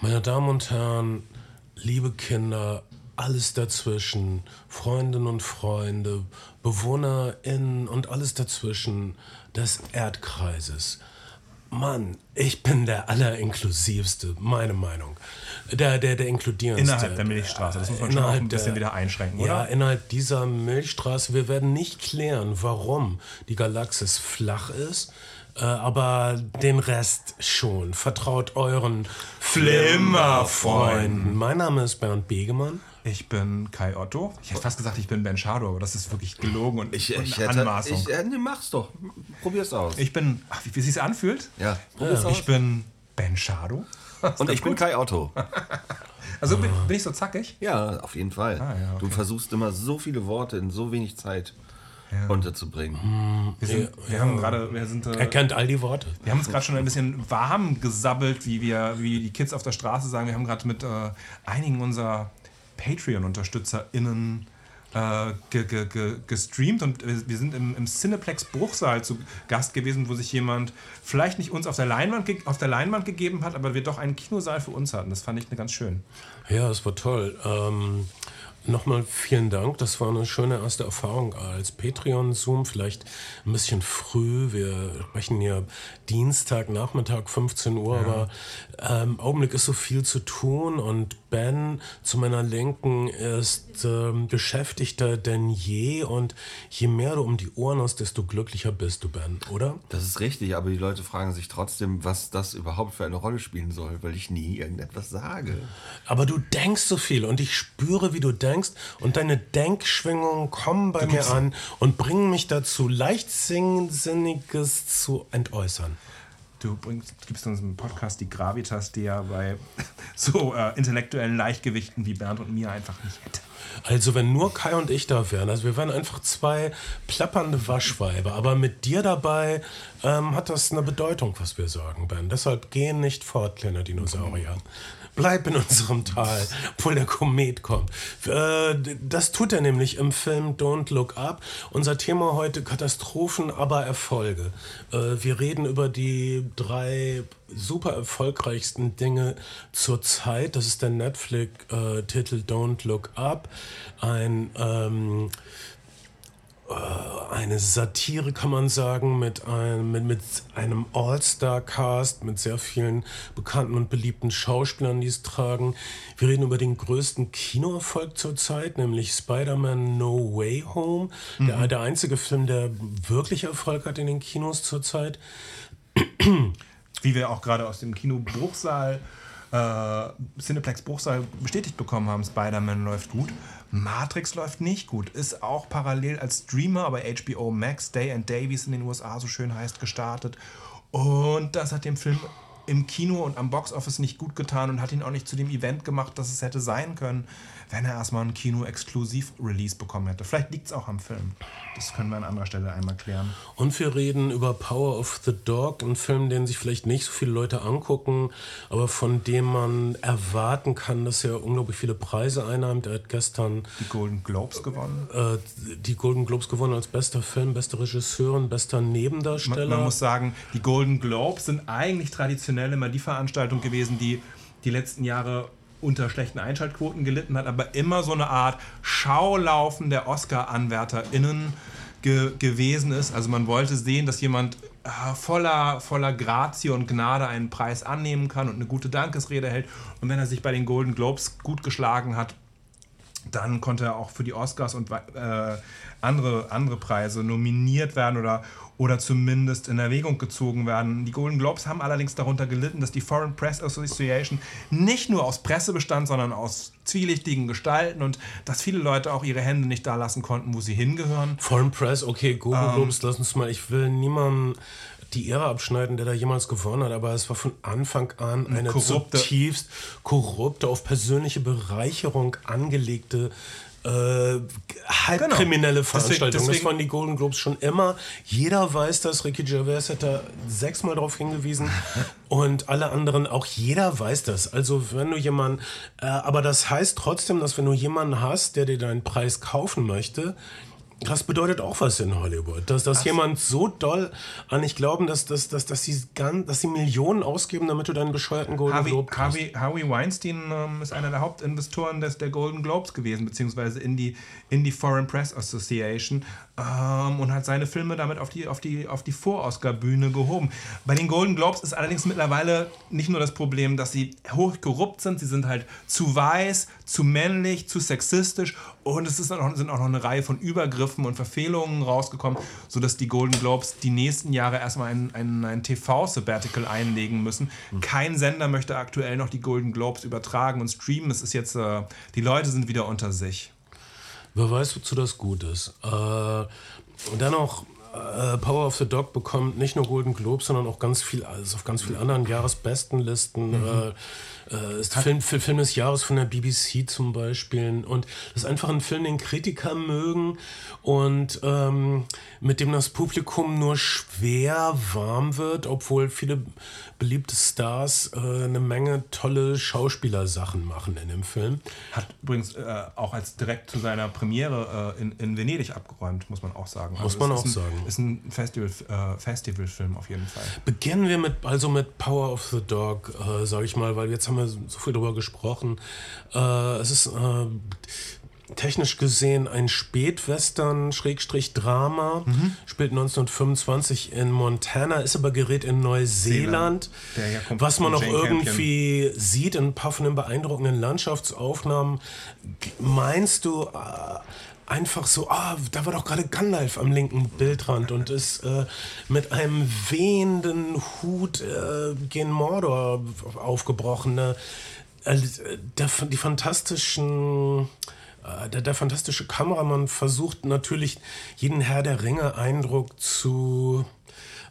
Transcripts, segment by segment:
Meine Damen und Herren, liebe Kinder, alles dazwischen, Freundinnen und Freunde, BewohnerInnen und alles dazwischen des Erdkreises. Mann, ich bin der allerinklusivste, meine Meinung. Der, der, der inkludierendste. Innerhalb der Milchstraße, das muss man schon auch ein bisschen wieder einschränken, oder? Ja, innerhalb dieser Milchstraße. Wir werden nicht klären, warum die Galaxis flach ist, aber den Rest schon. Vertraut euren Flimmerfreunden. Mein Name ist Bernd Begemann. Ich bin Kai Otto. Ich hätte fast gesagt, ich bin Ben Schado, aber das ist wirklich gelogen und, Ich, ich hätte, Anmaßung. ich, äh, nee, mach's doch. Probier's aus. Ich bin, ach, wie, wie sich anfühlt? ja, probier's aus. Ich bin Ben Schado. Und ich bin Kai Otto. Also bin, bin ich so zackig? Ja, auf jeden Fall. Ah, ja, okay. Du versuchst immer so viele Worte in so wenig Zeit unterzubringen. Wir, sind, wir haben gerade, wir sind, Er äh, kennt all die Worte. wir haben uns gerade schon ein bisschen warm gesabbelt, wie wir, wie die Kids auf der Straße sagen. Wir haben gerade mit äh, einigen unserer Patreon-UnterstützerInnen äh, ge, ge, ge, gestreamt und wir sind im, im Cineplex Bruchsal zu Gast gewesen, wo sich jemand vielleicht nicht uns auf der Leinwand, ge- auf der Leinwand gegeben hat, aber wir doch einen Kinosaal für uns hatten. Das fand ich ganz schön. Ja, es war toll. Ähm, Nochmal vielen Dank. Das war eine schöne erste Erfahrung als Patreon-Zoom. Vielleicht ein bisschen früh. Wir sprechen hier Dienstag, Nachmittag, 15 Uhr. Aber ähm, im Augenblick ist so viel zu tun. Und Ben zu meiner Linken ist ähm, beschäftigter denn je. Und je mehr du um die Ohren hast, desto glücklicher bist du, Ben, oder? Das ist richtig, aber die Leute fragen sich trotzdem, was das überhaupt für eine Rolle spielen soll, weil ich nie irgendetwas sage. Aber du denkst so viel und ich spüre, wie du denkst und deine Denkschwingungen kommen bei mir an und bringen mich dazu, leichtsinniges zu entäußern. Du bringst, gibst uns im Podcast die Gravitas, die ja bei so äh, intellektuellen Leichtgewichten wie Bernd und mir einfach nicht hätte. Also wenn nur Kai und ich da wären, also wir wären einfach zwei plappernde Waschweiber, aber mit dir dabei ähm, hat das eine Bedeutung, was wir sagen, Ben. Deshalb geh nicht fort, kleiner Dinosaurier. Bleib in unserem Tal, obwohl der Komet kommt. Äh, das tut er nämlich im Film Don't Look Up. Unser Thema heute Katastrophen, aber Erfolge. Äh, wir reden über die drei super erfolgreichsten Dinge zur Zeit. Das ist der Netflix-Titel Don't Look Up. Ein ähm, eine Satire, kann man sagen, mit einem, mit, mit einem All-Star-Cast, mit sehr vielen bekannten und beliebten Schauspielern, die es tragen. Wir reden über den größten Kinoerfolg zurzeit, nämlich Spider-Man No Way Home. Der, der einzige Film, der wirklich Erfolg hat in den Kinos zurzeit. Wie wir auch gerade aus dem Kino Bruchsal, äh, Cineplex Bruchsal bestätigt bekommen haben, Spider-Man läuft gut. Matrix läuft nicht gut. Ist auch parallel als Streamer bei HBO Max, Day and Day, wie es in den USA so schön heißt, gestartet. Und das hat dem Film im Kino und am Boxoffice nicht gut getan und hat ihn auch nicht zu dem Event gemacht, das es hätte sein können, wenn er erstmal einen Kino-Exklusiv-Release bekommen hätte. Vielleicht liegt es auch am Film. Das können wir an anderer Stelle einmal klären. Und wir reden über Power of the Dog, ein Film, den sich vielleicht nicht so viele Leute angucken, aber von dem man erwarten kann, dass er unglaublich viele Preise einnimmt. Er hat gestern Die Golden Globes gewonnen. äh, die Golden Globes gewonnen als bester Film, beste Regisseurin, bester Man, Nebendarsteller. man muss sagen, die Golden Globes sind eigentlich traditionell immer die Veranstaltung gewesen, die die letzten Jahre unter schlechten Einschaltquoten gelitten hat, aber immer so eine Art Schaulaufen der Oscar-AnwärterInnen ge gewesen ist. Also man wollte sehen, dass jemand äh, voller, voller Grazie und Gnade einen Preis annehmen kann und eine gute Dankesrede hält. Und wenn er sich bei den Golden Globes gut geschlagen hat, dann konnte er auch für die Oscars und äh, andere, andere Preise nominiert werden oder, oder zumindest in Erwägung gezogen werden. Die Golden Globes haben allerdings darunter gelitten, dass die Foreign Press Association nicht nur aus Presse bestand, sondern aus zwielichtigen Gestalten und dass viele Leute auch ihre Hände nicht da lassen konnten, wo sie hingehören. Foreign Press, okay, Golden Ähm. Globes, lass uns mal, ich will niemandem die Ehre abschneiden, der da jemals gewonnen hat, aber es war von Anfang an eine korrupte- zutiefst korrupte, auf persönliche Bereicherung angelegte äh, halbkriminelle Veranstaltung. das deswegen- waren die Golden Globes schon immer. Jeder weiß das. Ricky Gervais hat da sechsmal darauf hingewiesen und alle anderen auch. Jeder weiß das. Also wenn du jemanden, äh, aber das heißt trotzdem, dass wenn du jemanden hast, der dir deinen Preis kaufen möchte, das bedeutet auch was in Hollywood. Dass, dass jemand so doll an nicht glauben, dass, dass, dass, dass, sie ganz, dass sie Millionen ausgeben, damit du deinen bescheuerten Golden Harvey, Globe kriegst. Harvey, Harvey Weinstein ähm, ist einer der Hauptinvestoren des, der Golden Globes gewesen, beziehungsweise in die, in die Foreign Press Association ähm, und hat seine Filme damit auf die, auf die, auf die Vor-Oscar-Bühne gehoben. Bei den Golden Globes ist allerdings mittlerweile nicht nur das Problem, dass sie hoch korrupt sind, sie sind halt zu weiß, zu männlich, zu sexistisch und es ist auch, sind auch noch eine Reihe von Übergriffen und Verfehlungen rausgekommen, sodass die Golden Globes die nächsten Jahre erstmal ein, ein, ein TV-Sabbatical einlegen müssen. Kein Sender möchte aktuell noch die Golden Globes übertragen und streamen. Es ist jetzt, äh, die Leute sind wieder unter sich. Wer weiß, wozu das gut ist. Äh, und dann auch äh, Power of the Dog bekommt nicht nur Golden Globe, sondern auch ganz viel, also auf ganz vielen anderen Jahresbestenlisten. Äh, äh, ist Film, Film, Film des Jahres von der BBC zum Beispiel. Und das ist einfach ein Film, den Kritiker mögen und ähm, mit dem das Publikum nur schwer warm wird, obwohl viele beliebte Stars äh, eine Menge tolle Schauspielersachen machen in dem Film. Hat übrigens äh, auch als direkt zu seiner Premiere äh, in, in Venedig abgeräumt, muss man auch sagen. Muss Also man auch ist ein, sagen. Ist ein Festival, äh, Festivalfilm auf jeden Fall. Beginnen wir mit, also mit Power of the Dog, äh, sage ich mal, weil jetzt haben wir so viel drüber gesprochen. Äh, es ist äh, technisch gesehen ein Spätwestern, Schrägstrich Drama, spielt 1925 in Montana, ist aber gerät in Neuseeland, herkommt was man auch Jane Campion. irgendwie sieht in ein paar von den beeindruckenden Landschaftsaufnahmen. Meinst du, äh, einfach so, ah, da war doch gerade Gandalf am linken Bildrand und ist äh, mit einem wehenden Hut äh, gen Mordor aufgebrochen. Äh, der, die fantastischen der, der fantastische Kameramann versucht natürlich jeden Herr der Ringe Eindruck zu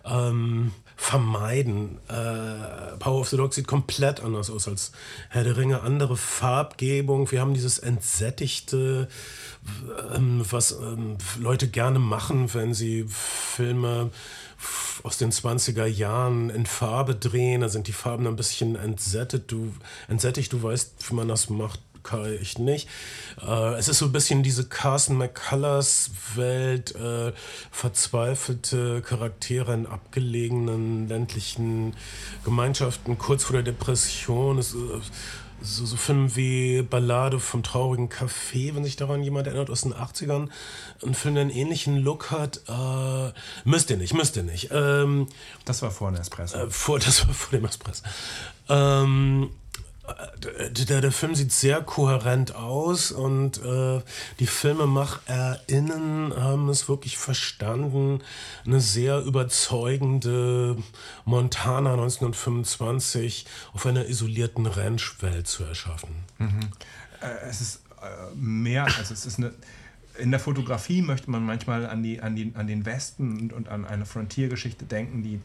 ähm, vermeiden. Äh, Power of the Dog sieht komplett anders aus als Herr der Ringe. Andere Farbgebung. Wir haben dieses entsättigte, ähm, was ähm, Leute gerne machen, wenn sie Filme aus den 20er Jahren in Farbe drehen. Da sind die Farben ein bisschen entsättigt. Du, entsättigt, du weißt, wie man das macht. Kai, ich nicht. Äh, es ist so ein bisschen diese Carson McCullers Welt, äh, verzweifelte Charaktere in abgelegenen ländlichen Gemeinschaften, kurz vor der Depression. Es, äh, so, so Filme wie Ballade vom traurigen Café, wenn sich daran jemand erinnert, aus den 80ern. Ein Film, der einen ähnlichen Look hat. Äh, müsst ihr nicht, müsst ihr nicht. Ähm, Das war vor Espresso. äh, vor, das war vor dem Espresso. Ähm, äh, der, der Film sieht sehr kohärent aus und äh, die FilmemacherInnen haben es wirklich verstanden, eine sehr überzeugende Montana 1925 auf einer isolierten Ranchwelt zu erschaffen. Äh, es ist äh, mehr, also es ist eine. In der Fotografie möchte man manchmal an, die, an, die, an den Westen und, und an eine Frontiergeschichte denken, die,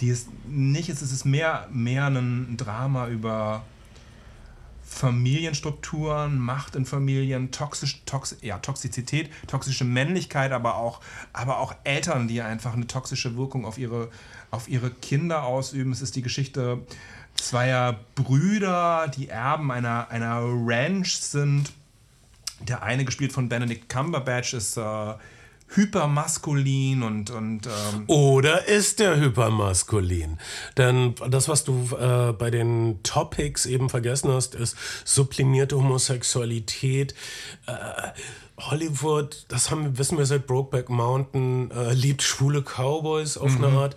die ist nicht ist. Es ist mehr, mehr ein Drama über Familienstrukturen, Macht in Familien, toxisch, tox, ja, Toxizität, toxische Männlichkeit, aber auch, aber auch Eltern, die einfach eine toxische Wirkung auf ihre, auf ihre Kinder ausüben. Es ist die Geschichte zweier Brüder, die Erben einer, einer Ranch sind. Der eine, gespielt von Benedict Cumberbatch, ist äh, hypermaskulin und, und ähm, Oder ist der hypermaskulin? Denn das, was du äh, bei den Topics eben vergessen hast, ist sublimierte Homosexualität. Äh, Hollywood, das haben, wissen wir seit Brokeback Mountain, äh, liebt schwule Cowboys auf eine Art.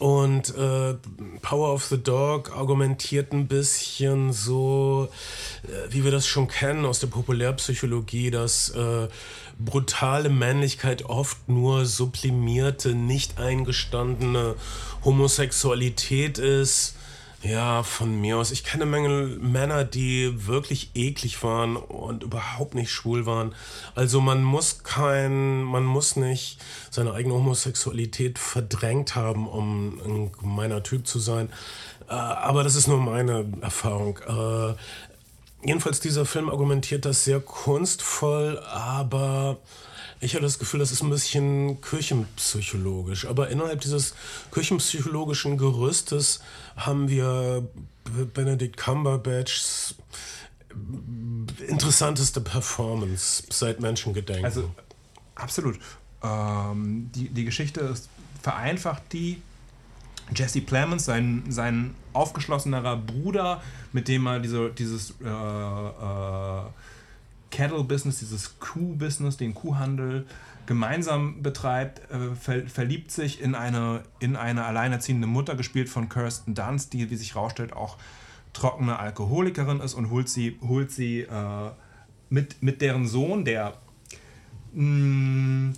Und äh, Power of the Dog argumentiert ein bisschen so, äh, wie wir das schon kennen aus der Populärpsychologie, dass äh, brutale Männlichkeit oft nur sublimierte, nicht eingestandene Homosexualität ist. Ja, von mir aus. Ich kenne Menge Männer, die wirklich eklig waren und überhaupt nicht schwul waren. Also man muss kein, man muss nicht seine eigene Homosexualität verdrängt haben, um ein gemeiner Typ zu sein. Äh, aber das ist nur meine Erfahrung. Jedenfalls dieser Film argumentiert das sehr kunstvoll, aber ich hatte das Gefühl, das ist ein bisschen kirchenpsychologisch. Aber innerhalb dieses kirchenpsychologischen Gerüstes haben wir Benedict Cumberbatchs interessanteste Performance seit Menschengedenken. Also Absolut. Ähm, die, die Geschichte ist vereinfacht die. Jesse Plemons, sein, sein aufgeschlossenerer Bruder, mit dem er diese, dieses äh, äh, Cattle-Business, dieses Kuh-Business, den Kuhhandel gemeinsam betreibt, äh, ver verliebt sich in eine, in eine alleinerziehende Mutter, gespielt von Kirsten Dunst, die, wie sich herausstellt, auch trockene Alkoholikerin ist und holt sie, holt sie äh, mit, mit deren Sohn, der mh,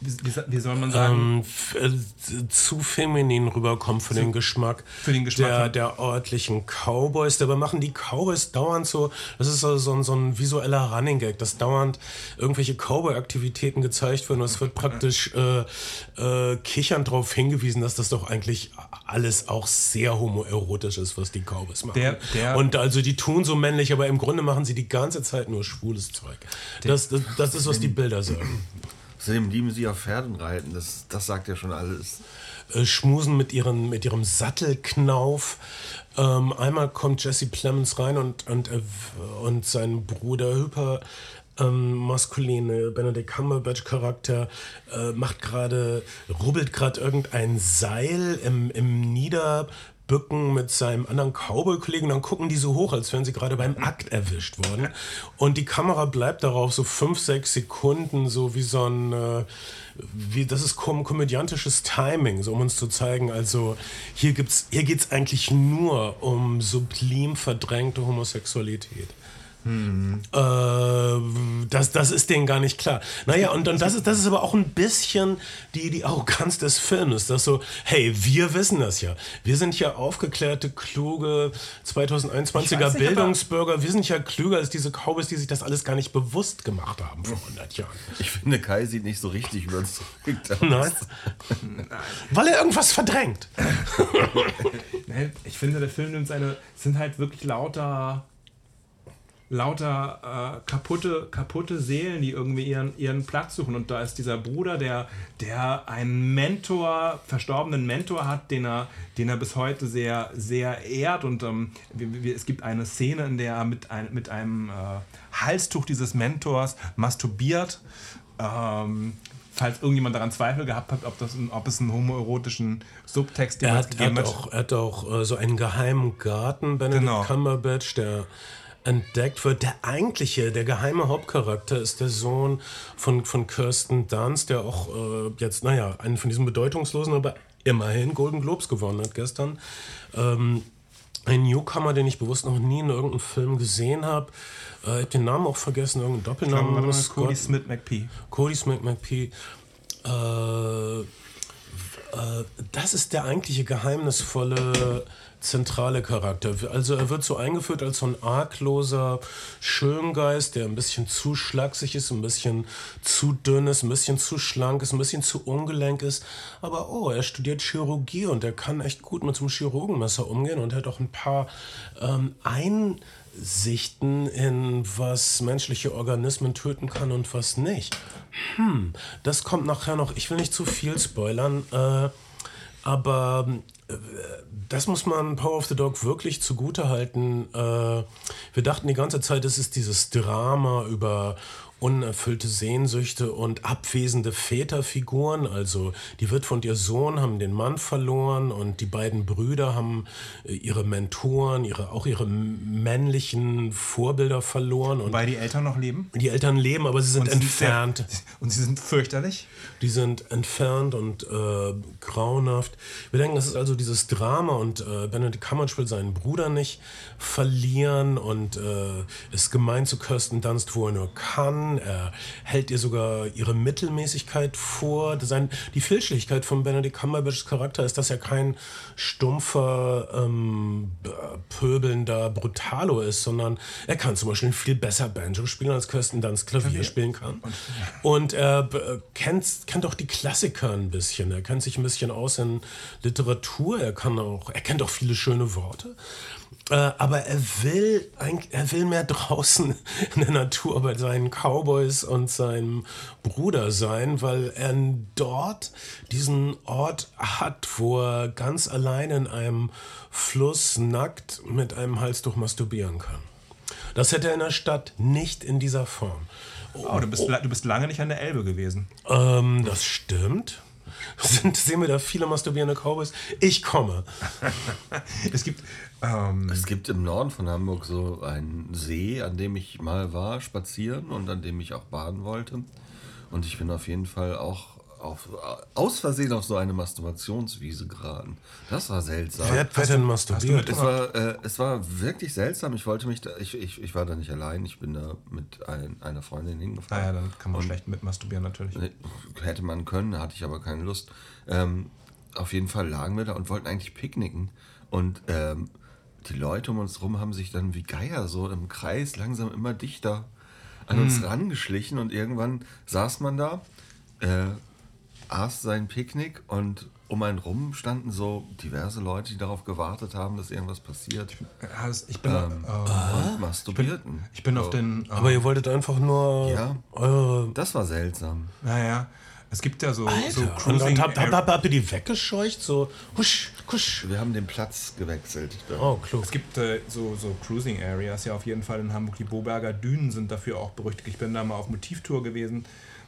wie, wie, soll man sagen? Ähm, äh, zu feminin rüberkommt für zu, den Geschmack, für den Geschmack der, der örtlichen Cowboys. Dabei machen die Cowboys dauernd so, das ist so, so, ein, so ein visueller Running Gag, dass dauernd irgendwelche Cowboy-Aktivitäten gezeigt werden. Es wird praktisch äh, äh, kichernd darauf hingewiesen, dass das doch eigentlich alles auch sehr homoerotisch ist, was die Cowboys machen. Der, der Und also die tun so männlich, aber im Grunde machen sie die ganze Zeit nur schwules Zeug. Das, das, das ist, was die Bilder sagen. Außerdem lieben sie auf Pferden reiten, das, das sagt ja schon alles. Äh, schmusen mit, ihren, mit ihrem Sattelknauf. Ähm, einmal kommt Jesse Plemons rein und, und, äh, und sein Bruder hyper ähm, maskuline Benedict Cumberbatch Charakter äh, macht gerade rubbelt gerade irgendein Seil im, im Nieder bücken mit seinem anderen Cowboy-Kollegen, dann gucken die so hoch, als wären sie gerade beim Akt erwischt worden. Und die Kamera bleibt darauf so fünf, sechs Sekunden, so wie so ein, äh, wie, das ist kom komödiantisches Timing, so um uns zu zeigen, also hier, hier geht es eigentlich nur um sublim verdrängte Homosexualität. Hm. Äh, das, das ist denen gar nicht klar. Naja, und, und das, ist, das ist aber auch ein bisschen die, die Arroganz des Films. Dass so, hey, wir wissen das ja. Wir sind ja aufgeklärte, kluge 2021er nicht, Bildungsbürger. Wir sind ja klüger als diese Cowboys, die sich das alles gar nicht bewusst gemacht haben vor 100 Jahren. Ich finde, Kai sieht nicht so richtig überzeugt aus. Nein. Weil er irgendwas verdrängt. ich finde, der Film nimmt seine. sind halt wirklich lauter lauter äh, kaputte, kaputte Seelen, die irgendwie ihren, ihren Platz suchen. Und da ist dieser Bruder, der, der einen Mentor, verstorbenen Mentor hat, den er, den er bis heute sehr, sehr ehrt. Und ähm, es gibt eine Szene, in der er mit, ein, mit einem äh, Halstuch dieses Mentors masturbiert. Ähm, falls irgendjemand daran Zweifel gehabt hat, ob, das, ob es einen homoerotischen Subtext er hat, gegeben hat. Auch, er hat auch äh, so einen geheimen Garten, Benedict genau. Cumberbatch, der entdeckt wird. Der eigentliche, der geheime Hauptcharakter ist der Sohn von, von Kirsten Dunst, der auch äh, jetzt, naja, einen von diesen bedeutungslosen, aber immerhin Golden Globes gewonnen hat gestern. Ähm, ein Newcomer, den ich bewusst noch nie in irgendeinem Film gesehen habe. Äh, ich habe den Namen auch vergessen, irgendein Doppelnamen. Glaube, Cody Smith McPhee. Cody Smith McPhee. Äh, äh, das ist der eigentliche geheimnisvolle zentrale Charakter. Also er wird so eingeführt als so ein argloser Schöngeist, der ein bisschen zu schlaksig ist, ein bisschen zu dünn ist, ein bisschen zu schlank ist, ein bisschen zu ungelenk ist. Aber oh, er studiert Chirurgie und er kann echt gut mit so einem Chirurgenmesser umgehen und hat auch ein paar ähm, Einsichten in was menschliche Organismen töten kann und was nicht. Hm, das kommt nachher noch. Ich will nicht zu viel spoilern. Äh, aber äh, das muss man Power of the Dog wirklich zugute halten. Äh, wir dachten die ganze Zeit, es ist dieses Drama über unerfüllte Sehnsüchte und abwesende Väterfiguren. Also die Witwe und ihr Sohn haben den Mann verloren und die beiden Brüder haben äh, ihre Mentoren, ihre, auch ihre männlichen Vorbilder verloren. Und Wobei die Eltern noch leben? Die Eltern leben, aber sie sind, sind entfernt. Sehr, und sie sind fürchterlich? Die sind entfernt und äh, grauenhaft. Wir denken, es ist also dieses Drama und äh, Benedict Cumberbatch will seinen Bruder nicht verlieren und äh, ist gemein zu Kirsten Dunst, wo er nur kann er hält ihr sogar ihre Mittelmäßigkeit vor. Sein, die Filzlichkeit von Benedict Cumberbatchs Charakter ist, dass er kein stumpfer, ähm, pöbelnder Brutalo ist, sondern er kann zum Beispiel viel besser Banjo spielen, als Kirsten Dunst Klavier, Klavier. spielen kann. Und er äh, kennt, kennt auch die Klassiker ein bisschen. Er kennt sich ein bisschen aus in Literatur. Er kann auch, er kennt auch viele schöne Worte. Äh, aber er will, er will mehr draußen in der Natur bei seinen Cowboys und seinem Bruder sein, weil er dort diesen Ort hat, wo er ganz allein in einem Fluss nackt mit einem Halstuch masturbieren kann. Das hätte er in der Stadt nicht in dieser Form. Oh, du, bist, la- du bist lange nicht an der Elbe gewesen. Ähm, das stimmt. Sind, sehen wir da viele masturbierende Cowboys? Ich komme. Es gibt. Ähm, Es gibt im Norden von Hamburg so einen See, an dem ich mal war, spazieren und an dem ich auch baden wollte. Und ich bin auf jeden Fall auch auf, aus Versehen auf so eine Masturbationswiese geraten. Das war seltsam. Wer, wer denn masturbiert? Es war, äh, es war wirklich seltsam. Ich wollte mich da, ich, ich, ich war da nicht allein. Ich bin da mit ein, einer Freundin hingefahren. naja, dann kann man schlecht mit masturbieren natürlich. Hätte man können, hatte ich aber keine Lust. Ähm, auf jeden Fall lagen wir da und wollten eigentlich picknicken. Und ähm, die Leute um uns rum haben sich dann wie Geier so im Kreis langsam immer dichter an uns rangeschlichen. Und irgendwann saß man da, äh, aß sein Picknick und um einen rum standen so diverse Leute, die darauf gewartet haben, dass irgendwas passiert. Das- Ich bin, Ähm, äh, und masturbierten. ich bin auf So. den. Äh, Aber ihr wolltet einfach nur Ja. eure. Das war seltsam. naja, es gibt ja so, so und, Cruising. und habt, habt, habt, habt ihr die weggescheucht? So, husch, husch. Wir haben den Platz gewechselt. Oh, klug. Es gibt äh, so, so Cruising Areas ja auf jeden Fall in Hamburg. Die Boberger Dünen sind dafür auch berüchtigt. Ich bin da mal auf Motivtour gewesen.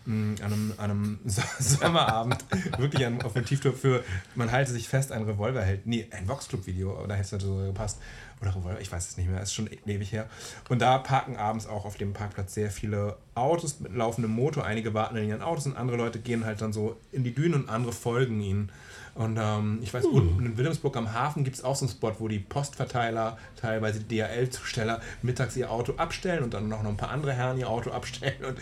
mh, An einem, an einem So- Sommerabend, wirklich an, auf Motivtour für, man halte sich fest, ein Revolver hält. Nee, ein Vox-Club-Video, da hätte es so gepasst. Oder Revolver, ich weiß es nicht mehr, ist schon ewig her. Und da parken abends auch auf dem Parkplatz sehr viele Autos mit laufendem Motor. Einige warten in ihren Autos und andere Leute gehen halt dann so in die Dünen und andere folgen ihnen. Und ähm, ich weiß, unten in Wilhelmsburg am Hafen gibt es auch so einen Spot, wo die Postverteiler, teilweise die DHL-Zusteller, mittags ihr Auto abstellen und dann noch ein paar andere Herren ihr Auto abstellen und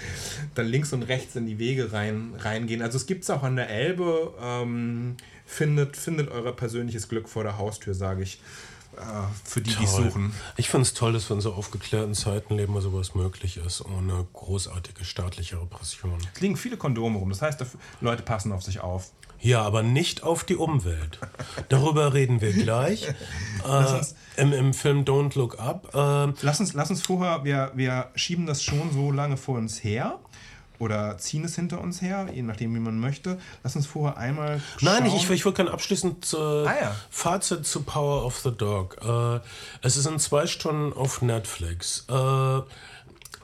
dann links und rechts in die Wege rein, reingehen. Also es gibt es auch an der Elbe. Ähm, findet, findet euer persönliches Glück vor der Haustür, sage ich. Äh, für die, die es suchen. Ich finde es toll, dass wir in so aufgeklärten Zeiten leben, wo sowas möglich ist, ohne großartige staatliche Repression. Es liegen viele Kondome rum. Das heißt, Leute passen auf sich auf. Ja, aber nicht auf die Umwelt. Darüber reden wir gleich. äh, im, Im Film Don't Look Up. Äh, Lass uns, lass uns vorher, wir, wir schieben das schon so lange vor uns her oder ziehen es hinter uns her, je nachdem, wie man möchte. Lass uns vorher einmal. Nein, ich, schauen. ich, ich würde gerne abschließend äh, Ah, ja. Fazit zu Power of the Dog. Äh, es ist in zwei Stunden auf Netflix. Äh,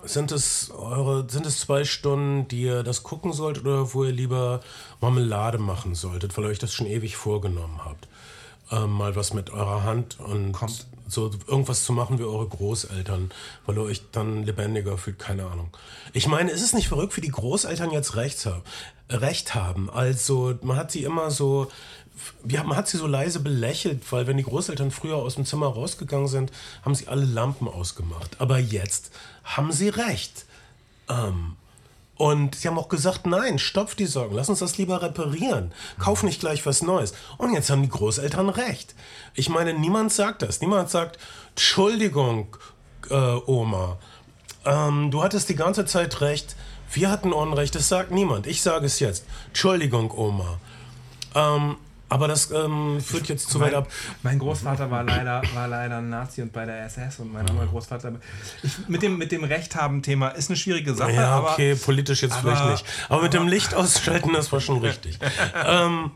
sind es eure, sind es zwei Stunden, die ihr das gucken solltet oder wo ihr lieber Marmelade machen solltet, weil ihr euch das schon ewig vorgenommen habt? Ähm, mal was mit eurer Hand und so irgendwas zu machen wie eure Großeltern, weil ihr euch dann lebendiger fühlt, keine Ahnung. Ich meine, ist es nicht verrückt, wie die Großeltern jetzt recht haben? Recht haben. Also, man hat sie immer so, ja, man hat sie so leise belächelt, weil wenn die Großeltern früher aus dem Zimmer rausgegangen sind, haben sie alle Lampen ausgemacht. Aber jetzt haben sie recht. Ähm, und sie haben auch gesagt, nein, stopf die Sorgen, lass uns das lieber reparieren. Kauf nicht gleich was Neues. Und jetzt haben die Großeltern recht. Ich meine, niemand sagt das. Niemand sagt, Entschuldigung, äh, Oma, ähm, du hattest die ganze Zeit recht. Wir hatten Unrecht, das sagt niemand. Ich sage es jetzt. Entschuldigung, Oma. Ähm, aber das ähm, führt jetzt zu weit ab. mein Großvater war leider, war leider ein Nazi und bei der SS und mein anderer Großvater. Ich, mit, dem, mit dem Recht haben Thema ist eine schwierige Sache, Ja, aber okay, politisch jetzt aber- vielleicht nicht. Aber mit dem Licht ausschalten, das war schon richtig. ähm,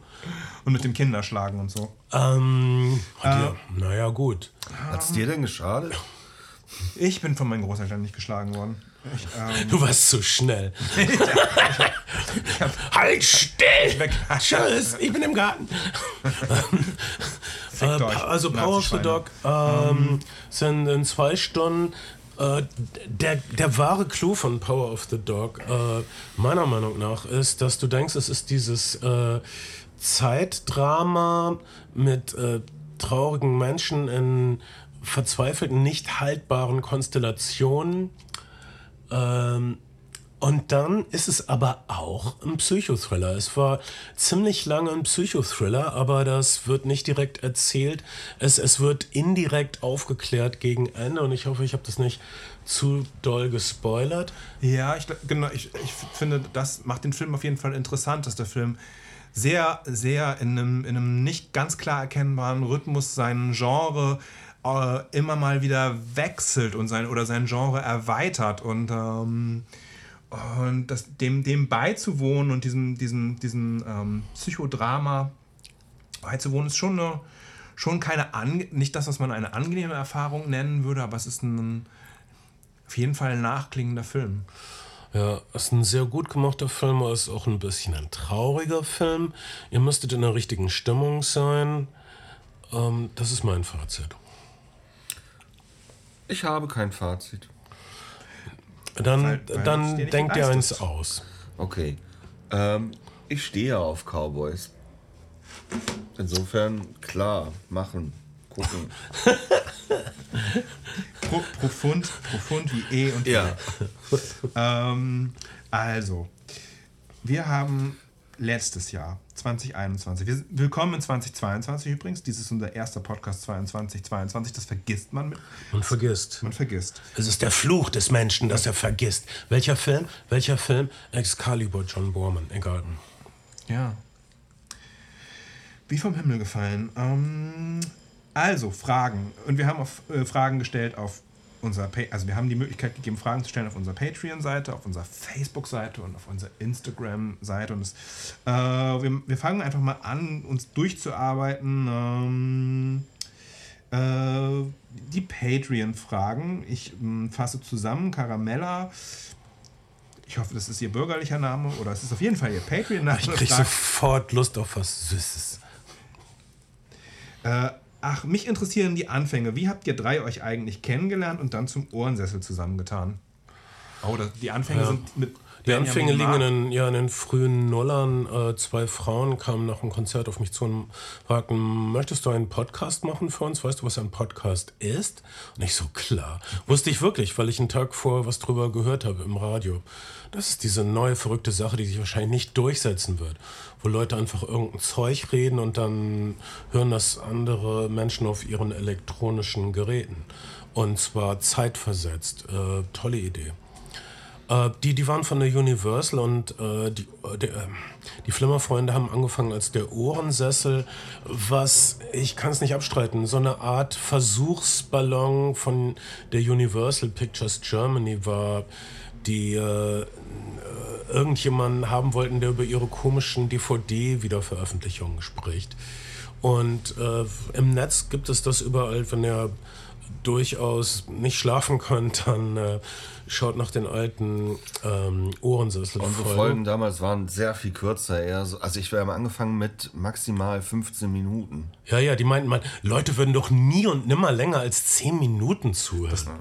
und mit dem Kinderschlagen und so. ähm, hat ja, naja, gut. Hat es dir denn geschadet? Ich bin von meinen Großeltern nicht geschlagen worden. Ich, ähm, Du warst zu schnell. halt still! Tschüss, ich bin im Garten. äh, also Power of the. Dog ähm, sind in zwei Stunden äh, der, der wahre Clou von Power of the Dog, äh, meiner Meinung nach, ist, dass du denkst, es ist dieses äh, Zeitdrama mit äh, traurigen Menschen in verzweifelten, nicht haltbaren Konstellationen. Ähm, und dann ist es aber auch ein Psychothriller. Es war ziemlich lange ein Psychothriller, aber das wird nicht direkt erzählt. Es, es wird indirekt aufgeklärt gegen Ende und ich hoffe, ich habe das nicht zu doll gespoilert. Ja, ich, genau, ich, ich finde, das macht den Film auf jeden Fall interessant, dass der Film sehr, sehr in einem, in einem nicht ganz klar erkennbaren Rhythmus sein Genre äh, immer mal wieder wechselt und sein oder sein Genre erweitert und ähm, und das, dem, dem beizuwohnen und diesem, diesem, diesem ähm, Psychodrama beizuwohnen, ist schon eine, schon keine, ange nicht das, was man eine angenehme Erfahrung nennen würde, aber es ist ein, Auf jeden Fall ein nachklingender Film. Ja, ist ein sehr gut gemachter Film, aber ist auch ein bisschen ein trauriger Film. Ihr müsstet in der richtigen Stimmung sein. Ähm, das ist mein Fazit. Ich habe kein Fazit. Dann, Weil- weil es dann denkt ihr eins aus. Okay. Ähm, ich stehe auf Cowboys. Insofern, klar, machen, gucken. Pro, profund, profund wie E und Ja. E. Ähm, also, wir haben letztes Jahr, 2021, wir, willkommen in 2022 übrigens, dies ist unser erster Podcast 2022, das vergisst man, mit, Und vergisst. man vergisst. Es ist der Fluch des Menschen, dass er vergisst. Welcher Film? Welcher Film? Excalibur, John Borman. Egal. Ja. Wie vom Himmel gefallen. Ähm, also, Fragen. Und wir haben auf, äh, Fragen gestellt auf unserer, pa also wir haben die Möglichkeit gegeben, Fragen zu stellen auf unserer Patreon-Seite, auf unserer Facebook-Seite und auf unserer Instagram-Seite. Und es, äh, wir, wir fangen einfach mal an, uns durchzuarbeiten. Ähm, äh, die Patreon-Fragen. Ich ähm, fasse zusammen. Caramella. Ich hoffe, das ist ihr bürgerlicher Name oder es ist auf jeden Fall ihr Patreon-Name. Ich krieg fragt, sofort Lust auf was Süßes. Äh, ach, mich interessieren die Anfänge. Wie habt ihr drei euch eigentlich kennengelernt und dann zum Ohrensessel zusammengetan? Oh, das, die Anfänge Ja. sind mit. Die Benjamin Anfänge liegen in den, ja, in den frühen Nullern. Äh, zwei Frauen kamen nach einem Konzert auf mich zu und fragten, möchtest du einen Podcast machen für uns? Weißt du, was ein Podcast ist? Und ich so, klar. Wusste ich wirklich, weil ich einen Tag vorher was drüber gehört habe im Radio. Das ist diese neue verrückte Sache, die sich wahrscheinlich nicht durchsetzen wird. Wo Leute einfach irgendein Zeug reden und dann hören das andere Menschen auf ihren elektronischen Geräten. Und zwar zeitversetzt. Äh, tolle Idee. Äh, die, die waren von der Universal und äh, die, äh, die, ähm, die Flimmerfreunde haben angefangen als der Ohrensessel, was, ich kann es nicht abstreiten, so eine Art Versuchsballon von der Universal Pictures Germany war, die äh, irgendjemanden haben wollten, der über ihre komischen DVD-Wiederveröffentlichungen spricht. Und äh, im Netz gibt es das überall, wenn ihr durchaus nicht schlafen könnt, dann äh, schaut nach den alten ähm, Ohrensessel. Unsere Folgen damals waren sehr viel kürzer. Eher so, also ich habe angefangen mit maximal 15 Minuten. Ja, ja, die meinten mal, Leute würden doch nie und nimmer länger als 10 Minuten zuhören.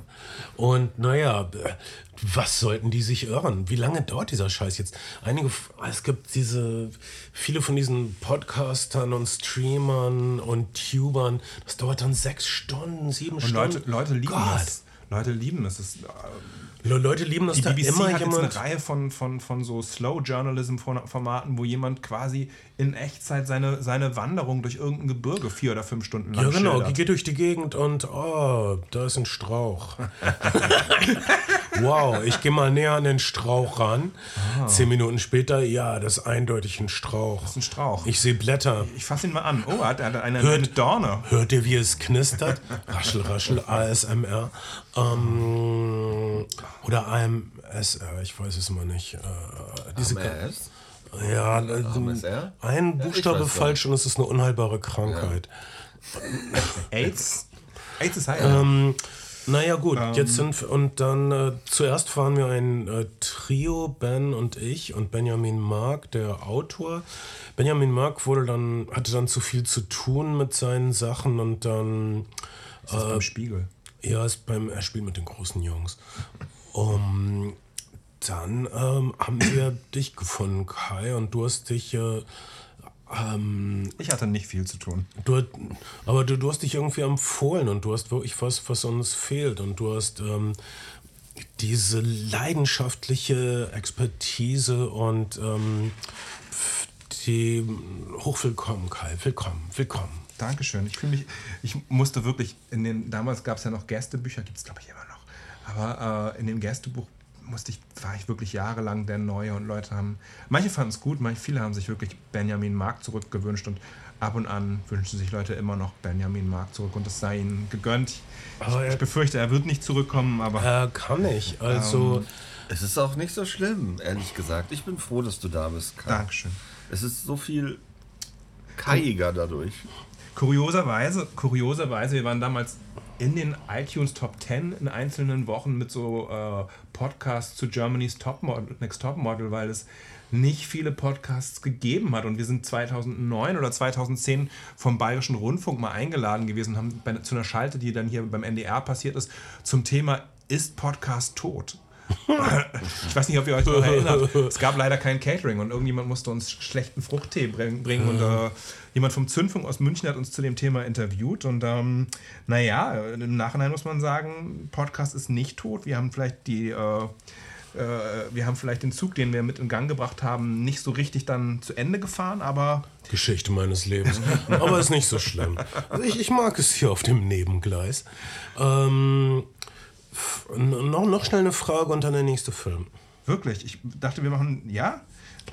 Und naja, was sollten die sich irren? Wie lange dauert dieser Scheiß jetzt? Einige, es gibt diese, viele von diesen Podcastern und Streamern und Tubern, das dauert dann sechs Stunden, sieben Und Stunden. Leute, Leute lieben Gott. es. Leute lieben es. es ist, äh, Leute lieben das die da BBC immer hat jetzt jemand. eine Reihe von, von, von so Slow-Journalism-Formaten, wo jemand quasi in Echtzeit seine, seine Wanderung durch irgendein Gebirge vier oder fünf Stunden lang Ja, genau, die schildert. geht durch die Gegend und oh, da ist ein Strauch. wow, ich gehe mal näher an den Strauch ran. Zehn Minuten später, ja, das ist eindeutig ein Strauch. Das ist ein Strauch. Ich sehe Blätter. Ich fasse ihn mal an. Oh, hat er hat eine, Hört- eine Dorne. Hört ihr, wie es knistert? Raschel, raschel, ASMR. Ähm, oder AMSR, ich weiß es immer nicht. Äh, diese AMS? Ja, äh, AMSR? ein Buchstabe falsch und es ist eine unheilbare Krankheit. AIDS? AIDS ist heil. Ähm, naja, gut, jetzt sind und dann äh, zuerst waren wir ein äh, Trio, Ben und ich und Benjamin Mark, der Autor. Benjamin Mark wurde dann, hatte dann zu viel zu tun mit seinen Sachen und dann ist beim Spiegel. ja, ist beim er spielt mit den großen Jungs. Um, dann ähm, haben wir dich gefunden, Kai, und du hast dich äh, ähm, Ich hatte nicht viel zu tun. Du, aber du, du hast dich irgendwie empfohlen und du hast wirklich was, was uns fehlt. Und du hast ähm, diese leidenschaftliche Expertise und ähm, die hochwillkommen, Kai. Willkommen, willkommen. Dankeschön. Ich fühle mich, ich musste wirklich, in den, damals gab es ja noch Gästebücher, gibt es glaube ich immer noch. Aber äh, in dem Gästebuch musste ich, war ich wirklich jahrelang der Neue und Leute haben, manche fanden es gut, manche, viele haben sich wirklich Benjamin Mark zurückgewünscht und ab und an wünschen sich Leute immer noch Benjamin Mark zurück und es sei ihnen gegönnt. Ich, Aber ich er- befürchte, er wird nicht zurückkommen, aber Äh, kann ich. Also, Es ist auch nicht so schlimm, ehrlich gesagt. Ich bin froh, dass du da bist. Kai. Dankeschön. Es ist so viel kaiiger dadurch. Kurioserweise, kurioserweise, wir waren damals in den iTunes Top 10 in einzelnen Wochen mit so äh, Podcasts zu Germany's Top Model, Next Top Model, weil es nicht viele Podcasts gegeben hat. Und wir sind 2009 oder 2010 vom Bayerischen Rundfunk mal eingeladen gewesen, haben bei, zu einer Schalte, die dann hier beim NDR passiert ist, zum Thema Ist Podcast tot? ich weiß nicht, ob ihr euch noch erinnert. Es gab leider kein Catering und irgendjemand musste uns schlechten Fruchttee bringen. Und äh, jemand vom Zündfunk aus München hat uns zu dem Thema interviewt. Und ähm, naja, im Nachhinein muss man sagen, Podcast ist nicht tot. Wir haben vielleicht die. Äh, äh, wir haben vielleicht den Zug, den wir mit in Gang gebracht haben, nicht so richtig dann zu Ende gefahren, aber. Geschichte meines Lebens. aber ist nicht so schlimm. Also ich, ich mag es hier auf dem Nebengleis. Ähm, noch, noch schnell eine Frage und dann der nächste Film. Wirklich? Ich dachte, wir machen. Ja?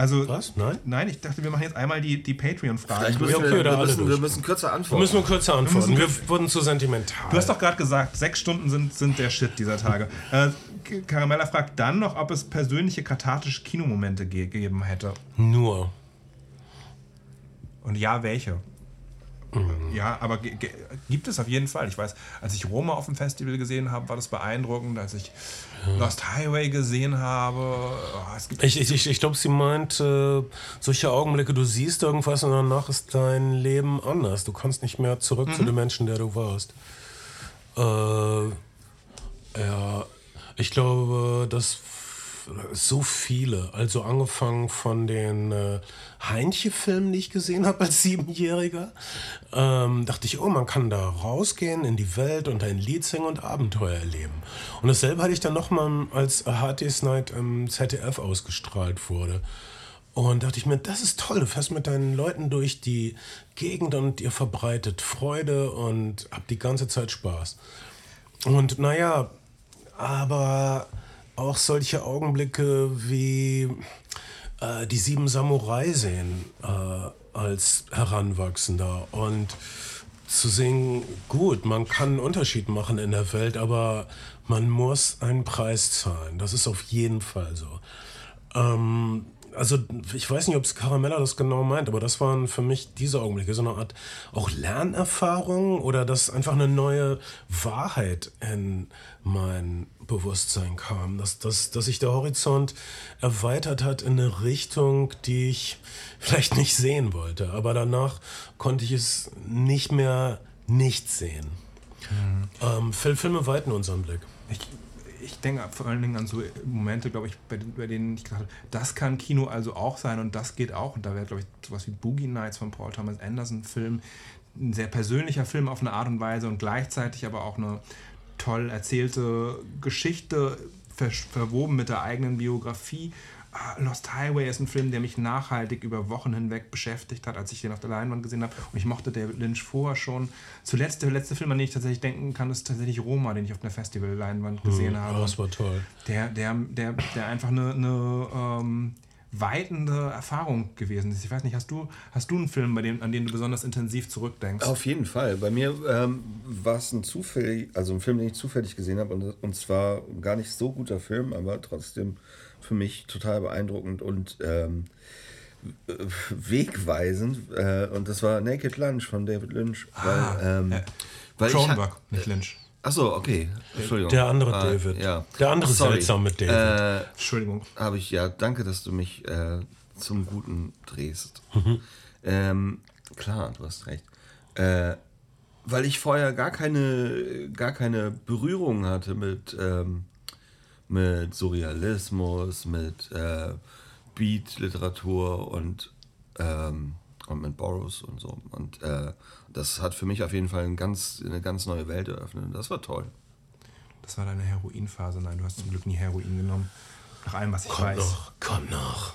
Also, Was? Nein? Nein, ich dachte, wir machen jetzt einmal die, die Patreon-Fragen. Müssen okay, wir, wir, müssen, wir müssen kürzer Wir antworten. müssen nur kürzer antworten. Wir, müssen- wurden zu sentimental. Du hast doch gerade gesagt, sechs Stunden sind, sind der Shit dieser Tage. äh, Caramella fragt dann noch, ob es persönliche kathartische Kinomomente ge gegeben hätte. nur. Und ja, welche? Ja, aber gibt es auf jeden Fall. Ich weiß, als ich Roma auf dem Festival gesehen habe, war das beeindruckend. Als ich Lost Highway gesehen habe, oh, Ich, ich, ich, glaube, sie meint äh, solche Augenblicke, du siehst irgendwas und danach ist dein Leben anders. Du kannst nicht mehr zurück Mhm. zu dem Menschen, der du warst. Äh, ja, ich glaube, dass f- so viele, also angefangen von den äh, Heinche-Filmen, die ich gesehen habe als Siebenjähriger, ähm, dachte ich, oh, man kann da rausgehen in die Welt und ein Lied singen und Abenteuer erleben. Und dasselbe hatte ich dann nochmal, als Day's Night im ZDF ausgestrahlt wurde. Und dachte ich mir, das ist toll, du fährst mit deinen Leuten durch die Gegend und ihr verbreitet Freude und habt die ganze Zeit Spaß. Und naja, aber auch solche Augenblicke wie äh, die sieben Samurai sehen äh, als Heranwachsender und zu sehen, gut, man kann einen Unterschied machen in der Welt, aber man muss einen Preis zahlen. Das ist auf jeden Fall so. Ähm, also ich weiß nicht, ob es Caramella das genau meint, aber das waren für mich diese Augenblicke, so eine Art auch Lernerfahrung oder dass einfach eine neue Wahrheit in mein Bewusstsein kam, dass, dass, dass sich der Horizont erweitert hat in eine Richtung, die ich vielleicht nicht sehen wollte, aber danach konnte ich es nicht mehr nicht sehen. Ähm, Fil- Filme weiten unseren Blick. Ich, ich denke vor allen Dingen an so Momente, glaube ich, bei, bei denen ich gesagt habe, das kann Kino also auch sein und das geht auch. Und da wäre, glaube ich, sowas wie Boogie Nights von Paul Thomas Anderson Film, ein sehr persönlicher Film auf eine Art und Weise und gleichzeitig aber auch eine toll erzählte Geschichte, ver verwoben mit der eigenen Biografie. Ah, Lost Highway ist ein Film, der mich nachhaltig über Wochen hinweg beschäftigt hat, als ich den auf der Leinwand gesehen habe. Und ich mochte David Lynch vorher schon. Zuletzt, der letzte Film, an den ich tatsächlich denken kann, ist tatsächlich Roma, den ich auf einer Festival-Leinwand gesehen habe. Aber das war toll. Der, der, der, der einfach eine, eine ähm, weitende Erfahrung gewesen ist. Ich weiß nicht, hast du, hast du einen Film, bei dem, an den du besonders intensiv zurückdenkst? Auf jeden Fall. Bei mir ähm, war es ein zufällig, also ein Film, den ich zufällig gesehen habe und, und zwar gar nicht so guter Film, aber trotzdem für mich total beeindruckend und ähm, äh, wegweisend. Äh, und das war Naked Lunch von David Lynch. Weil, ähm, äh, ich Cronenberg, nicht Lynch. Achso, okay. Entschuldigung. Der andere Ah, David. Ja. Der andere Ach, sorry. seltsame David. Äh, Entschuldigung. habe ich ja, danke, dass du mich äh, zum Guten drehst. Mhm. Ähm, klar, du hast recht. Äh, weil ich vorher gar keine, gar keine Berührung hatte mit, ähm, mit Surrealismus, mit äh, Beat-Literatur und, ähm, und mit Boros und so. Und äh, das hat für mich auf jeden Fall ein ganz, eine ganz neue Welt eröffnet. Das war toll. Das war deine Heroinphase. Nein, du hast zum Glück nie Heroin genommen. Nach allem, was ich Kommt weiß. noch, kommt noch.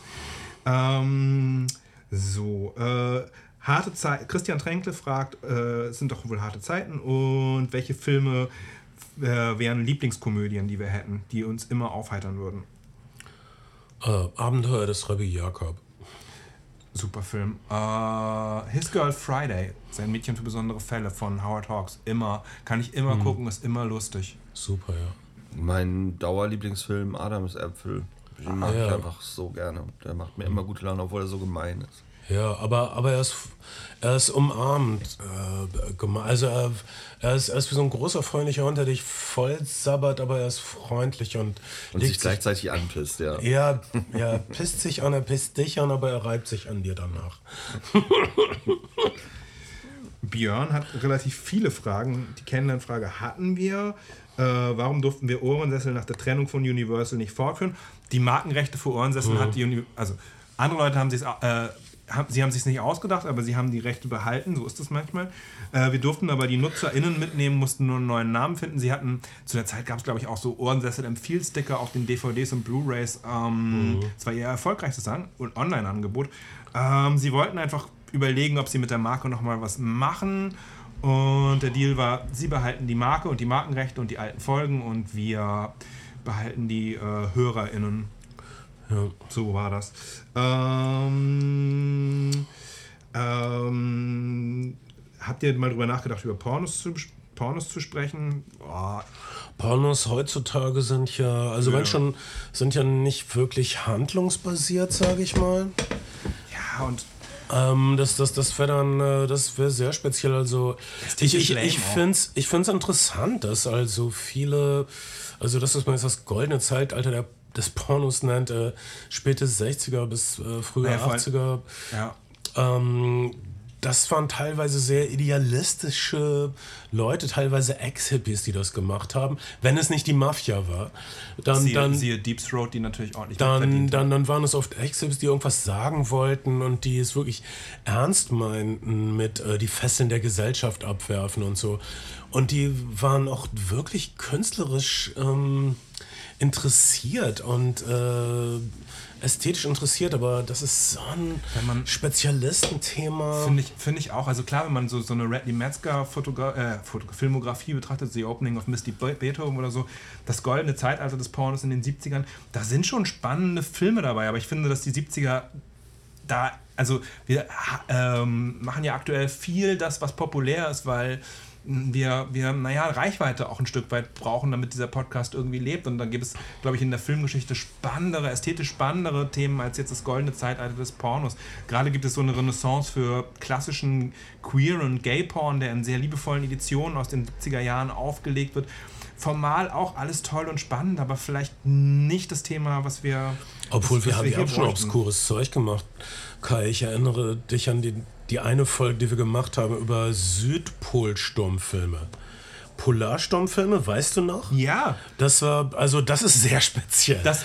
Ähm, so, äh, harte Zeit. Christian Tränkle fragt, äh, es sind doch wohl harte Zeiten und welche Filme äh, wären Lieblingskomödien, die wir hätten, die uns immer aufheitern würden? Äh, Abenteuer des Rabbi Jakob. Super Film. Äh, His Girl Friday, sein Mädchen für besondere Fälle von Howard Hawks. Immer, kann ich immer gucken, ist immer lustig. Super, ja. Mein Dauerlieblingsfilm Adams Äpfel. Den mag ja. ich einfach so gerne. Der macht mir immer gute Laune, obwohl er so gemein ist. Ja, aber, aber er ist, er ist umarmend. Äh, also er, er, ist, er ist wie so ein großer, freundlicher Hund, der dich voll sabbert, aber er ist freundlich und, Und sich gleichzeitig anpisst, ja. Ja, er pisst sich an, er pisst dich an, aber er reibt sich an dir danach. Björn hat relativ viele Fragen. Die Kennenlernfrage hatten wir. Äh, warum durften wir Ohrensessel nach der Trennung von Universal nicht fortführen? Die Markenrechte für Ohrensessel hat die Uni also andere Leute haben sich äh, sie haben sich nicht ausgedacht, aber sie haben die Rechte behalten, so ist das manchmal. Äh, wir durften aber die NutzerInnen mitnehmen, mussten nur einen neuen Namen finden. Sie hatten, zu der Zeit gab es glaube ich auch so Ohrensessel Empfehl-Sticker auf den DVDs und Blu-Rays. Ähm, Das war ihr erfolgreichstes An- Online-Angebot. Ähm, sie wollten einfach überlegen, ob sie mit der Marke nochmal was machen. Und der Deal war, sie behalten die Marke und die Markenrechte und die alten Folgen und wir behalten die äh, HörerInnen. Ja. So war das. Ähm, ähm, habt ihr mal drüber nachgedacht, über Pornos zu, Pornos zu sprechen? Oh, Pornos heutzutage sind ja, also Ja. wenn schon, sind ja nicht wirklich handlungsbasiert, sage ich mal. ja, und Ähm, das das, das wäre dann, äh, das wäre sehr speziell. Also ich, ich, ich finde es ich find's interessant, dass also viele, also das, man jetzt das goldene Zeitalter der, des Pornos nennt, äh, späte 60er bis äh, frühe Ja, vor allem- 80er, ja, ähm, das waren teilweise sehr idealistische Leute, teilweise Ex-Hippies, die das gemacht haben. Wenn es nicht die Mafia war, dann, siehe, dann, siehe Deep Throat, die natürlich ordentlich dann, dann, dann waren es oft Ex-Hippies, die irgendwas sagen wollten und die es wirklich ernst meinten mit äh, die Fesseln der Gesellschaft abwerfen und so. Und die waren auch wirklich künstlerisch ähm, interessiert und äh, ästhetisch interessiert, aber das ist so ein Wenn man- Spezialistenthema. Finde ich, finde ich auch. Also klar, wenn man so, so eine Radley Metzger Fotogra äh, Filmografie betrachtet, The Opening of Misty Be- Beethoven oder so, das goldene Zeitalter des Pornos in den 70ern, da sind schon spannende Filme dabei, aber ich finde, dass die 70er da, also wir ähm, machen ja aktuell viel das, was populär ist, weil wir, wir, naja, Reichweite auch ein Stück weit brauchen, damit dieser Podcast irgendwie lebt. Und da gibt es, glaube ich, in der Filmgeschichte spannendere, ästhetisch spannendere Themen als jetzt das goldene Zeitalter des Pornos. Gerade gibt es so eine Renaissance für klassischen Queer- und Gay-Porn, der in sehr liebevollen Editionen aus den 70er Jahren aufgelegt wird. Formal auch alles toll und spannend, aber vielleicht nicht das Thema, was wir. Obwohl was- wir haben ja auch schon obskures Zeug gemacht. Kai, ich erinnere dich an die, die eine Folge, die wir gemacht haben über Südpol-Sturmfilme. Polarsturmfilme, weißt du noch? Ja, Das war, also das ist sehr speziell. das,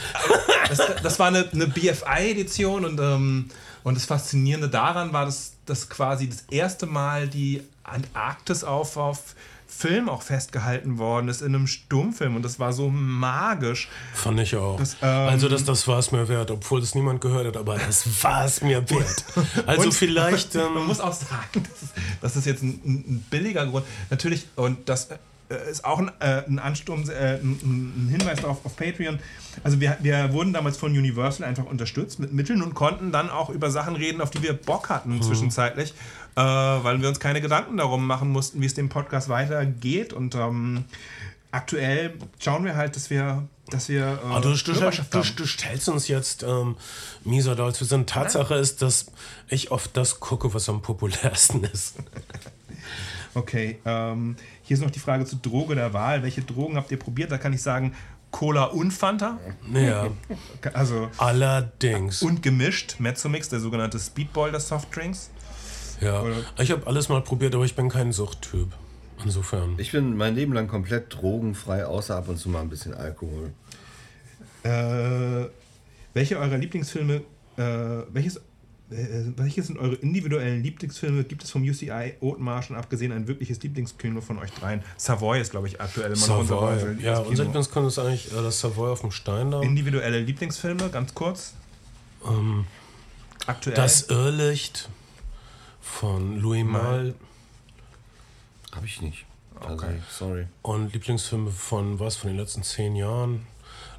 das, das war eine, eine BFI-Edition und, ähm, und das Faszinierende daran war, dass, dass quasi das erste Mal die Antarktis auf, auf Film auch festgehalten worden ist in einem Stummfilm und das war so magisch. Fand ich auch. Das, ähm, also das, das war es mir wert, obwohl das niemand gehört hat, aber das war es mir wert. Also vielleicht... Man Ähm, muss auch sagen, das ist, das ist jetzt ein, ein billiger Grund. Natürlich, und das äh, ist auch ein, äh, ein Ansturm, äh, ein, ein Hinweis darauf auf Patreon. Also wir, wir wurden damals von Universal einfach unterstützt mit Mitteln und konnten dann auch über Sachen reden, auf die wir Bock hatten Mhm. zwischenzeitlich, äh, weil wir uns keine Gedanken darum machen mussten, wie es dem Podcast weitergeht. Und ähm, aktuell schauen wir halt, dass wir, dass wir äh, Ah, du, du, du, du stellst uns jetzt ähm, mieser als wir sind. Tatsache ist, dass ich oft das gucke, was am populärsten ist. Okay, ähm, hier ist noch die Frage zur Droge der Wahl. Welche Drogen habt ihr probiert? Da kann ich sagen, Cola und Fanta. Ja, Also allerdings. und gemischt, Mezzomix, der sogenannte Speedball des Softdrinks. Ja, Oder- ich habe alles mal probiert, aber ich bin kein Suchttyp. Insofern. Ich bin mein Leben lang komplett drogenfrei, außer ab und zu mal ein bisschen Alkohol. Äh, welche eurer Lieblingsfilme, äh, welches, äh, welche sind eure individuellen Lieblingsfilme? Gibt es vom UCI Othmarschen abgesehen ein wirkliches Lieblingskino von euch dreien? Savoy ist, glaube ich, aktuell immer noch unser Savoy. Ja, unser Lieblingskino. Ist eigentlich äh, das Savoy auf dem Stein da. Individuelle Lieblingsfilme, ganz kurz. Ähm, Aktuell. das Irrlicht von Louis Malle Hab ich nicht. Also, Okay. sorry. und Lieblingsfilme von was, von den letzten zehn Jahren.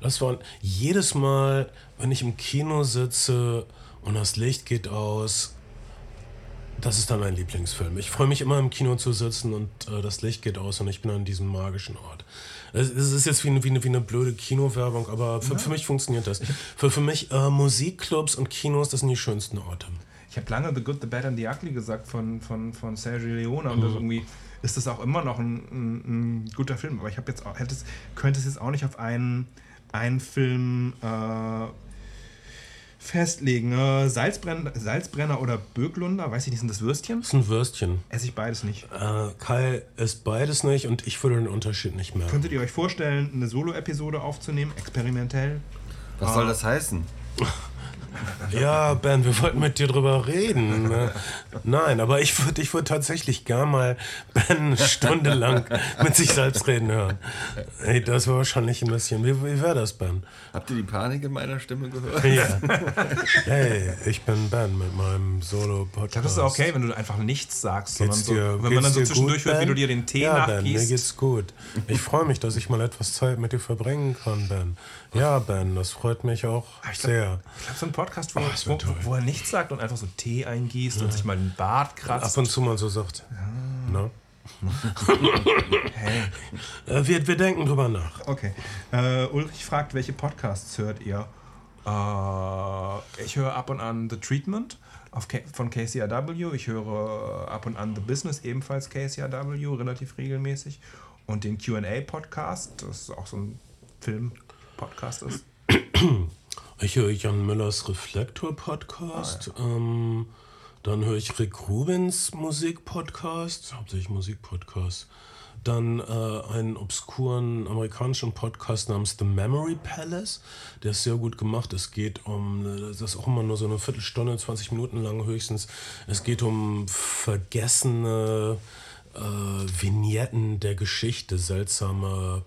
Das waren jedes Mal, wenn ich im Kino sitze und das Licht geht aus, das ist dann mein Lieblingsfilm. Ich freue mich immer im Kino zu sitzen und äh, das Licht geht aus und ich bin an diesem magischen Ort. Es, es ist jetzt wie eine, wie eine, wie eine blöde Kinowerbung, aber für, für mich funktioniert das. Für, für mich äh, Musikclubs und Kinos, das sind die schönsten Orte. Ich habe lange The Good, The Bad and The Ugly gesagt von, von, von Sergio Leone und das irgendwie ist das auch immer noch ein, ein, ein guter Film. Aber ich habe jetzt auch, hätte es, könnte es jetzt auch nicht auf einen, einen Film äh, festlegen. Äh, Salzbrenner, Salzbrenner oder Böglunder, weiß ich nicht, sind das Würstchen? Das ist ein Würstchen. Esse ich beides nicht. Äh, Kai isst beides nicht und ich würde den Unterschied nicht merken. Könntet ihr euch vorstellen, eine Solo-Episode aufzunehmen, experimentell? Was soll das heißen? Ja, Ben, wir wollten mit dir drüber reden. ne? Nein, aber ich würde ich würd tatsächlich gar mal Ben eine Stunde lang mit sich selbst reden hören. Ey, das war wahrscheinlich ein bisschen. Wie, wie wäre das, Ben? Habt ihr die Panik in meiner Stimme gehört? Ja. Hey, ich bin Ben mit meinem Ich Solo-Podcast. glaube, das ist okay, wenn du einfach nichts sagst, sondern Geht's so, dir, wenn man dann so zwischendurch gut, hört, wie du dir den Tee ja, Ben, mir nachgießt. geht's gut. Ich freue mich, dass ich mal etwas Zeit mit dir verbringen kann, Ben. Ja, Ben, das freut mich auch ich glaub- sehr. Ich glaube, so ein Podcast, wo, Oh, wo, wo er nichts sagt und einfach so Tee eingießt und sich mal den Bart kratzt. Ab und zu mal so sagt. Ne? Hey. Äh, wir, wir denken drüber nach. Okay. Äh, Ulrich fragt, welche Podcasts hört ihr? Äh, ich höre ab und an The Treatment von KCRW. Ich höre ab und an The Business, ebenfalls KCRW, relativ regelmäßig. Und den QA-Podcast, das ist auch so ein Film-Podcast ist. Ich höre Jan Müllers Reflektor-Podcast. Ähm, dann höre ich Rick Rubins Musik-Podcast, hauptsächlich Musik-Podcast. Dann äh, einen obskuren amerikanischen Podcast namens The Memory Palace. Der ist sehr gut gemacht. Es geht um, äh, das ist auch immer nur so eine Viertelstunde, 20 Minuten lang höchstens. Es geht um vergessene äh, Vignetten der Geschichte, seltsame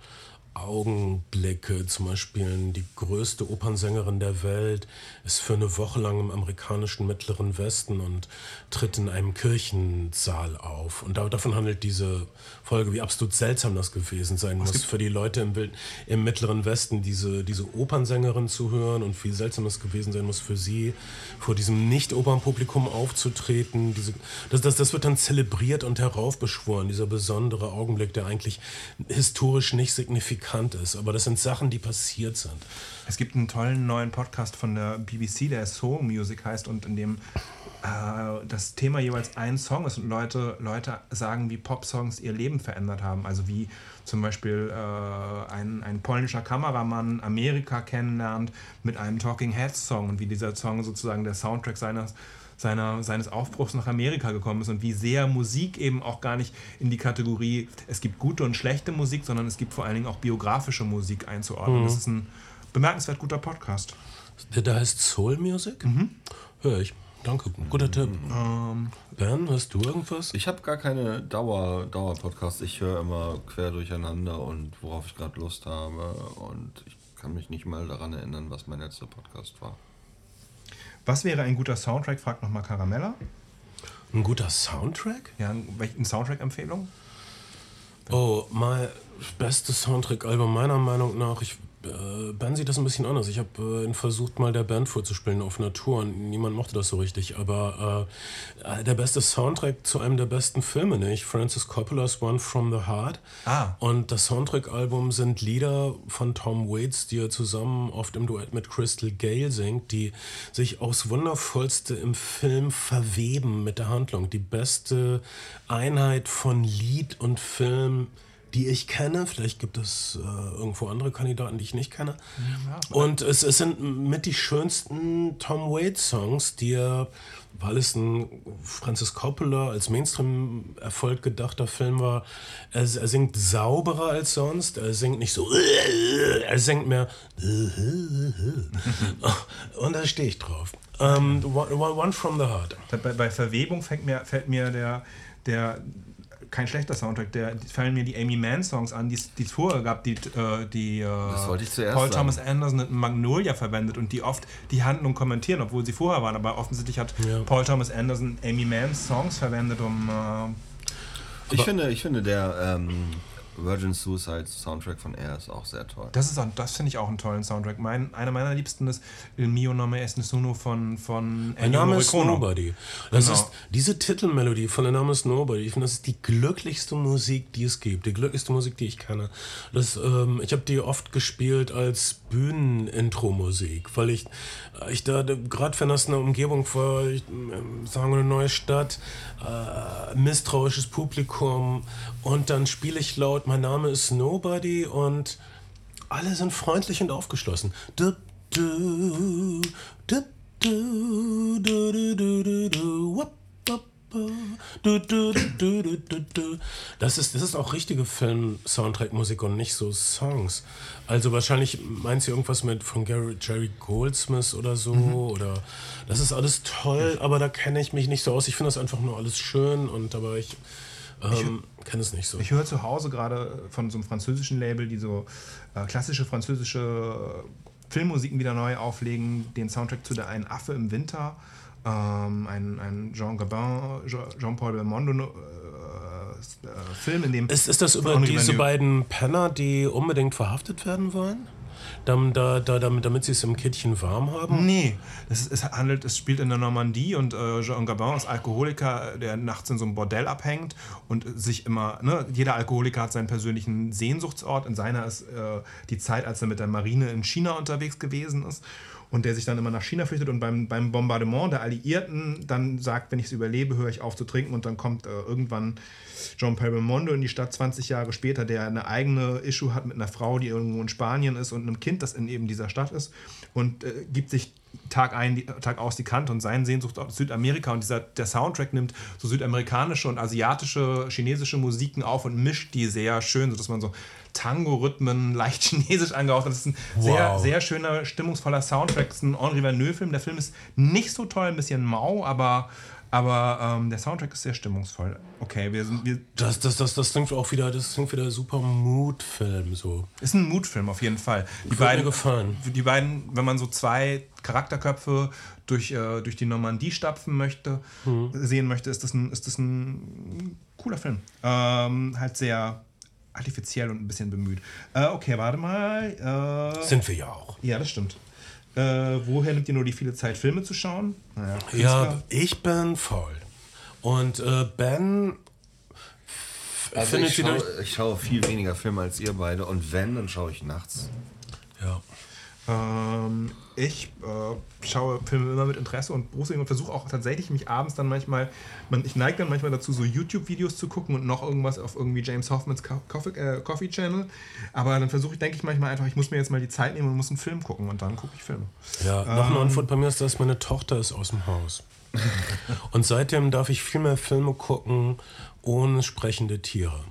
Augenblicke, zum Beispiel die größte Opernsängerin der Welt ist für eine Woche lang im amerikanischen Mittleren Westen und tritt in einem Kirchensaal auf. Und da, davon handelt diese Folge, wie absolut seltsam das gewesen sein muss für die Leute im, Bild, im Mittleren Westen, diese, diese Opernsängerin zu hören und wie seltsam es gewesen sein muss für sie, vor diesem Nicht-Opernpublikum aufzutreten. Diese, das, das, das wird dann zelebriert und heraufbeschworen, dieser besondere Augenblick, der eigentlich historisch nicht signifikant ist. Aber das sind Sachen, die passiert sind. Es gibt einen tollen neuen Podcast von der BBC, der Soul Music heißt und in dem äh, das Thema jeweils ein Song ist und Leute, Leute sagen, wie Pop-Songs ihr Leben verändert haben. Also wie zum Beispiel äh, ein, ein polnischer Kameramann Amerika kennenlernt mit einem Talking Heads Song und wie dieser Song sozusagen der Soundtrack seines seiner, seines Aufbruchs nach Amerika gekommen ist und wie sehr Musik eben auch gar nicht in die Kategorie, es gibt gute und schlechte Musik, sondern es gibt vor allen Dingen auch biografische Musik einzuordnen. Das ist ein bemerkenswert guter Podcast. Der, der heißt Soul Music? Hör ich. Danke, guter Tipp. Ben, hast du irgendwas? Ich habe gar keine Dauer, Dauer-Podcasts. Ich höre immer quer durcheinander und worauf ich gerade Lust habe. Und ich kann mich nicht mal daran erinnern, was mein letzter Podcast war. Was wäre ein guter Soundtrack? Fragt nochmal Caramella. Ein guter Soundtrack? Ja, welche Soundtrack-Empfehlung? Oh, mein bestes Soundtrack-Album meiner Meinung nach. Ich, äh, Ben sieht das ein bisschen anders. Ich habe äh, ihn versucht, mal der Band vorzuspielen auf Natur und niemand mochte das so richtig. Aber äh, äh, der beste Soundtrack zu einem der besten Filme, nicht? Francis Coppola's One from the Heart. Ah. Und das Soundtrack-Album sind Lieder von Tom Waits, die er zusammen oft im Duett mit Crystal Gale singt, die sich aufs Wundervollste im Film verweben mit der Handlung. Die beste Einheit von Lied und Film, die ich kenne. Vielleicht gibt es äh, irgendwo andere Kandidaten, die ich nicht kenne. und es, es sind mit die schönsten Tom Waits-Songs, die er, weil es ein Francis Coppola als Mainstream-Erfolg gedachter Film war, er, er singt sauberer als sonst. Er singt nicht so, er singt mehr. Und da stehe ich drauf. Ähm, one, one from the Heart. Bei, bei Verwebung fällt mir, fällt mir der, der kein schlechter Soundtrack, der die fallen mir die Amy Mann Songs an, die es die es vorher gab, die, äh, die äh, Paul sagen. Thomas Anderson in Magnolia verwendet und die oft die Handlung kommentieren, obwohl sie vorher waren. Aber offensichtlich hat Ja. Paul Thomas Anderson Amy Mann Songs verwendet, um äh, Ich finde, ich finde der, ähm, Virgin Suicide Soundtrack von Air ist auch sehr toll. Das, ist auch- das finde ich auch einen tollen Soundtrack. Mein, einer meiner Liebsten ist Il mio nome es nessuno von, von Mein Ennio Name ist. Nobody. Das Genau. ist diese Titelmelodie von Der Name ist Nobody. Ich finde, das ist die glücklichste Musik, die es gibt. Die glücklichste Musik, die ich kenne. Das, ähm, ich habe die oft gespielt als Bühnenintro-Musik, weil ich, äh, ich da, gerade wenn das eine Umgebung ich, ähm, sagen wir eine neue Stadt, äh, misstrauisches Publikum und dann spiele ich laut, mein Name ist Nobody und alle sind freundlich und aufgeschlossen. Du, du, du, du, du, du, du, du, du, du, du, du, du, du, du. Das ist, das ist auch richtige Film-Soundtrack-Musik und nicht so Songs. Also wahrscheinlich meint sie irgendwas mit von Gary, Jerry Goldsmith oder so. Oder das ist alles toll, aber da kenne ich mich nicht so aus. Ich finde das einfach nur alles schön und aber ich ähm, kenne es nicht so. Ich höre zu Hause gerade von so einem französischen Label, die so äh, klassische französische äh, Filmmusiken wieder neu auflegen. Den Soundtrack zu Der Ein Affe im Winter. Ähm, ein, ein Jean Gabin, Je- Jean-Paul Belmondo äh, äh, Film, in dem. Ist, ist das über diese beiden Penner, die unbedingt verhaftet werden wollen? Dam- Da, da, damit, damit sie es im Kittchen warm haben? Nee, es, es handelt, es spielt in der Normandie und äh, Jean Gabin ist Alkoholiker, der nachts in so einem Bordell abhängt und sich immer, ne, jeder Alkoholiker hat seinen persönlichen Sehnsuchtsort. In seiner ist äh, die Zeit, als er mit der Marine in China unterwegs gewesen ist und der sich dann immer nach China flüchtet und beim, beim Bombardement der Alliierten dann sagt, wenn ich es überlebe, höre ich auf zu trinken. Und dann kommt äh, irgendwann John Belmondo in die Stadt 20 Jahre später, der eine eigene Issue hat mit einer Frau, die irgendwo in Spanien ist und einem Kind, das in eben dieser Stadt ist und äh, gibt sich Tag ein, Tag aus die Kante und seinen Sehnsucht aus Südamerika. Und dieser, der Soundtrack nimmt so südamerikanische und asiatische, chinesische Musiken auf und mischt die sehr schön, sodass man so Tango-Rhythmen leicht chinesisch angehaucht. Das ist ein sehr, Wow. sehr schöner, stimmungsvoller Soundtrack. Das ist ein Henri Verneuil-Film. Der Film ist nicht so toll, ein bisschen mau, aber, aber ähm, der Soundtrack ist sehr stimmungsvoll. Okay, wir sind, wir, Das, das, das, das klingt auch wieder, das klingt wieder super Mood-Film so. ist ein Mutfilm auf jeden Fall. Die mir beiden, gefallen. die beiden, wenn man so zwei Charakterköpfe durch, äh, durch die Normandie stapfen möchte, Mhm. sehen möchte, ist das ein, ist das ein cooler Film. Ähm, halt sehr artifiziell und ein bisschen bemüht. Äh, okay, warte mal. Äh, Sind wir ja auch. ja, das stimmt. Äh, woher nimmt ihr nur die viele Zeit, Filme zu schauen? Naja, Ja, ich bin faul. Und äh, Ben Also findet ich, schaue, ich schaue viel weniger Filme als ihr beide und wenn, dann schaue ich nachts. Ja. Ähm, ich äh, schaue Filme immer mit Interesse und Berufswegen und versuche auch tatsächlich mich abends dann manchmal, man, ich neige dann manchmal dazu, so YouTube-Videos zu gucken und noch irgendwas auf irgendwie James Hoffmans Co Coffee, äh, Coffee Channel. Aber dann versuche ich, denke ich manchmal einfach, ich muss mir jetzt mal die Zeit nehmen und muss einen Film gucken und dann gucke ich Filme. Ja, noch eine Antwort bei mir ist, dass meine Tochter ist aus dem Haus. Und seitdem darf ich viel mehr Filme gucken ohne sprechende Tiere.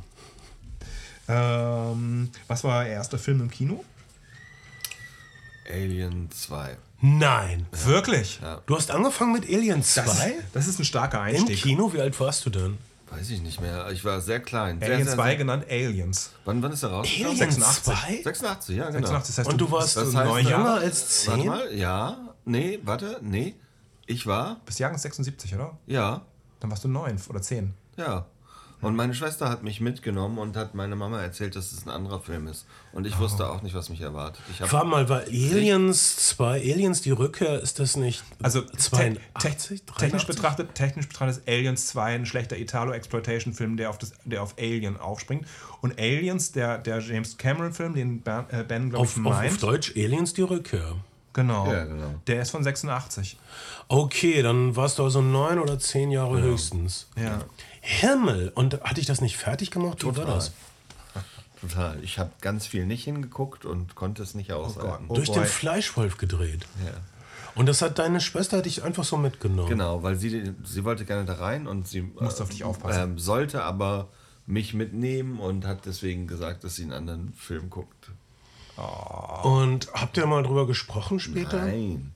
Ähm, was war Ihr erster Film im Kino? Alien 2. Nein. Wirklich? Du hast angefangen mit Alien 2? Das, das ist ein starker Im Einstieg. Kino? Wie alt warst du denn? Weiß ich nicht mehr. Ich war sehr klein. Sehr, Alien sehr, 2 sehr, genannt Aliens. wann, wann ist er rausgekommen? Alien 86. 2? 86, ja, genau. 86, das heißt, Und du warst Das heißt, neun jünger als Warte 10? mal, ja. Nee, warte, nee. Ich war, Bist Jahrgang 76, oder? ja, Dann warst du neun oder zehn. ja. Und meine Schwester hat mich mitgenommen und hat meine Mama erzählt, dass es ein anderer Film ist. Und ich wusste auch nicht, was mich erwartet. Ich Warte mal, war Aliens 2, Aliens die Rückkehr, ist das nicht Also te 82, technisch 83? betrachtet, technisch betrachtet ist Aliens 2 ein schlechter Italo-Exploitation-Film, der auf, das, der auf Alien aufspringt. Und Aliens, der, der James Cameron-Film, den Ben, äh, ben glaube ich, Auf, auf, auf meint, Deutsch Aliens die Rückkehr. genau, Ja, genau. der ist von 86. Okay, dann warst du also neun oder zehn Jahre höchstens. Ja. Himmel! Und hatte ich das nicht fertig gemacht? Wie war Total. das? Total. Ich habe ganz viel nicht hingeguckt und konnte es nicht aushalten. Oh Durch boy. den Fleischwolf gedreht. ja. Und das hat deine Schwester hat dich einfach so mitgenommen. Genau, weil sie, sie wollte gerne da rein und sie Musste auf dich aufpassen. Ähm, sollte aber mich mitnehmen und hat deswegen gesagt, dass sie einen anderen Film guckt. Und habt ihr mal drüber gesprochen später? Nein.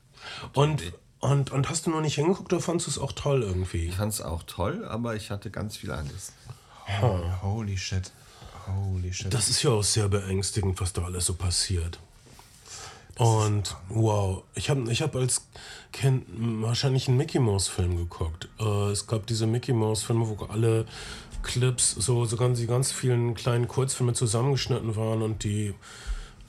Und, und, und hast du noch nicht hingeguckt oder fandest du es auch toll irgendwie? Ich fand es auch toll, aber ich hatte ganz viel Angst. Holy shit. Holy shit. Das ist ja auch sehr beängstigend, was da alles so passiert. Und wow, ich habe ich hab als Kind wahrscheinlich einen Mickey Mouse Film geguckt. Äh, es gab diese Mickey Mouse Filme, wo alle Clips, so, so ganz, die ganz vielen kleinen Kurzfilme zusammengeschnitten waren und die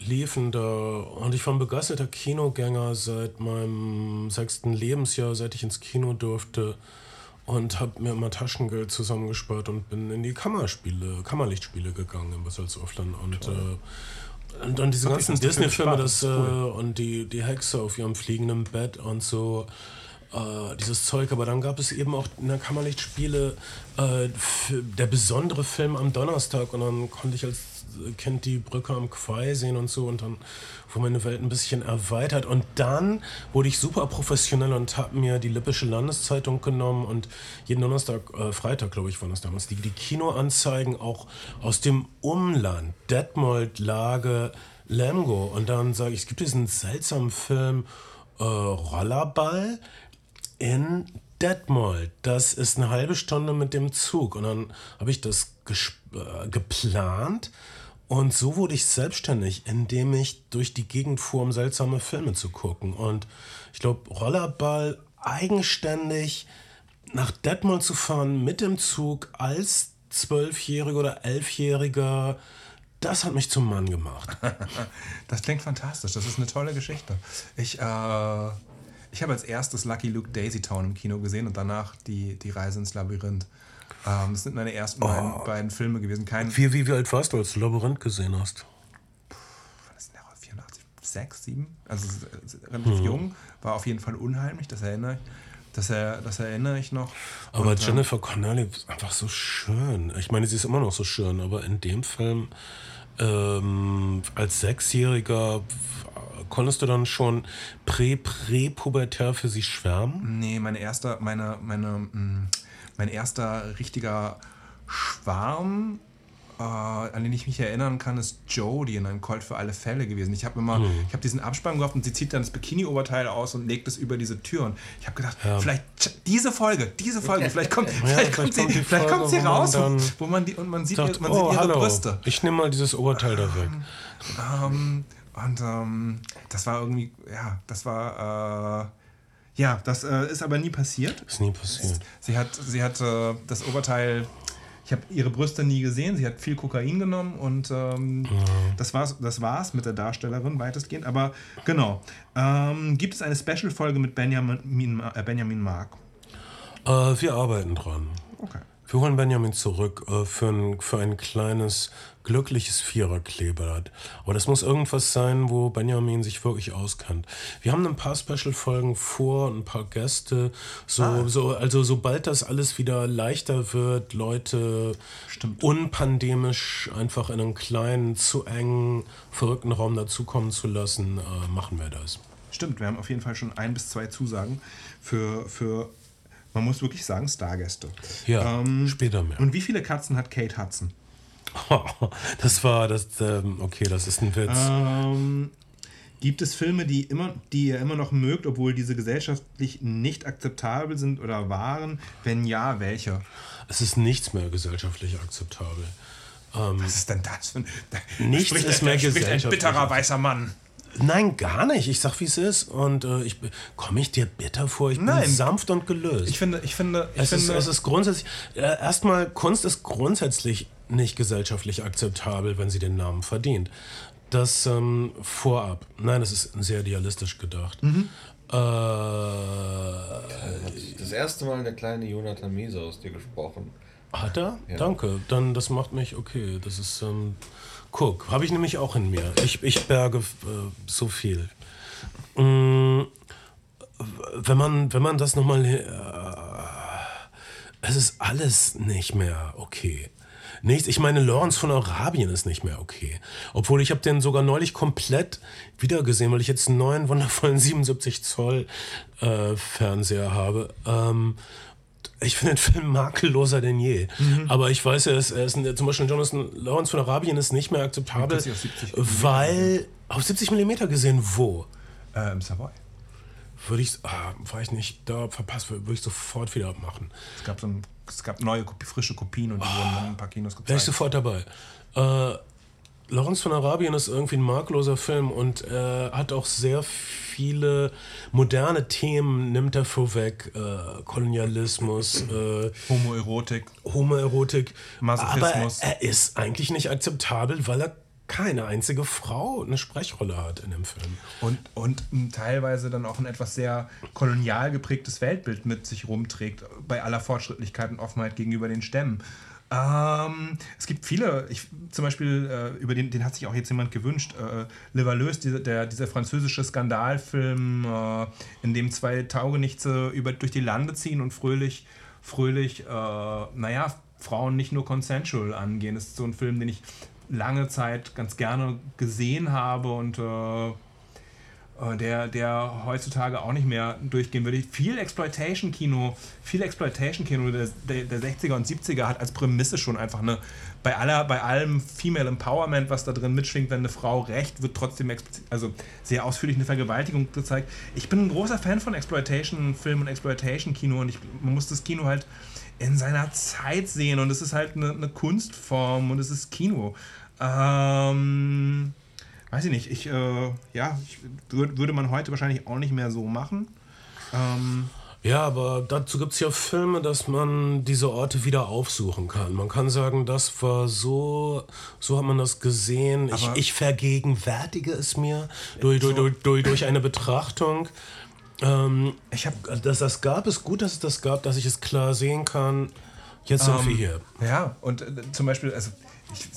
liefen da. Und ich war ein begeisterter Kinogänger seit meinem sechsten Lebensjahr, seit ich ins Kino durfte. Und habe mir immer Taschengeld zusammengespart und bin in die Kammerspiele, Kammerlichtspiele gegangen in Wesselsaufland. Und, äh, und dann diese Wirklich, ganzen Disney-Filme, das das, ist äh, und die, die Hexe auf ihrem fliegenden Bett und so äh, dieses Zeug. Aber dann gab es eben auch in der Kammerlichtspiele äh, der besondere Film am Donnerstag und dann konnte ich als Kind die Brücke am Quai sehen und so und dann wurde meine Welt ein bisschen erweitert. Und dann wurde ich super professionell und habe mir die Lippische Landeszeitung genommen und jeden Donnerstag, äh, Freitag glaube ich waren das damals, die, die Kinoanzeigen auch aus dem Umland, Detmold, Lage, Lemgo. Und dann sage ich, es gibt diesen seltsamen Film äh, Rollerball in Detmold. Das ist eine halbe Stunde mit dem Zug. Und dann habe ich das äh, geplant. Und so wurde ich selbstständig, indem ich durch die Gegend fuhr, um seltsame Filme zu gucken. Und ich glaube, Rollerball eigenständig nach Detmold zu fahren mit dem Zug als Zwölfjähriger oder Elfjähriger, das hat mich zum Mann gemacht. Das klingt fantastisch. Das ist eine tolle Geschichte. Ich, äh, ich habe als erstes Lucky Luke Daisy Town im Kino gesehen und danach die, die Reise ins Labyrinth. Ähm, das sind meine ersten beiden, beiden Filme gewesen. Kein, Wie, wie, wie alt warst du, als du Labyrinth gesehen hast? was ist denn der? 84, 6, 7? Also relativ jung. War auf jeden Fall unheimlich. Das erinnere ich, das, er, das erinnere ich noch. Aber Und, ähm, Jennifer Connelly ist einfach so schön. Ich meine, sie ist immer noch so schön, aber in dem Film ähm, als Sechsjähriger konntest du dann schon prä-prä-pubertär für sie schwärmen? Nee, mein erster, meine, meine, mh, mein erster richtiger Schwarm, äh, an den ich mich erinnern kann, ist Jodie in einem Colt für alle Fälle gewesen. Ich habe immer, ich habe diesen Abspann gehofft und sie zieht dann das Bikini-Oberteil aus und legt es über diese Tür. Und ich habe gedacht, vielleicht tsch- diese Folge, diese Folge, vielleicht kommt, vielleicht kommt, vielleicht sie, vielleicht kommt sie wo man raus, wo, man die und man sieht, Sagt, man oh, sieht ihre hallo, Brüste. ich nehme mal dieses Oberteil da weg. Ähm, und ähm, das war irgendwie, ja, das war, äh, ja, das äh, ist aber nie passiert. Ist nie passiert. Sie hat, sie hat äh, das Oberteil, ich habe ihre Brüste nie gesehen, sie hat viel Kokain genommen und ähm, das, war's, das war's mit der Darstellerin weitestgehend. Aber genau, ähm, gibt es eine Special-Folge mit Benjamin, äh, Benjamin Mark? Äh, wir arbeiten dran. Okay. Wir holen Benjamin zurück äh, für, ein, für ein kleines, glückliches Viererkleeblatt. Aber das muss irgendwas sein, wo Benjamin sich wirklich auskennt. Wir haben ein paar Special-Folgen vor, ein paar Gäste. So, so, also sobald das alles wieder leichter wird, Leute unpandemisch einfach in einen kleinen, zu engen, verrückten Raum dazukommen zu lassen, äh, machen wir das. Stimmt, wir haben auf jeden Fall schon ein bis zwei Zusagen für, für man muss wirklich sagen, Stargäste. Ja, Ähm, später mehr. Und wie viele Katzen hat Kate Hudson? Das war das, ähm, okay, das ist ein Witz. Ähm, gibt es Filme, die, immer, die ihr immer noch mögt, obwohl diese gesellschaftlich nicht akzeptabel sind oder waren? Wenn ja, welche? Es ist nichts mehr gesellschaftlich akzeptabel. Was ist denn das für ein. Nichts spricht ist mehr spricht ein gesellschaftlich bitterer weißer Mann. Nein, gar nicht. Ich sag, wie es ist. Und äh, ich komme ich dir bitter vor. Ich bin Nein. sanft und gelöst. Ich finde, ich finde, ich es, ist, finde es ist grundsätzlich. Äh, erstmal, Kunst ist grundsätzlich nicht gesellschaftlich akzeptabel, wenn sie den Namen verdient. Das ähm, vorab. Nein, das ist sehr idealistisch gedacht. Mhm. Äh, Das erste Mal der kleine Jonathan Miese aus dir gesprochen. Hat er? Danke. Dann, das macht mich okay. Das ist, ähm, guck, habe ich nämlich auch in mir. Ich, ich berge äh, so viel. Mm, wenn man, wenn man das nochmal, äh, es ist alles nicht mehr okay. Nichts, ich meine, Lawrence von Arabien ist nicht mehr okay. Obwohl ich habe den sogar neulich komplett wiedergesehen, weil ich jetzt einen neuen, wundervollen 77 Zoll äh, Fernseher habe. Ähm, ich finde den Film makelloser denn je. Aber ich weiß, er ist, er ist zum Beispiel Jonathan Lawrence von Arabien ist nicht mehr akzeptabel, auf 70 weil auf 70 mm gesehen, wo? äh, im Savoy. Würde ich, ah, war ich nicht da, verpasst, würde ich sofort wieder abmachen. Es gab, so ein, es gab neue, frische Kopien und die wurden dann in ein paar Kinos Wäre ich gezeigt. sofort dabei. Äh, Lawrence von Arabien ist irgendwie ein makelloser Film und äh, hat auch sehr viele moderne Themen, nimmt er vorweg. Äh, Kolonialismus, äh, Homoerotik. Homoerotik. Masochismus. Aber er ist eigentlich nicht akzeptabel, weil er keine einzige Frau eine Sprechrolle hat in dem Film. Und, und teilweise dann auch ein etwas sehr kolonial geprägtes Weltbild mit sich rumträgt, bei aller Fortschrittlichkeit und Offenheit gegenüber den Stämmen. Ähm, es gibt viele, ich, zum Beispiel, äh, über den, den hat sich auch jetzt jemand gewünscht, äh, Le Valleuse, dieser, der, dieser französische Skandalfilm, äh, in dem zwei Taugenichtse über, durch die Lande ziehen und fröhlich, fröhlich, äh, naja, Frauen nicht nur consensual angehen. Das ist so ein Film, den ich lange Zeit ganz gerne gesehen habe und äh, äh, der, der heutzutage auch nicht mehr durchgehen würde. Viel Exploitation-Kino, viel Exploitation-Kino der, der, der 60er und 70er hat als Prämisse schon einfach eine, bei, aller, bei allem Female Empowerment, was da drin mitschwingt, wenn eine Frau recht, wird trotzdem also sehr ausführlich eine Vergewaltigung gezeigt. Ich bin ein großer Fan von Exploitation-Film und Exploitation-Kino und ich, man muss das Kino halt in seiner Zeit sehen und es ist halt eine, eine Kunstform und es ist Kino. Ähm, weiß ich nicht, ich, äh, ja, ich, würd, würde man heute wahrscheinlich auch nicht mehr so machen. Ähm, ja, aber dazu gibt es ja Filme, dass man diese Orte wieder aufsuchen kann. Man kann sagen, das war so, so hat man das gesehen. Ich, ich vergegenwärtige es mir durch, so durch, durch, durch eine Betrachtung. Ähm, ich hab, dass das gab, ist gut, dass es das gab, dass ich es klar sehen kann. Jetzt sind ähm, wir hier. Ja, und äh, zum Beispiel, also ich,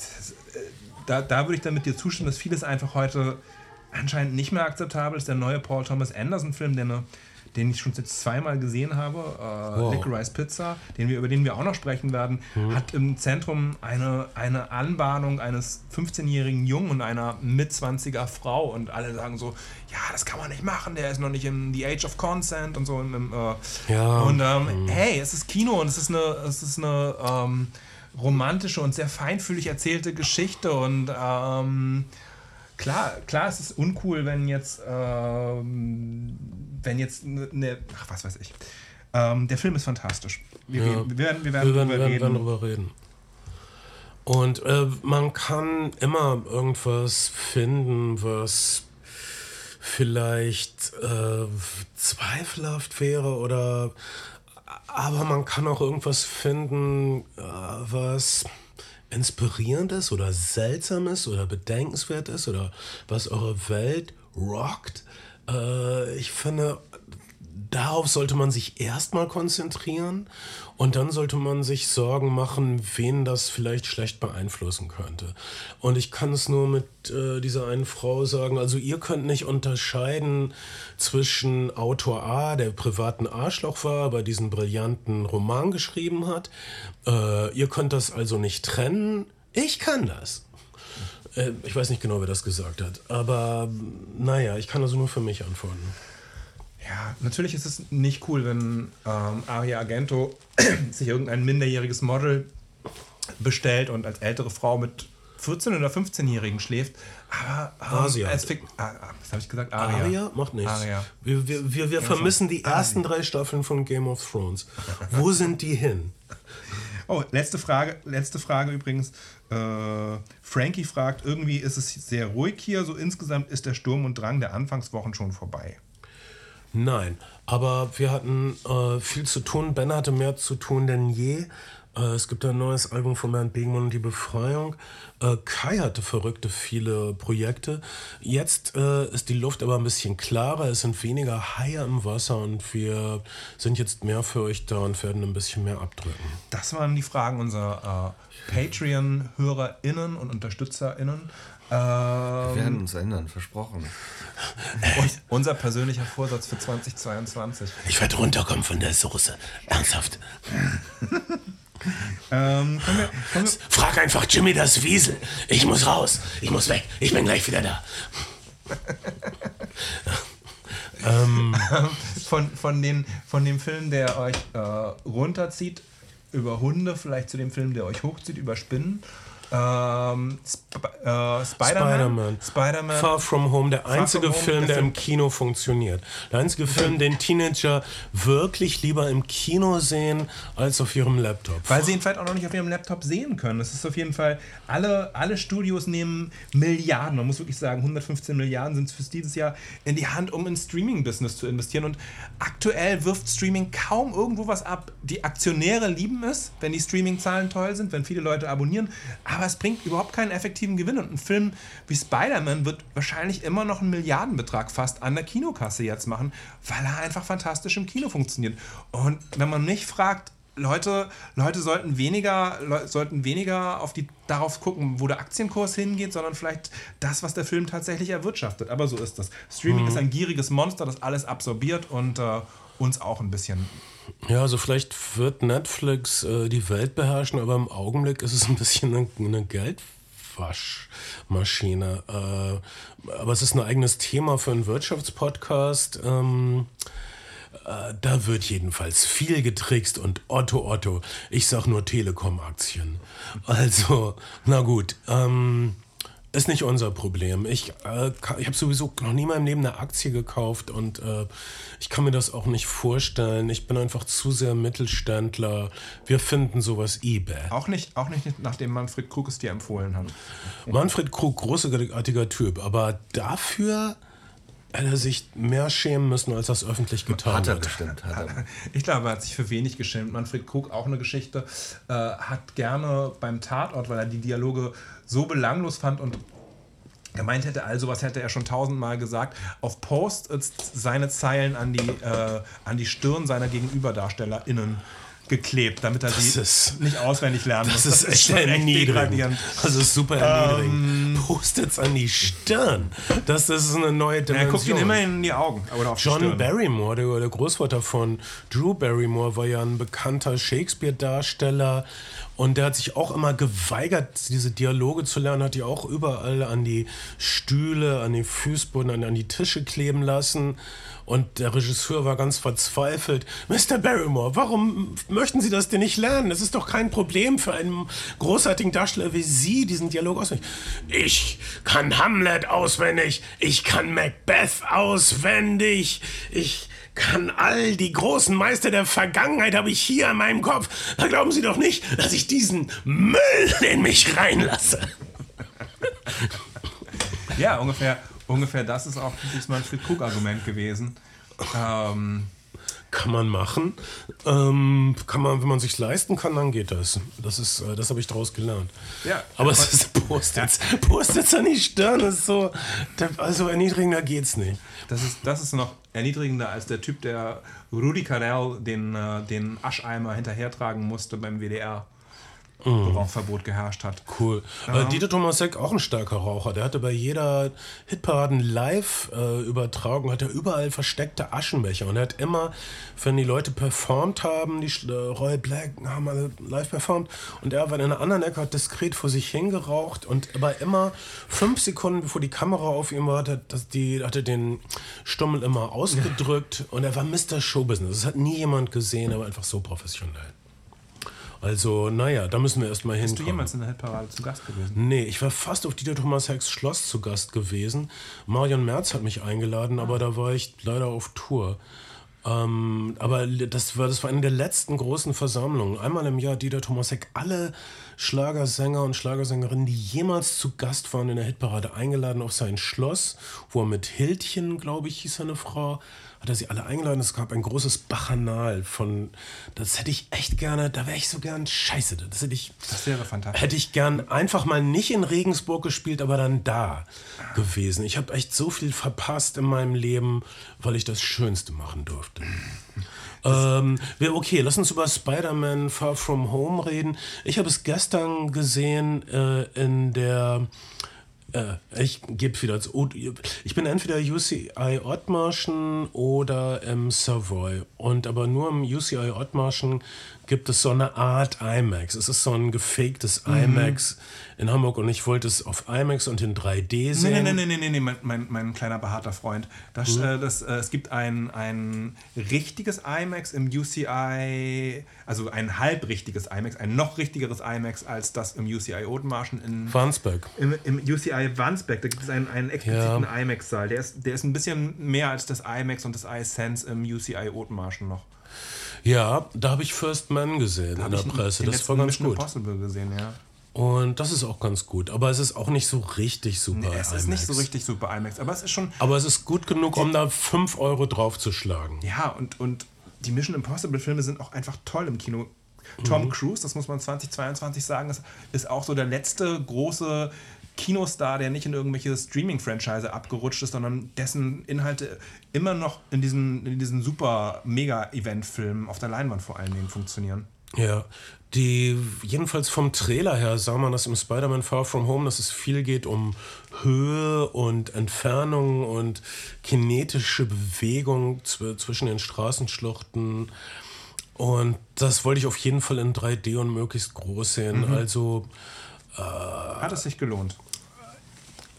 da, da würde ich dann mit dir zustimmen, dass vieles einfach heute anscheinend nicht mehr akzeptabel ist. Der neue Paul Thomas Anderson-Film, der eine den ich schon jetzt zweimal gesehen habe, äh, wow. Licorice Pizza, den wir, über den wir auch noch sprechen werden, mhm. hat im Zentrum eine, eine Anbahnung eines 15-jährigen Jungen und einer Mitzwanziger Frau und alle sagen so, ja, das kann man nicht machen, der ist noch nicht in the age of consent und so. Im, im, äh, ja. Und ähm, mhm. hey, es ist Kino und es ist eine, es ist eine ähm, romantische und sehr feinfühlig erzählte Geschichte und ähm, klar, klar ist es uncool, wenn jetzt, ähm, wenn jetzt eine, ne, ach was weiß ich. Ähm, der Film ist fantastisch. Wir, ja. wir werden, wir werden, wir werden, drüber, werden, drüber reden. Und äh, man kann immer irgendwas finden, was vielleicht äh, zweifelhaft wäre oder aber man kann auch irgendwas finden, äh, was inspirierend ist oder seltsam ist oder bedenkenswert ist oder was eure Welt rockt. Äh, ich finde, darauf sollte man sich erstmal konzentrieren und dann sollte man sich Sorgen machen, wen das vielleicht schlecht beeinflussen könnte. Und ich kann es nur mit äh, dieser einen Frau sagen, also ihr könnt nicht unterscheiden zwischen Autor A, der privaten Arschloch war, aber diesen brillanten Roman geschrieben hat. Äh, ihr könnt das also nicht trennen. Ich kann das. Äh, ich weiß nicht genau, wer das gesagt hat, aber naja, ich kann also nur für mich antworten. Ja, natürlich ist es nicht cool, wenn ähm, Aria Argento sich irgendein minderjähriges Model bestellt und als ältere Frau mit 14- oder 15-Jährigen schläft. Aber ähm, Asia. als Fik ah, ah, was habe ich gesagt? Aria. Aria macht nichts. Aria. Wir, wir, wir, wir vermissen die ersten drei Staffeln von Game of Thrones. Wo sind die hin? Oh, letzte Frage, letzte Frage übrigens. Äh, Frankie fragt, irgendwie ist es sehr ruhig hier, so insgesamt ist der Sturm und Drang der Anfangswochen schon vorbei. Nein, aber wir hatten äh, viel zu tun. Ben hatte mehr zu tun denn je. Äh, es gibt ein neues Album von Bernd Begemann, Die Befreiung. Äh, Kai hatte verrückte viele Projekte. Jetzt äh, ist die Luft aber ein bisschen klarer. Es sind weniger Haie im Wasser und wir sind jetzt mehr für euch da und werden ein bisschen mehr abdrücken. Das waren die Fragen unserer äh, Patreon-HörerInnen und UnterstützerInnen. Ähm, Wir werden uns ändern, versprochen. Und unser persönlicher Vorsatz für 2022. Ich werde runterkommen von der Soße. Ernsthaft. ähm, können wir, können wir Frag einfach Jimmy das Wiesel. Ich muss raus. Ich muss weg. Ich bin gleich wieder da. ähm. von, von, den, von dem Film, der euch äh, runterzieht, über Hunde, vielleicht zu dem Film, der euch hochzieht, über Spinnen. Ähm, Sp äh, Spider-Man. Spider-Man. Spider-Man. Far From Home, der einzige Home, Film, der im Kino funktioniert. Der einzige Film, den Teenager wirklich lieber im Kino sehen als auf ihrem Laptop. Weil sie ihn vielleicht auch noch nicht auf ihrem Laptop sehen können. Das ist auf jeden Fall, alle, alle Studios nehmen Milliarden, man muss wirklich sagen, 115 Milliarden sind es für dieses Jahr in die Hand, um ins Streaming-Business zu investieren. Und aktuell wirft Streaming kaum irgendwo was ab. Die Aktionäre lieben es, wenn die Streaming-Zahlen toll sind, wenn viele Leute abonnieren, aber es bringt überhaupt keinen effektiven Gewinn. Und ein Film wie Spider-Man wird wahrscheinlich immer noch einen Milliardenbetrag fast an der Kinokasse jetzt machen, weil er einfach fantastisch im Kino funktioniert. Und wenn man mich fragt, Leute, Leute sollten weniger, Leu- sollten weniger auf die, darauf gucken, wo der Aktienkurs hingeht, sondern vielleicht das, was der Film tatsächlich erwirtschaftet. Aber so ist das. Streaming ist ein gieriges Monster, das alles absorbiert und äh, uns auch ein bisschen. Ja, also vielleicht wird Netflix äh, die Welt beherrschen, aber im Augenblick ist es ein bisschen eine, eine Geldwaschmaschine. Äh, aber es ist ein eigenes Thema für einen Wirtschaftspodcast. Ähm, äh, da wird jedenfalls viel getrickst und Otto Otto. Ich sag nur Telekom-Aktien. Also, na gut. Ähm, ist nicht unser Problem. Ich, äh, ich habe sowieso noch nie in meinem Leben eine Aktie gekauft und äh, ich kann mir das auch nicht vorstellen. Ich bin einfach zu sehr Mittelständler. Wir finden sowas eBay. Auch nicht, auch nicht nachdem Manfred Krug es dir empfohlen hat. Manfred Krug, großartiger Typ, aber dafür hätte er sich mehr schämen müssen, als er es öffentlich getan Hat er hat. bestimmt. Hat er. Ich glaube, er hat sich für wenig geschämt. Manfred Krug, auch eine Geschichte, äh, hat gerne beim Tatort, weil er die Dialoge so belanglos fand und gemeint hätte, also was hätte er schon tausendmal gesagt, auf Post-its seine Zeilen an die, äh, an die Stirn seiner GegenüberdarstellerInnen geklebt, damit er Das die ist- nicht auswendig lernen muss. Das ist echt erniedrigend. Das ist super erniedrigend. Post-its an die Stirn. Das, das ist eine neue Er Dimension. guckt ihn immerhin in die Augen. Oder John. Barrymore, der, der Großvater von Drew Barrymore, war ja ein bekannter Shakespeare-Darsteller und der hat sich auch immer geweigert, diese Dialoge zu lernen, hat die auch überall an die Stühle, an die Fußboden, an, an die Tische kleben lassen. Und der Regisseur war ganz verzweifelt. Mr. Barrymore, warum möchten Sie das denn nicht lernen? Das ist doch kein Problem für einen großartigen Darsteller wie Sie, diesen Dialog auswendig. Ich kann Hamlet auswendig. Ich kann Macbeth auswendig. Ich kann all die großen Meister der Vergangenheit habe ich hier in meinem Kopf. Da glauben Sie doch nicht, dass ich diesen Müll in mich reinlasse. Ja, ungefähr, ungefähr das ist auch dieses Manfred Krug-Argument gewesen. Ähm, Kann man machen. Ähm, kann man, wenn man sich leisten kann, dann geht das. Das ist, äh, das habe ich daraus gelernt. Ja. Aber es ist Post-its. Post-its an die Stirn ist so, also erniedrigender geht's nicht. das, ist, das ist noch erniedrigender als der Typ, der Rudi Carell den, äh, den Ascheimer hinterhertragen musste beim WDR, wo Rauchverbot geherrscht hat. Cool. Äh, Dieter Thomasek, auch ein starker Raucher. Der hatte bei jeder Hitparaden Live-Übertragung, hat er überall versteckte Aschenbecher. Und er hat immer, wenn die Leute performt haben, die äh, Roy Black haben alle live performt, und er war in einer anderen Ecke, hat diskret vor sich hingeraucht und aber immer fünf Sekunden, bevor die Kamera auf ihm war, hat, das, die, hat er den Stummel immer ausgedrückt und er war Mr. Showbusiness. Das hat nie jemand gesehen, er war einfach so professionell. Also, naja, da müssen wir erstmal Bist du jemals in der Hitparade zu Gast gewesen? Nee, ich war fast auf Dieter Thomas Hecks Schloss zu Gast gewesen. Marion Merz hat mich eingeladen, aber da war ich leider auf Tour. Ähm, aber das war, das war eine der letzten großen Versammlungen. Einmal im Jahr Dieter Thomas Heck alle Schlagersänger und Schlagersängerinnen, die jemals zu Gast waren in der Hitparade, eingeladen auf sein Schloss, wo er mit Hildchen, glaube ich, hieß seine Frau, hat er sie alle eingeladen. Es gab ein großes Bacchanal von, das hätte ich echt gerne, da wäre ich so gern, scheiße, das hätte ich, Das wäre fantastisch. hätte ich gern einfach mal nicht in Regensburg gespielt, aber dann da gewesen. Ich habe echt so viel verpasst in meinem Leben, weil ich das Schönste machen durfte. Ähm, okay, lass uns über Spider-Man Far From Home reden. Ich habe es gestern gesehen äh, in der äh, ich gebe wieder als ich bin entweder UCI Ottmarschen oder im Savoy. Und aber nur im UCI Ottmarschen gibt es so eine Art IMAX. Es ist so ein gefaktes IMAX in Hamburg und ich wollte es auf IMAX und in 3D Nee, sehen. nee, nee, nee, nee, nee, mein, mein, mein kleiner behaarter Freund. Das, äh, das, äh, es gibt ein, ein richtiges IMAX im UCI, also ein halbrichtiges IMAX, ein noch richtigeres IMAX als das im UCI Odenmarschen in, Wandsbek. im, im UCI Wandsbek. Da gibt es einen, einen expliziten Ja. IMAX-Saal. Der ist, der ist ein bisschen mehr als das IMAX und das iSense im UCI Odenmarschen noch. Ja, da habe ich First Man gesehen in der Presse. Das war ganz Mission gut. Impossible gesehen, ja. Und das ist auch ganz gut. Aber es ist auch nicht so richtig super. Nee, es ist nicht IMAX. so richtig super IMAX, aber es ist schon Aber es ist gut genug, um da 5 Euro draufzuschlagen. Ja, und, und die Mission Impossible Filme sind auch einfach toll im Kino. Tom Cruise, das muss man 2022 sagen, ist, ist auch so der letzte große Kinostar, der nicht in irgendwelche Streaming-Franchise abgerutscht ist, sondern dessen Inhalte immer noch in diesen, in diesen super Mega-Event-Filmen auf der Leinwand vor allen Dingen funktionieren. Ja, die, jedenfalls vom Trailer her sah man das im Spider-Man Far From Home, dass es viel geht um Höhe und Entfernung und kinetische Bewegung zw zwischen den Straßenschluchten. Und das wollte ich auf jeden Fall in 3D und möglichst groß sehen. Also Hat es sich gelohnt?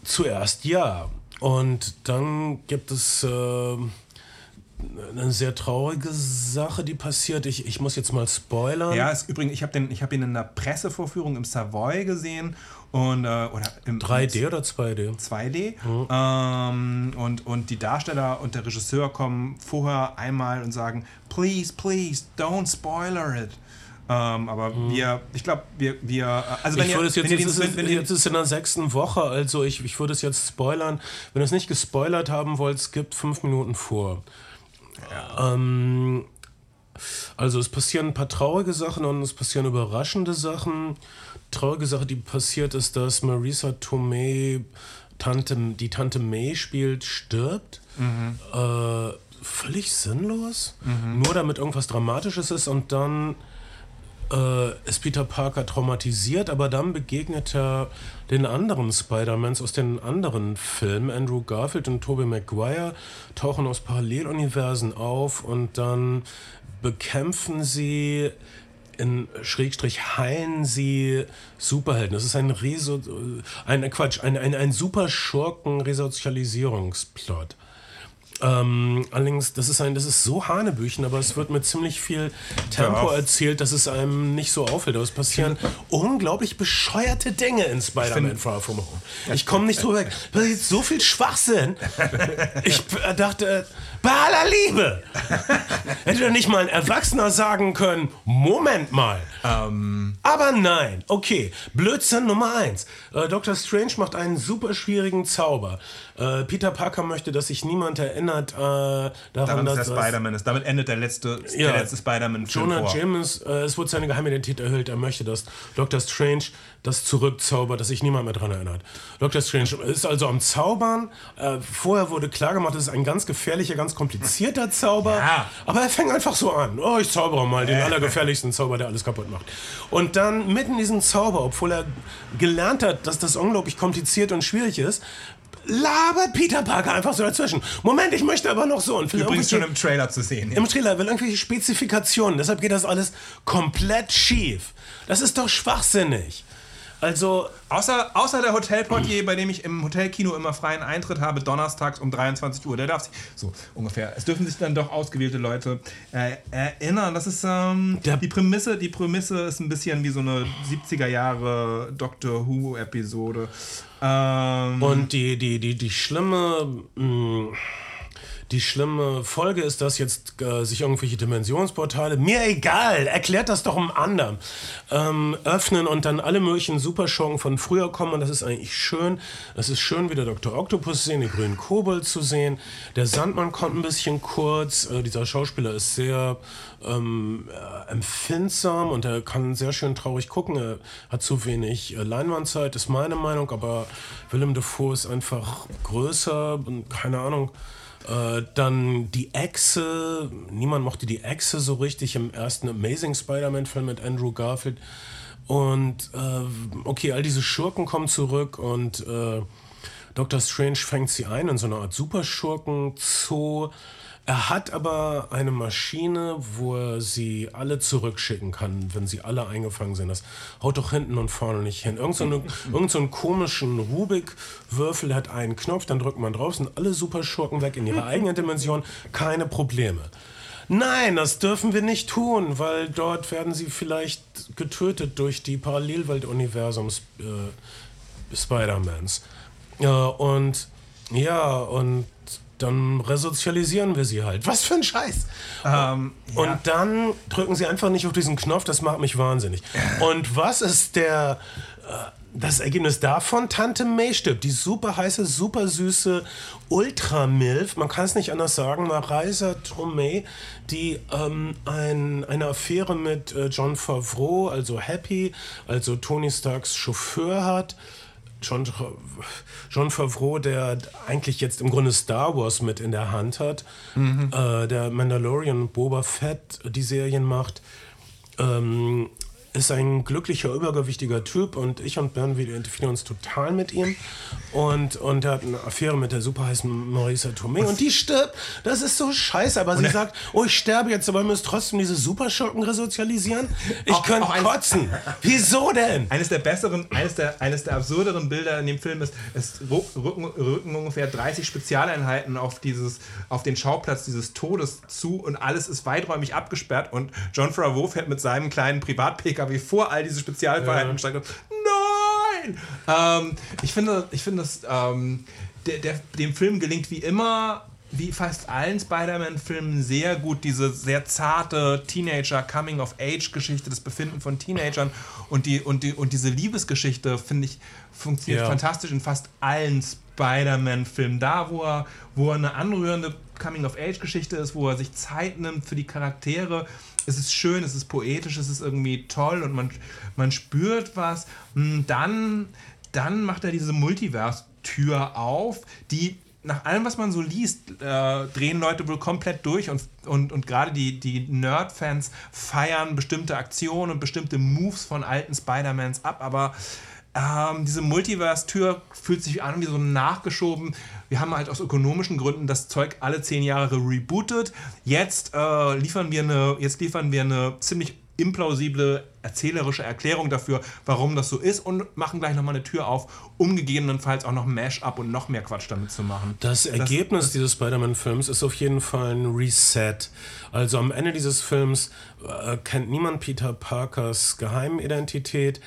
zuerst ja. Und dann gibt es äh, eine sehr traurige Sache, die passiert. Ich, ich muss jetzt mal spoilern. Ja, ist übrigens, ich habe hab ihn in der Pressevorführung im Savoy gesehen und äh, oder im 3D oder 2D? 2D. Ähm, und, und die Darsteller und der Regisseur kommen vorher einmal und sagen, please, please, don't spoiler it. Ähm, aber wir, ich glaube, wir, wir, also wenn ich ihr, würde es jetzt, wenn jetzt, ist, wenn jetzt ist in der sechsten Woche, also ich, ich würde es jetzt spoilern. Wenn ihr es nicht gespoilert haben wollt, skippt fünf Minuten vor. Ähm, also es passieren ein paar traurige Sachen und es passieren überraschende Sachen. Traurige Sache, die passiert ist, dass Marisa Tomei, Tante, die Tante May spielt, stirbt. Äh, völlig sinnlos. Nur damit irgendwas Dramatisches ist und dann äh, ist Peter Parker traumatisiert, aber dann begegnet er den anderen Spider-Mans aus den anderen Filmen. Andrew Garfield und Tobey Maguire tauchen aus Paralleluniversen auf und dann bekämpfen sie in Schrägstrich heilen sie Superhelden. Das ist ein Reso ein Quatsch, ein, ein, ein super Schurken-Resozialisierungsplot. Ähm, allerdings, das ist ein, das ist so Hanebüchen, aber es wird mit ziemlich viel Tempo Ja. erzählt, dass es einem nicht so auffällt. Aber es passieren unglaublich bescheuerte Dinge in Spider-Man Far From Home. Ich komme nicht drüber weg. Da ist so viel Schwachsinn. Ich äh, dachte, bei aller Liebe, hätte doch nicht mal ein Erwachsener sagen können, Moment mal. Aber nein, okay. Blödsinn Nummer eins. Äh, Dr. Strange macht einen super schwierigen Zauber. Äh, Peter Parker möchte, dass sich niemand erinnert äh, daran, daran, dass der Spider-Man ist. Damit endet der letzte, Ja. der letzte Spider-Man-Film Jonah. James, äh, es wurde seine Geheimidentität erhöht. Er möchte, dass Dr. Strange das zurückzaubert, dass sich niemand mehr daran erinnert. Dr. Strange ist also am Zaubern. Äh, vorher wurde klar gemacht, es ist ein ganz gefährlicher, ganz komplizierter Zauber. Ja. Aber er fängt einfach so an. Oh, ich zaubere mal den allergefährlichsten Zauber, der alles kaputt macht. Und dann mitten in diesem Zauber, obwohl er gelernt hat, dass das unglaublich kompliziert und schwierig ist, labert Peter Parker einfach so dazwischen. Moment, ich möchte aber noch so. Und Übrigens schon im Trailer zu sehen. im Trailer will irgendwelche Spezifikationen. Deshalb geht das alles komplett schief. Das ist doch schwachsinnig. Also, Außer, außer der Hotelportier, bei dem ich im Hotelkino immer freien Eintritt habe, donnerstags um 23 Uhr. Der darf sich, so ungefähr. Es dürfen sich dann doch ausgewählte Leute äh, erinnern. Das ist ähm, Der- die Prämisse. Die Prämisse ist ein bisschen wie so eine 70er Jahre Doctor Who Episode. Ähm, und die, die, die, die schlimme. Mh, die schlimme Folge ist, dass jetzt äh, sich irgendwelche Dimensionsportale, mir egal, erklärt das doch einem anderen, ähm, öffnen und dann alle möglichen Superschurken von früher kommen. Und das ist eigentlich schön. Es ist schön, wieder Dr. Octopus zu sehen, den grünen Kobold zu sehen. Der Sandmann kommt ein bisschen kurz. Äh, dieser Schauspieler ist sehr ähm, äh, empfindsam und er kann sehr schön traurig gucken. Er hat zu wenig äh, Leinwandzeit, ist meine Meinung, aber Willem Dafoe ist einfach größer und keine Ahnung. Äh, dann die Echse. Niemand mochte die Echse so richtig im ersten Amazing Spider-Man-Film mit Andrew Garfield. Und äh, okay, all diese Schurken kommen zurück und äh, Dr. Strange fängt sie ein in so einer Art Superschurken-Zoo. Er hat aber eine Maschine, wo er sie alle zurückschicken kann, wenn sie alle eingefangen sind. Das haut doch hinten und vorne nicht hin. Irgend so, eine, irgend so einen komischen Rubik-Würfel hat einen Knopf, dann drückt man drauf, sind alle Superschurken weg in ihrer eigenen Dimension, keine Probleme. Nein, das dürfen wir nicht tun, weil dort werden sie vielleicht getötet durch die Parallelwelt-Universums äh, Spider-Mans. Ja, und ja, und dann resozialisieren wir sie halt. Was für ein Scheiß. Ähm, ja. Und dann drücken sie einfach nicht auf diesen Knopf, das macht mich wahnsinnig. Und was ist der äh, das Ergebnis davon? Tante May stirbt, die super heiße, super süße Ultramilf, man kann es nicht anders sagen, Marisa Tomei, die ähm, ein, eine Affäre mit äh, John Favreau, also Happy, also Tony Starks Chauffeur hat. John, John Favreau, der eigentlich jetzt im Grunde Star Wars mit in der Hand hat, äh, der Mandalorian Boba Fett die Serien macht, ähm, ist ein glücklicher, übergewichtiger Typ und ich und Bernd, wir identifizieren uns total mit ihm. Und, und er hat eine Affäre mit der super heißen Marisa Tomei und die stirbt. Das ist so scheiße, aber sie sagt, oh, ich sterbe jetzt, aber wir müssen trotzdem diese Superschurken resozialisieren. Ich Auch- könnte auch kotzen. Wieso denn? Eines der besseren, eines der, eines der absurderen Bilder in dem Film ist, es rücken, rücken ungefähr 30 Spezialeinheiten auf, dieses, auf den Schauplatz dieses Todes zu und alles ist weiträumig abgesperrt und John Favreau fährt mit seinem kleinen Privat-Pkw vor all diese Spezialeinheiten und steigt auf. Nein! Ähm, ich finde, ich finde das, ähm, der, der, dem Film gelingt wie immer wie fast allen Spider-Man-Filmen sehr gut diese sehr zarte Teenager-Coming-of-Age-Geschichte, das Befinden von Teenagern und, die, und, die, und diese Liebesgeschichte, finde ich, funktioniert Ja. fantastisch in fast allen Spider-Man-Filmen. Da, wo er, wo er eine anrührende Coming-of-Age-Geschichte ist, wo er sich Zeit nimmt für die Charaktere. Es ist schön, es ist poetisch, es ist irgendwie toll und man, man spürt was. Hm, Dann, dann macht er diese Multiverse-Tür auf, die nach allem, was man so liest, äh, drehen Leute wohl komplett durch und, und, und gerade die, die Nerd-Fans feiern bestimmte Aktionen und bestimmte Moves von alten Spider-Mans ab, aber ähm, diese Multiverse-Tür fühlt sich an wie so nachgeschoben. Wir haben halt aus ökonomischen Gründen das Zeug alle zehn Jahre rebootet. Jetzt, äh, liefern, wir eine, jetzt liefern wir eine ziemlich implausible erzählerische Erklärung dafür, warum das so ist und machen gleich nochmal eine Tür auf, um gegebenenfalls auch noch Mash-up und noch mehr Quatsch damit zu machen. Das Ergebnis dieses Spider-Man-Films ist auf jeden Fall ein Reset. Also am Ende dieses Films äh, kennt niemand Peter Parkers Geheimidentität.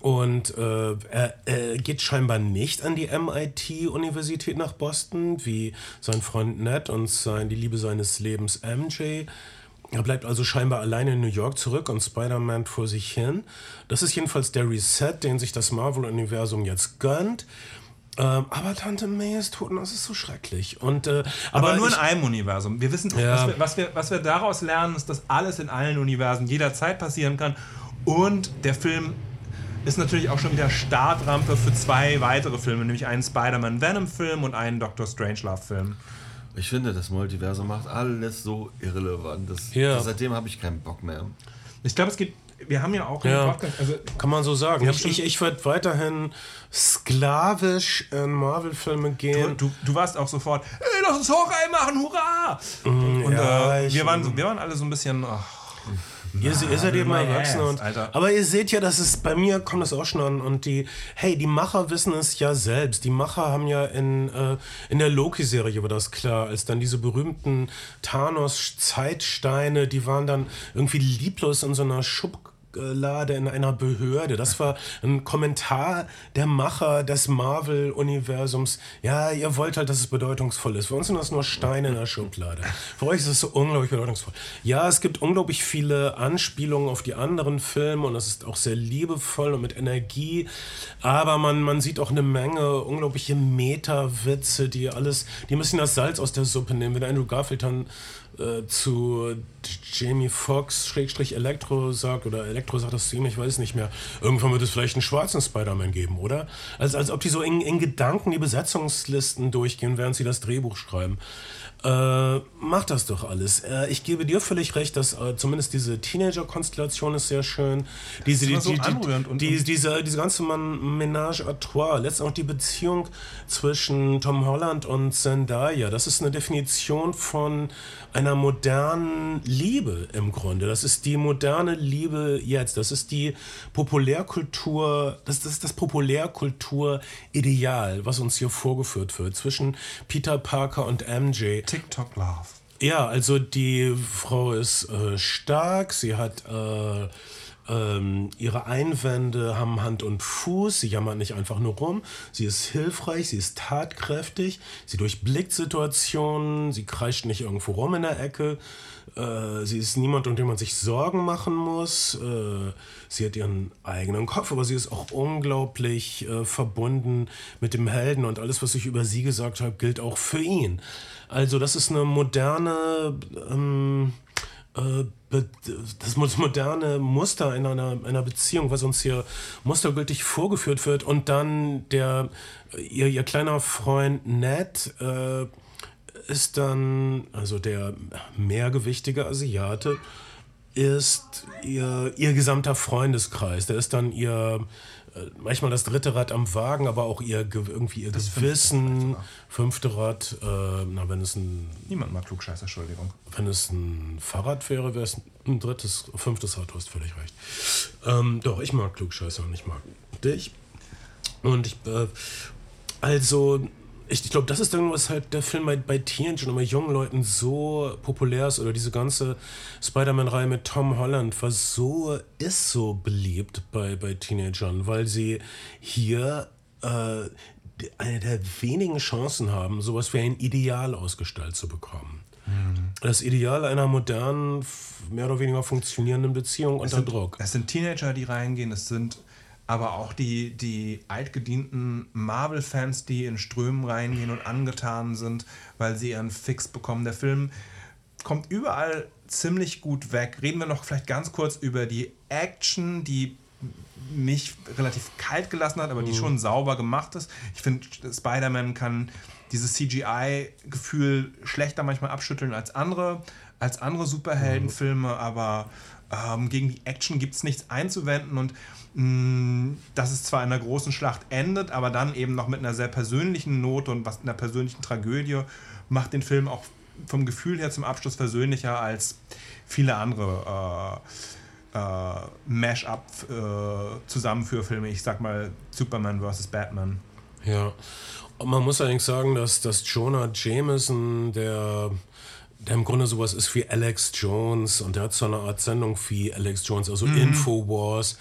Und äh, er, er geht scheinbar nicht an die MIT-Universität nach Boston, wie sein Freund Ned und sein, die Liebe seines Lebens MJ. Er bleibt also scheinbar alleine in New York zurück und Spider-Man vor sich hin. Das ist jedenfalls der Reset, den sich das Marvel-Universum jetzt gönnt. Ähm, aber Tante May ist tot und das ist so schrecklich. Und, äh, Aber, aber nur in ich, einem Universum. Wir wissen, Ja. was, wir, was, wir, was wir daraus lernen, ist, dass alles in allen Universen jederzeit passieren kann. Und der Film ist natürlich auch schon wieder Startrampe für zwei weitere Filme, nämlich einen Spider-Man-Venom-Film und einen Doctor Strangelove-Film. Ich finde, das Multiversum macht alles so irrelevant. Das, Ja. Seitdem habe ich keinen Bock mehr. Ich glaube, es geht. Wir haben ja auch Ja. Podcast. Also, kann man so sagen. Ich, ich, ich werde weiterhin sklavisch in Marvel-Filme du, gehen. du, du warst auch sofort, ey, lass uns Hawkeye machen, hurra! und ja, äh, wir, waren, wir waren alle so ein bisschen. Ach, Ihr, se- ihr seid eben Erwachsene. ass, Und, Alter. aber ihr seht ja, dass es bei mir kommt das auch schon an. Und die, hey, die Macher wissen es ja selbst. Die Macher haben ja in, äh, in der Loki-Serie war das klar, als dann diese berühmten Thanos-Zeitsteine, die waren dann irgendwie lieblos in so einer Schublade in einer Behörde. Das war ein Kommentar der Macher des Marvel-Universums. Ja, ihr wollt halt, dass es bedeutungsvoll ist. Für uns sind das nur Steine in der Schublade. Für euch ist es so unglaublich bedeutungsvoll. Ja, es gibt unglaublich viele Anspielungen auf die anderen Filme und es ist auch sehr liebevoll und mit Energie. Aber man, man sieht auch eine Menge unglaubliche Meta-Witze, die alles, die müssen das Salz aus der Suppe nehmen. Wenn Andrew Garfield dann äh, zu Jamie Foxx Schrägstrich Elektro sagt oder Elektro sagt das zu ihm, ich weiß nicht mehr. Irgendwann wird es vielleicht einen schwarzen Spider-Man geben, oder? Also als ob die so in, in Gedanken die Besetzungslisten durchgehen, während sie das Drehbuch schreiben. Äh, mach das doch alles. Äh, ich gebe dir völlig recht, dass äh, zumindest diese Teenager-Konstellation ist sehr schön. Diese, die, so die, anrührend und- die, diese, diese ganze Man Ménage à trois, letztendlich auch die Beziehung zwischen Tom Holland und Zendaya, das ist eine Definition von einer modernen Liebe im Grunde. Das ist die moderne Liebe jetzt. Das ist die Populärkultur, das, das ist das Populärkultur-Ideal, was uns hier vorgeführt wird zwischen Peter Parker und MJ. TikTok Love. Ja, also die Frau ist äh, stark, sie hat äh, ähm, ihre Einwände haben Hand und Fuß, sie jammert nicht einfach nur rum, sie ist hilfreich, sie ist tatkräftig, sie durchblickt Situationen, sie kreischt nicht irgendwo rum in der Ecke, äh, sie ist niemand, um den man sich Sorgen machen muss, äh, sie hat ihren eigenen Kopf, aber sie ist auch unglaublich äh, verbunden mit dem Helden. Und alles, was ich über sie gesagt habe, gilt auch für ihn. Also das ist eine moderne, ähm, äh, das mo- moderne Muster in einer, einer Beziehung, was uns hier mustergültig vorgeführt wird und dann der, ihr, ihr kleiner Freund Ned äh, ist dann, also der mehrgewichtige Asiate, ist ihr, ihr gesamter Freundeskreis. Der ist dann ihr, äh, manchmal das dritte Rad am Wagen, aber auch ihr, Ge- irgendwie ihr Gewissen, fünfte Rad, äh, na, wenn es ein Niemand mag Klugscheißer, Entschuldigung. wenn es ein Fahrrad wäre, wäre es ein drittes, fünftes Rad, du hast völlig recht. Ähm, doch, ich mag Klugscheißer und ich mag dich. Und ich, äh, also, ich, ich glaube, das ist dann, was halt der Film bei, bei Teenagern und bei jungen Leuten so populär ist, oder diese ganze Spider-Man-Reihe mit Tom Holland war so, ist so beliebt bei, bei Teenagern, weil sie hier äh, eine der wenigen Chancen haben, sowas wie ein Ideal ausgestaltet zu bekommen. Das Ideal einer modernen, mehr oder weniger funktionierenden Beziehung unter Druck. Es sind Teenager, die reingehen, es sind aber auch die, die altgedienten Marvel-Fans, die in Strömen reingehen und angetan sind, weil sie ihren Fix bekommen. Der Film kommt überall ziemlich gut weg. Reden wir noch vielleicht ganz kurz über die Action, die mich relativ kalt gelassen hat, aber die schon sauber gemacht ist. Ich finde, Spider-Man kann dieses CGI-Gefühl schlechter manchmal abschütteln als andere, als andere Superheldenfilme, aber ähm, gegen die Action gibt es nichts einzuwenden und mh, dass es zwar in einer großen Schlacht endet, aber dann eben noch mit einer sehr persönlichen Note und was einer persönlichen Tragödie macht den Film auch vom Gefühl her zum Abschluss versöhnlicher als viele andere äh, äh, Mash-up-Zusammenführfilme. ich sag mal Superman vs. Batman. Ja. Und man muss allerdings sagen, dass, dass Jonah Jameson, der, der im Grunde sowas ist wie Alex Jones und der hat so eine Art Sendung wie Alex Jones, also Infowars,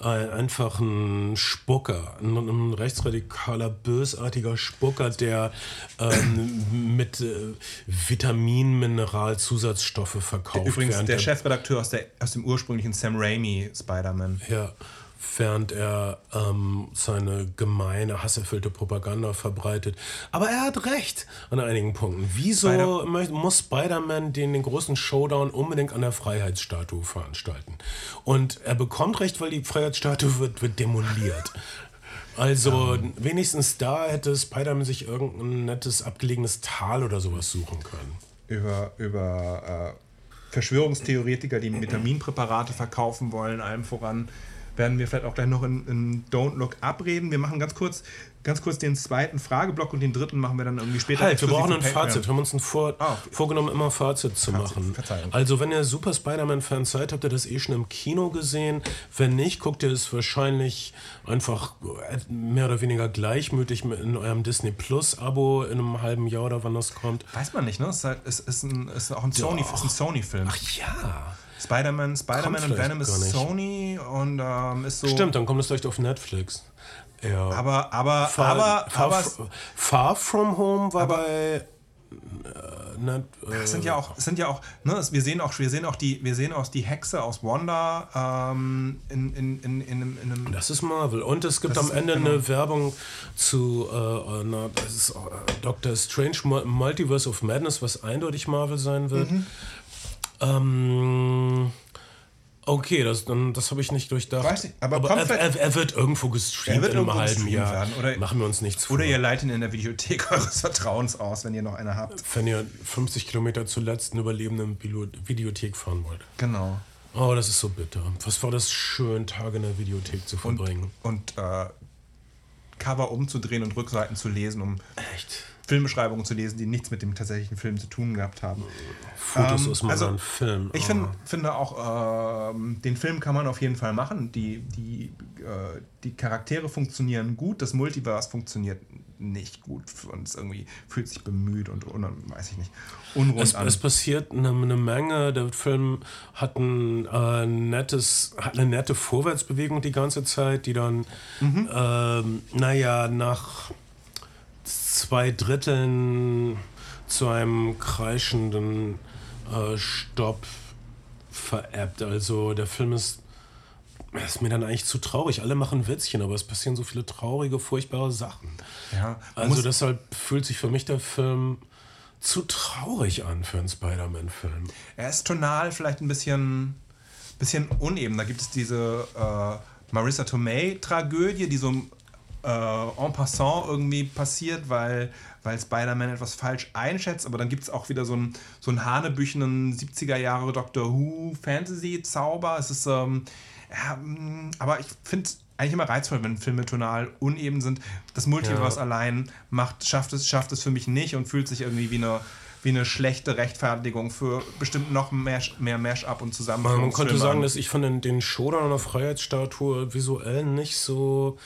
äh, einfach ein Spucker, ein, ein rechtsradikaler, bösartiger Spucker, der ähm, mit äh, Vitamin-Mineral-Zusatzstoffe verkauft Übrigens der er- Chefredakteur aus, der, aus dem ursprünglichen Sam Raimi Spider-Man. Ja, während er ähm, seine gemeine, hasserfüllte Propaganda verbreitet. Aber er hat recht an einigen Punkten. Wieso Spider- muss Spider-Man den, den großen Showdown unbedingt an der Freiheitsstatue veranstalten? Und er bekommt recht, weil die Freiheitsstatue wird, wird demoliert. Also wenigstens da hätte Spider-Man sich irgendein nettes, abgelegenes Tal oder sowas suchen können. Über, über äh, Verschwörungstheoretiker, die Vitaminpräparate verkaufen wollen, allem voran. Werden wir vielleicht auch gleich noch in, in Don't Look Up reden. Wir machen ganz kurz, ganz kurz den zweiten Frageblock und den dritten machen wir dann irgendwie später. Halt, wir brauchen ein. Fazit. Wir haben uns ein Vor okay. vorgenommen, immer Fazit zu Fazit, machen. Verzeihung. Also, wenn ihr Super Spider-Man-Fans seid, habt ihr das eh schon im Kino gesehen. Wenn nicht, guckt ihr es wahrscheinlich einfach mehr oder weniger gleichmütig mit in eurem Disney Plus-Abo in einem halben Jahr oder wann das kommt. Weiß man nicht, ne? Es ist, halt, es ist, ein, es ist auch ein ein Sony-Film. Ja. Spider-Man Spider Kommt und Venom ist. Sony und ähm, ist so. Stimmt, dann kommt es vielleicht auf Netflix. Ja. Aber, aber, Far, aber, Far, aber Far From Home war bei äh, nett. Äh, sind ja auch, sind ja auch, ne, wir sehen auch, wir sehen auch die, wir sehen auch die Hexe aus Wanda ähm, in, in, in, in, einem- in einem. Das ist Marvel. Und es gibt am Ende genau. eine Werbung zu äh, einer, das ist, äh, Doctor Strange Mul- Multiverse of Madness, was eindeutig Marvel sein wird. Mhm. Ähm, okay, das, das habe ich nicht durchdacht. Weiß nicht, aber kommt er, er, er wird irgendwo gestreamt wird in einem halben Jahr. werden, oder- Machen wir uns nichts vor. Oder ihr leitet ihn in der Videothek eures Vertrauens aus, wenn ihr noch eine habt. Wenn ihr 50 Kilometer zur letzten überlebenden Videothek fahren wollt. Genau. Oh, das ist so bitter. Was war das schön, Tage in der Videothek zu verbringen? Und äh, Cover umzudrehen und Rückseiten zu lesen, um Echt? Filmbeschreibungen zu lesen, die nichts mit dem tatsächlichen Film zu tun gehabt haben. Fotos Ähm, aus also, Film. Ich Oh. find, finde auch, ähm, den Film kann man auf jeden Fall machen. Die, die, äh, die Charaktere funktionieren gut, das Multiverse funktioniert nicht gut und es irgendwie fühlt sich bemüht und, un, weiß ich nicht, unrund Es, an. es passiert eine, eine Menge. Der Film hat ein äh, nettes, hat eine nette Vorwärtsbewegung die ganze Zeit, die dann, Mhm. ähm, naja, nach zwei Dritteln zu einem kreischenden äh, Stopp verebbt. Also der Film ist, ist mir dann eigentlich zu traurig. Alle machen Witzchen, aber es passieren so viele traurige, furchtbare Sachen. ja, Also deshalb fühlt sich für mich der Film zu traurig an für einen Spider-Man-Film. Er ist tonal vielleicht ein bisschen, bisschen uneben. Da gibt es diese äh, Marissa Tomei-Tragödie, die so äh, en passant irgendwie passiert, weil, weil Spider-Man etwas falsch einschätzt. Aber dann gibt es auch wieder so einen, so einen hanebüchenen 70er Jahre Doctor Who Fantasy-Zauber. Es ist, ähm, ja, mh, aber ich finde es eigentlich immer reizvoll, wenn Filme tonal uneben sind. Das Multiverse Ja. allein macht, schafft, es, schafft es für mich nicht und fühlt sich irgendwie wie eine, wie eine schlechte Rechtfertigung für bestimmt noch mehr, mehr Mash-up und Man Zusammenführung. könnte sagen, dass ich von den, den Showdown der Freiheitsstatue visuell nicht so.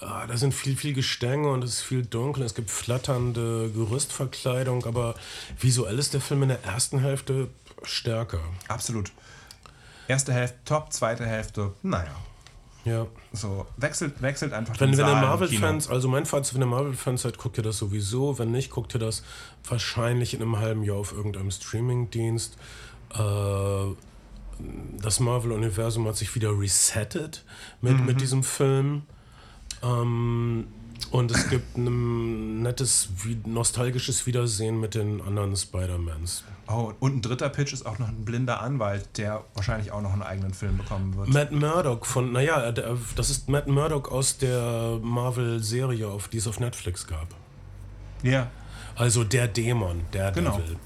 Ah, da sind viel, viel Gestänge und es ist viel dunkel. Es gibt flatternde Gerüstverkleidung, aber visuell ist der Film in der ersten Hälfte stärker. Absolut. Erste Hälfte top, zweite Hälfte, naja. Ja. So, wechselt, wechselt einfach Wenn, den wenn ihr Saal im Marvel-Fans, also mein Fazit, wenn ihr Marvel-Fans seid, guckt ihr das sowieso. Wenn nicht, guckt ihr das wahrscheinlich in einem halben Jahr auf irgendeinem Streaming-Dienst. Äh, das Marvel-Universum hat sich wieder resettet mit, mit diesem Film. Ähm, und es gibt ein nettes, wie, nostalgisches Wiedersehen mit den anderen Spider-Mans. Oh, und ein dritter Pitch ist auch noch ein blinder Anwalt, der wahrscheinlich auch noch einen eigenen Film bekommen wird. Matt Murdock von, naja, der- das ist Matt Murdock aus der Marvel-Serie, auf die es auf Netflix gab. Ja, Also der Dämon, der Genau. Devil.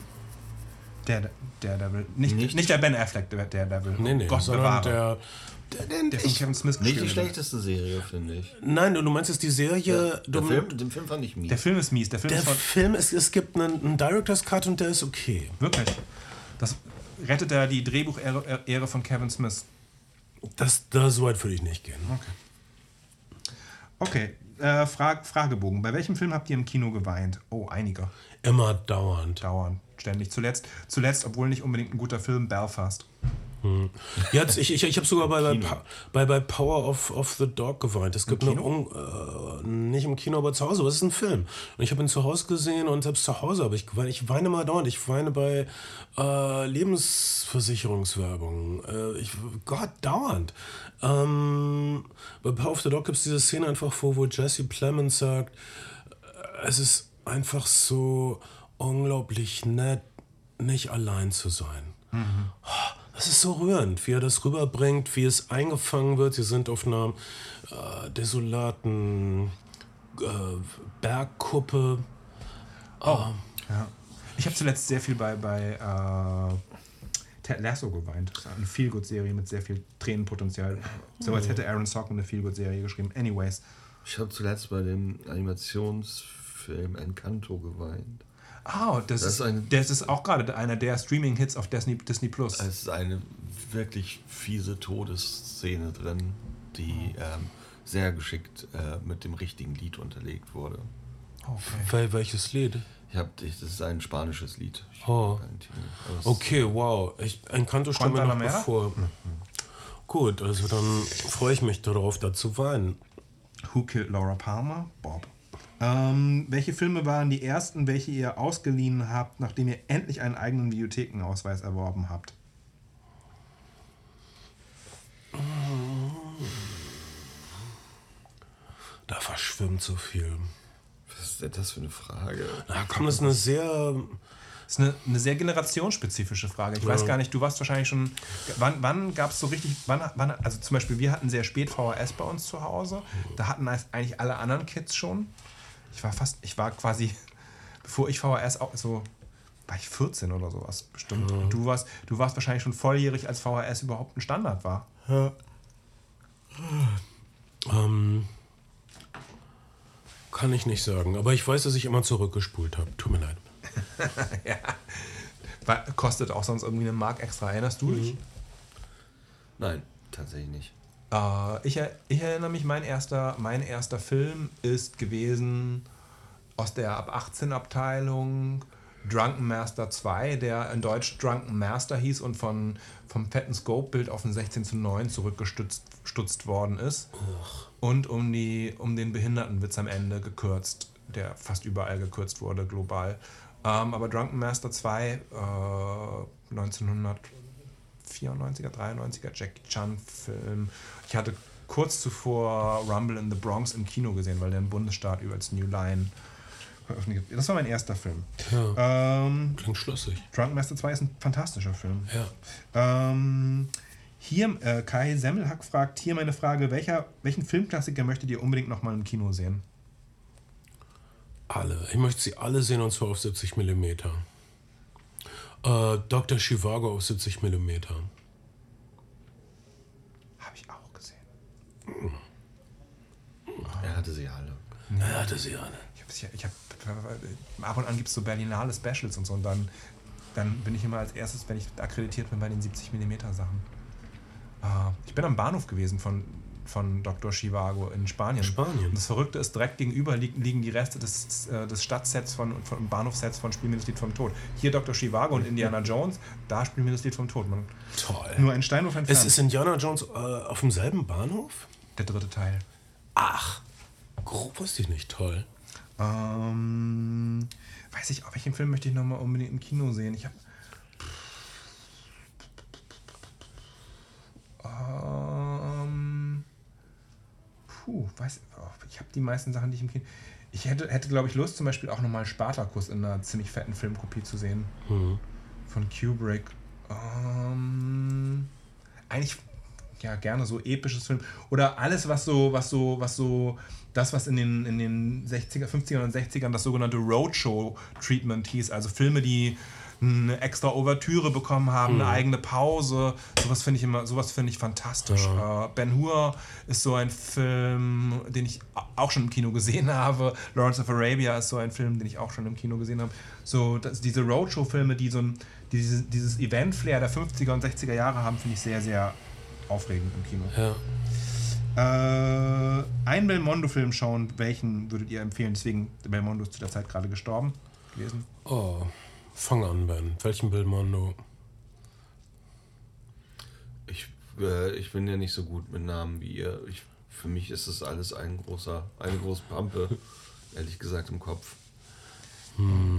der, der Devil. Nicht, nicht. Nicht- der Ben Affleck, der, der Devil. Nee, nee, Gott sondern bewahre. der, der, der von Kevin Smith Nicht die schlechteste Serie, finde ich. Nein, du, du meinst jetzt die Serie. Der du, Film, den Film fand ich mies. Der Film ist mies. Der Film der ist Film, es, es gibt einen, einen Director's Cut und der ist okay. wirklich. Das rettet er die Drehbuchehre Ehre von Kevin Smith. Das, da so weit würde ich nicht gehen. Okay, äh, Fra Fragebogen. Bei welchem Film habt ihr im Kino geweint? Oh, einige. Immer dauernd. Dauernd. Ständig. Zuletzt, zuletzt, obwohl nicht unbedingt ein guter Film, Belfast. Jetzt, ich ich, ich habe sogar bei, bei, bei, bei Power of, of the Dog geweint. Es gibt eine, Un, äh, nicht im Kino, aber zu Hause. Es ist ein Film. Und ich habe ihn zu Hause gesehen und selbst zu Hause habe ich geweint. Ich weine mal dauernd. Ich weine bei äh, Lebensversicherungswerbung. Äh, ich, Gott, dauernd. Ähm, bei Power of the Dog gibt es diese Szene einfach vor, wo Jesse Plemons sagt, äh, es ist einfach so unglaublich nett, nicht allein zu sein. Das ist so rührend, wie er das rüberbringt, wie es eingefangen wird. Sie sind auf einer äh, desolaten äh, Bergkuppe. Ja. Ich habe zuletzt sehr viel bei, bei äh, Ted Lasso geweint. Das ist eine Feelgood-Serie mit sehr viel Tränenpotenzial. So als hätte Aaron Sorkin eine Feelgood-Serie geschrieben. Anyways. Ich habe zuletzt bei dem Animationsfilm Encanto geweint. Ah, das, Das ist, ein- das ist auch gerade einer der Streaming-Hits auf Disney, Disney Plus. Es ist eine wirklich fiese Todesszene drin, die ähm, sehr geschickt äh, mit dem richtigen Lied unterlegt wurde. Okay. Wel welches Lied? Ich hab, ich, das ist ein spanisches Lied. Ich Oh. Okay, wow. Ich, Encanto stand mir noch bevor. Gut, also dann freue ich mich darauf, da zu weinen. Who Killed Laura Palmer? Bob. Ähm, welche Filme waren die ersten, welche ihr ausgeliehen habt, nachdem ihr endlich einen eigenen Videothekenausweis erworben habt? Da verschwimmt so viel. Was ist denn das für eine Frage? Na komm, das ist eine sehr. Das ist eine, eine sehr generationsspezifische Frage. Ich weiß gar nicht, du warst wahrscheinlich schon. Wann, wann gab es so richtig. Wann, wann, also zum Beispiel, wir hatten sehr spät VHS bei uns zu Hause. Da hatten eigentlich alle anderen Kids schon. Ich war fast. Ich war quasi. Bevor ich VHS auch so. War ich 14 oder sowas bestimmt. Und Du warst, du warst wahrscheinlich schon volljährig, als VHS überhaupt ein Standard war. Ähm, kann ich nicht sagen. Aber ich weiß, dass ich immer zurückgespult habe. Tut mir leid. War, kostet auch sonst irgendwie eine Mark extra. Erinnerst du dich? Nein, tatsächlich nicht. Äh, ich, ich erinnere mich, mein erster, mein erster Film ist gewesen aus der ab 18 Abteilung Drunken Master 2, der in Deutsch Drunken Master hieß und von, vom fetten Scope-Bild auf ein 16 zu 9 zurückgestutzt stutzt worden ist. Und um, die, um den Behindertenwitz am Ende gekürzt, der fast überall gekürzt wurde, global. Ähm, aber Drunken Master 2, äh, 1994er, 93er Jackie Chan Film. Ich hatte kurz zuvor Rumble in the Bronx im Kino gesehen, weil der im Bundesstaat über als New Line veröffentlicht wird. Das war mein erster Film. Ähm, Klingt schlüssig. Drunken Master 2 ist ein fantastischer Film. Ja. Ähm, hier, äh, Kai Semmelhack fragt hier meine Frage: welcher, Welchen Filmklassiker möchtet ihr unbedingt nochmal im Kino sehen? Alle. Ich möchte sie alle sehen und zwar auf 70 mm. Äh, Dr. Chivago auf 70 mm. Habe ich auch gesehen. Er hatte sie alle. Er hatte sie alle. Ich hab's ja, ich hab, ab und an gibt es so Berlinale Specials und so und dann, dann bin ich immer als erstes, wenn ich akkreditiert bin, bei den 70 mm Sachen. Äh, ich bin am Bahnhof gewesen von, von Dr. Chivago in Spanien. Spanien? Und das Verrückte ist, direkt gegenüber liegen, liegen die Reste des, äh, des Stadtsets von, von Bahnhofsets von Spiel mir das Lied vom Tod. Hier Dr. Chivago und Indiana Jones, da spielen wir das Lied vom Tod. Man, Toll. nur ein Steinwurf entfernt. Ist, ist Indiana Jones äh, auf demselben Bahnhof? der dritte Teil. Ach, grob wusste ich nicht. Toll. Ähm, weiß ich, auch welchen Film möchte ich nochmal unbedingt im Kino sehen? Ich habe. Ähm, puh, weiß oh, ich habe die meisten Sachen, die ich im Kino. Ich hätte, hätte glaube ich, Lust, zum Beispiel auch nochmal Spartacus in einer ziemlich fetten Filmkopie zu sehen. Von Kubrick. Ähm, eigentlich ja gerne so episches Film oder alles was so was so was so das was in den in den 60er 50er und 60ern das sogenannte Roadshow Treatment hieß also Filme die eine extra Ouvertüre bekommen haben, eine eigene Pause. Sowas finde ich immer, sowas finde ich fantastisch. Äh, ben Hur ist so ein Film, den ich auch schon im Kino gesehen habe. Lawrence of Arabia ist so ein Film, den ich auch schon im Kino gesehen habe. So, das, diese Roadshow-Filme, die so ein, die dieses, dieses Event-Flair der 50er und 60er Jahre haben, finde ich sehr, sehr aufregend im Kino. Ja. Äh, einen Belmondo-Film schauen, welchen würdet ihr empfehlen? Deswegen, Belmondo ist zu der Zeit gerade gestorben gewesen. Oh, fang an, Ben. Welchen Belmondo? Ich, äh, ich bin ja nicht so gut mit Namen wie ihr. Ich, für mich ist das alles ein großer, eine große Pampe, ehrlich gesagt, im Kopf.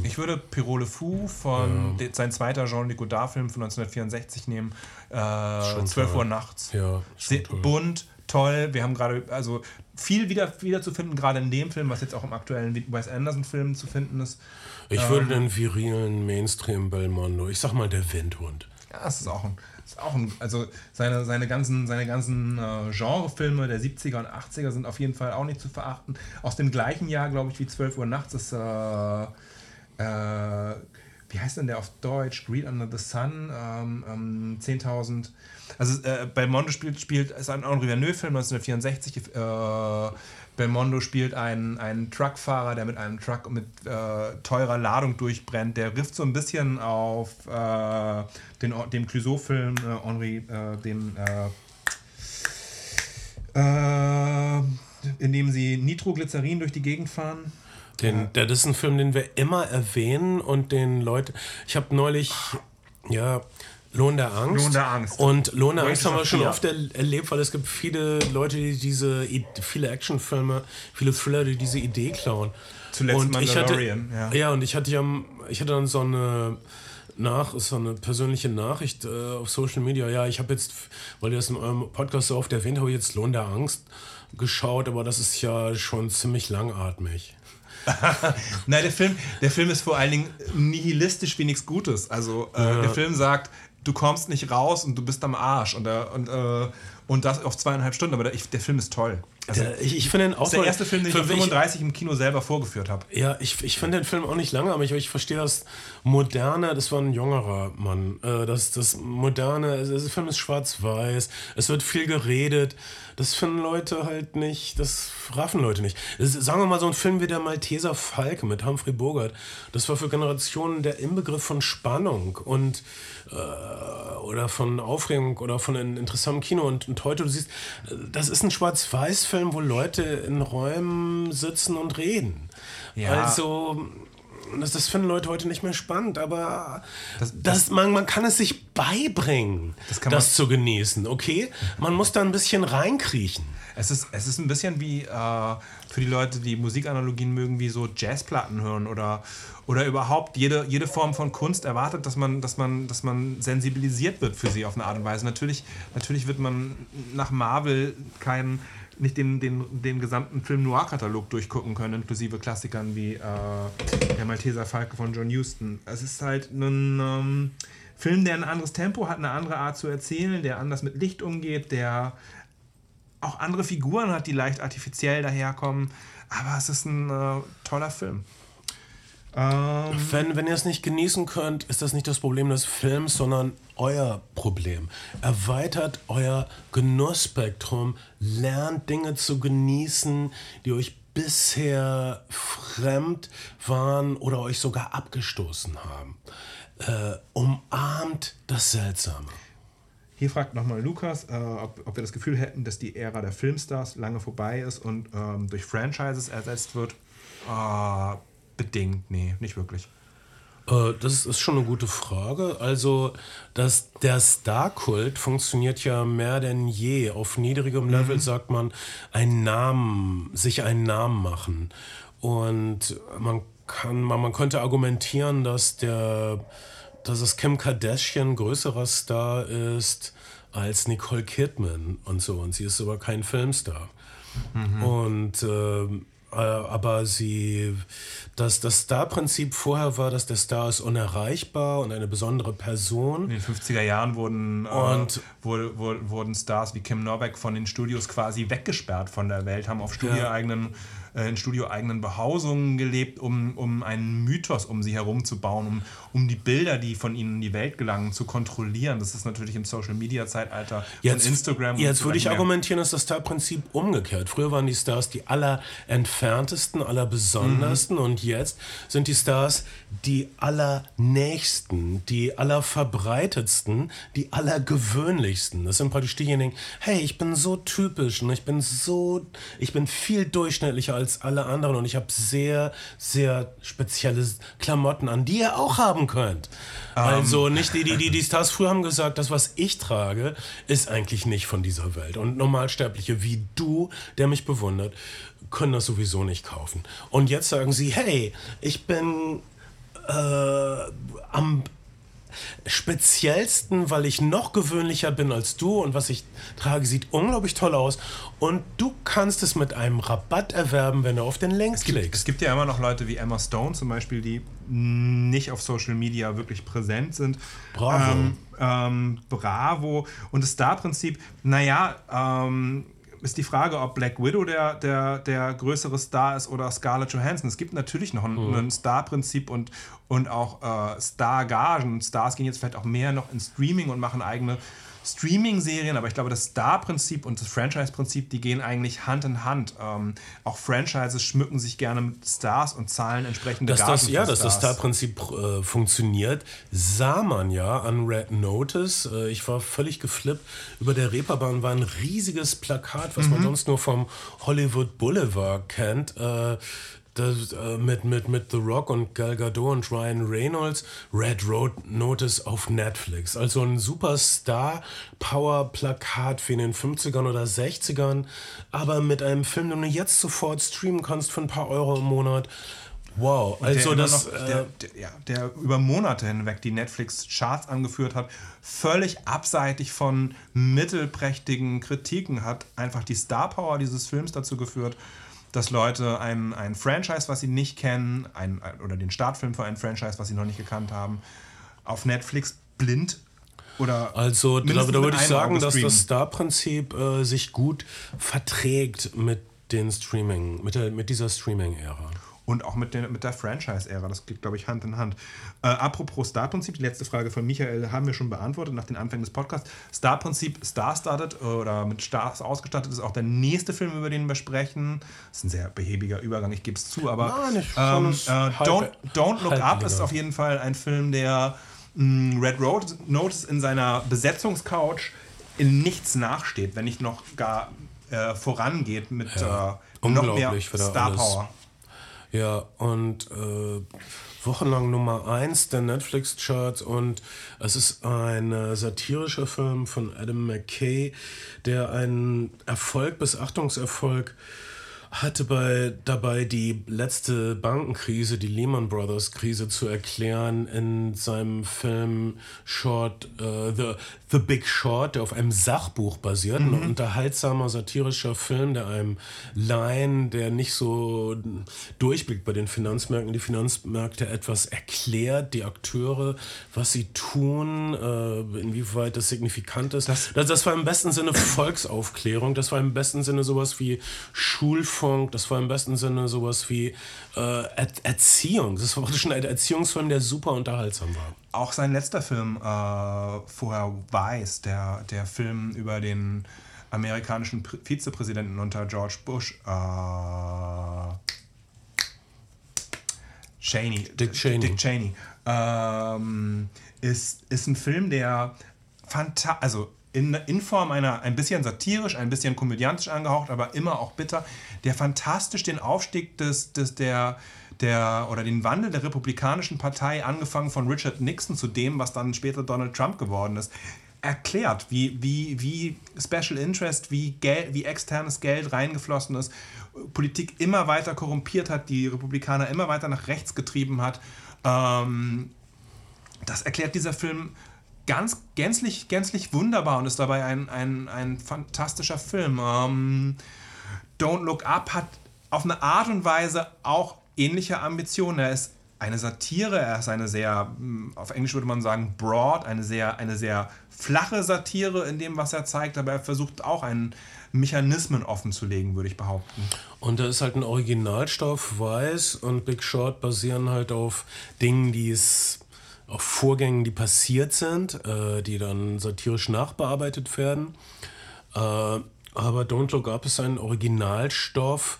Ich würde Pirole Fou von de, sein zweiter Jean-Luc Godard-Film von 1964 nehmen. Äh, 12 toll. Uhr nachts. Ja, toll. bunt, toll. Wir haben gerade, also viel wieder, wieder zu finden, gerade in dem Film, was jetzt auch im aktuellen Wes Anderson-Film zu finden ist. Ich würde den virilen Mainstream Belmondo. Ich sag mal der Windhund. Ja, es ist auch ein, ist auch ein also seine, seine ganzen, seine ganzen äh, Genrefilme der 70er und 80er sind auf jeden Fall auch nicht zu verachten. Aus dem gleichen Jahr, glaube ich, wie 12 Uhr nachts ist, äh, äh, wie heißt denn der auf Deutsch? Greed Under the Sun, ähm, ähm, 10.000. Also äh, Belmondo spielt, spielt, ist ein Henri Verneuil-Film 1964. Belmondo spielt einen, einen Truckfahrer, der mit einem Truck mit äh, teurer Ladung durchbrennt. Der rifft so ein bisschen auf äh, den, dem Clouseau-Film, äh, Henri, äh, dem äh, äh, in dem sie Nitroglycerin durch die Gegend fahren. Den, der, das ist ein Film, den wir immer erwähnen und den Leute. Ich habe neulich, ja, Lohn der Angst. Lohn der Angst. Und Lohn der Angst haben wir schon Fear. oft er erlebt, weil es gibt viele Leute, die diese, viele Actionfilme, viele Thriller, die diese Idee klauen. Zuletzt und ich hatte, Mandalorian, ja. ja. und ich hatte ja, ich hatte dann so eine nach, so eine persönliche Nachricht äh, auf Social Media. Ja, ich habe jetzt, weil ihr das in eurem Podcast so oft erwähnt, habe ich jetzt Lohn der Angst geschaut, aber das ist ja schon ziemlich langatmig. Nein, der Film, der Film ist vor allen Dingen nihilistisch wie nichts Gutes. Also äh, der Film sagt, du kommst nicht raus und du bist am Arsch. Und, der, und, äh, und das auf zweieinhalb Stunden. Aber der, ich, der Film ist toll. Also, Der, ich ich finde den auch das ist der erste Film, den ich mich- 35 im Kino selber vorgeführt habe. Ja, ich, ich finde den Film auch nicht lange, aber ich, ich verstehe das Moderne, das war ein jüngerer Mann. Äh, das, das Moderne, also der Film ist schwarz-weiß, es wird viel geredet. Das finden Leute halt nicht, das raffen Leute nicht. Ist, sagen wir mal, so ein Film wie der Malteser Falke mit Humphrey Bogart, das war für Generationen der Inbegriff von Spannung und äh, oder von Aufregung oder von einem interessanten Kino. Und, und heute, du siehst, äh, das ist ein Schwarz-Weiß-Film, wo Leute in Räumen sitzen und reden. Ja. Also, das, das finden Leute heute nicht mehr spannend, aber Das- das, man, man kann es sich beibringen, Das man- zu genießen, okay? Man muss da ein bisschen reinkriechen. Es ist, es ist ein bisschen wie äh, für die Leute, die Musikanalogien mögen, wie so Jazzplatten hören oder, oder überhaupt jede, jede Form von Kunst erwartet, dass man, dass, man, dass man sensibilisiert wird für sie auf eine Art und Weise. Natürlich, natürlich wird man nach Marvel keinen nicht den, den, den gesamten Film-Noir-Katalog durchgucken können, inklusive Klassikern wie äh, Der Malteser Falke von John Huston. Es ist halt ein ähm, Film, der ein anderes Tempo hat, eine andere Art zu erzählen, der anders mit Licht umgeht, der auch andere Figuren hat, die leicht artifiziell daherkommen. Aber es ist ein äh, toller Film. Ähm, Wenn, wenn ihr es nicht genießen könnt, ist das nicht das Problem des Films, sondern euer Problem. Erweitert euer Genussspektrum, lernt Dinge zu genießen, die euch bisher fremd waren oder euch sogar abgestoßen haben. Äh, umarmt das Seltsame. hier fragt nochmal Lukas, äh, ob, ob wir das Gefühl hätten, dass die Ära der Filmstars lange vorbei ist und ähm, durch Franchises ersetzt wird. Äh, bedingt, nee, nicht wirklich. Äh, Das ist schon eine gute Frage. Also, das, der Star-Kult funktioniert ja mehr denn je. Auf niedrigem Level sagt man, einen Namen, sich einen Namen machen. Und man kann, man, man könnte argumentieren, dass der, dass es Kim Kardashian größerer Star ist als Nicole Kidman und so. Und sie ist aber kein Filmstar. Und ähm, äh, aber sie, das, das Star-Prinzip vorher war, dass der Star ist unerreichbar und eine besondere Person. In den 50er Jahren wurden, äh, Und- wurde, wurde, wurden Stars wie Kim Novak von den Studios quasi weggesperrt von der Welt, haben auf studioeigenen, äh, in studioeigenen Behausungen gelebt, um, um einen Mythos um sie herum zu bauen, um, um die Bilder, die von ihnen in die Welt gelangen, zu kontrollieren. Das ist natürlich im Social-Media-Zeitalter Jetzt, Instagram. jetzt würde ich argumentieren, ist das Star-Prinzip umgekehrt. Früher waren die Stars die allerentferntesten, allerbesondersten und jetzt sind die Stars die allernächsten, die allerverbreitetsten, die allergewöhnlichsten. Das sind praktisch diejenigen, hey, ich bin so typisch und ich bin so, ich bin viel durchschnittlicher als alle anderen und ich habe sehr, sehr spezielle Klamotten an, die ihr auch haben könnt. Also nicht die, die, die, die Stars früher haben gesagt, das, was ich trage, ist eigentlich nicht von dieser Welt. Und Normalsterbliche wie du, der mich bewundert, können das sowieso nicht kaufen. Und jetzt sagen sie, hey, ich bin äh, am speziellsten, weil ich noch gewöhnlicher bin als du und was ich trage, sieht unglaublich toll aus. Und du kannst es mit einem Rabatt erwerben, wenn du auf den Link Es klickst. gibt ja immer noch Leute wie Emma Stone zum Beispiel, die nicht auf Social Media wirklich präsent sind. Bravo. Ähm, ähm, bravo. Und das Star-Prinzip, naja, ähm, ist die Frage, ob Black Widow der, der, der größere Star ist oder Scarlett Johansson. Es gibt natürlich noch ein, ein Star-Prinzip und, und auch äh, Star-Gagen. Stars gehen jetzt vielleicht auch mehr noch in Streaming und machen eigene Streaming-Serien, aber ich glaube, das Star-Prinzip und das Franchise-Prinzip, die gehen eigentlich Hand in Hand. Ähm, auch Franchises schmücken sich gerne mit Stars und zahlen entsprechende Dass Gagen das, ja, für dass das Stars. Star-Prinzip äh, funktioniert, sah man ja an Red Notice. Äh, ich war völlig geflippt. Über der Reeperbahn war ein riesiges Plakat, was Mhm. man sonst nur vom Hollywood Boulevard kennt. Äh, das, äh, mit, mit, mit The Rock und Gal Gadot und Ryan Reynolds, Red Road Notice auf Netflix. Also ein super Star-Power-Plakat wie in den 50ern oder 60ern, aber mit einem Film, den du jetzt sofort streamen kannst für ein paar Euro im Monat. Wow, also der das. noch, äh, der, der, ja, der über Monate hinweg die Netflix-Charts angeführt hat, völlig abseitig von mittelprächtigen Kritiken, hat einfach die Star Power dieses Films dazu geführt, dass Leute ein, ein Franchise, was sie nicht kennen, ein, oder den Startfilm für ein Franchise, was sie noch nicht gekannt haben, auf Netflix blind oder. Also da, da würde ich sagen, dass das Star-Prinzip äh, sich gut verträgt mit den Streaming, mit, der, mit dieser Streaming-Ära. Und auch mit, den, mit der Franchise-Ära. Das geht, glaube ich, Hand in Hand. Äh, apropos Star-Prinzip, die letzte Frage von Michael haben wir schon beantwortet nach den Anfängen des Podcasts. Star-Prinzip, Star-Started oder mit Stars ausgestattet ist auch der nächste Film, über den wir sprechen. Das ist ein sehr behäbiger Übergang, ich gebe es zu, aber Nein, ähm, äh, Don't, Don't Look Up ist auf jeden Fall ein Film, der mh, Red Road Notice in seiner Besetzungscouch in nichts nachsteht, wenn nicht noch gar äh, vorangeht mit Ja, äh, noch mehr Star. Power. Ja, und äh, wochenlang Nummer 1 der Netflix-Charts und es ist ein äh, satirischer Film von Adam McKay, der einen Erfolg bis Achtungserfolg hatte bei, dabei die letzte Bankenkrise, die Lehman Brothers Krise zu erklären in seinem Film Short, äh, The, The Big Short, der auf einem Sachbuch basiert, ein unterhaltsamer satirischer Film, der einem Laien, der nicht so durchblickt bei den Finanzmärkten, die Finanzmärkte etwas erklärt, die Akteure, was sie tun, äh, inwieweit das signifikant ist. Das, das, war im besten Sinne Volksaufklärung, das war im besten Sinne sowas wie Schulfunk, das war im besten Sinne sowas wie äh, er Erziehung. Das war praktisch ein Erziehungsfilm, der super unterhaltsam war. Auch sein letzter Film, äh, vorher Weiß, der, der Film über den amerikanischen Pr- Vizepräsidenten unter George Bush, äh, Cheney. Dick Cheney. Dick Cheney. Ähm, ist, ist ein Film, der fanta also in, in Form einer ein bisschen satirisch, ein bisschen komödiantisch angehaucht, aber immer auch bitter, der fantastisch den Aufstieg des, des der, der oder den Wandel der Republikanischen Partei, angefangen von Richard Nixon zu dem, was dann später Donald Trump geworden ist, erklärt, wie, wie, wie Special Interest, wie, Geld, wie externes Geld reingeflossen ist, Politik immer weiter korrumpiert hat, die Republikaner immer weiter nach rechts getrieben hat. Ähm, das erklärt dieser Film ganz gänzlich, gänzlich wunderbar und ist dabei ein, ein, ein fantastischer Film. Ähm, Don't Look Up hat auf eine Art und Weise auch ähnliche Ambitionen. Er ist eine Satire, er ist eine sehr, hm, auf Englisch würde man sagen, broad, eine sehr, eine sehr flache Satire in dem, was er zeigt, aber er versucht auch einen Mechanismen legen, würde ich behaupten. Und da ist halt ein Originalstoff, Weiß und Big Short basieren halt auf Dingen, die es auf Vorgängen, die passiert sind, äh, die dann satirisch nachbearbeitet werden. Äh, aber Don't Look Up ist ein Originalstoff,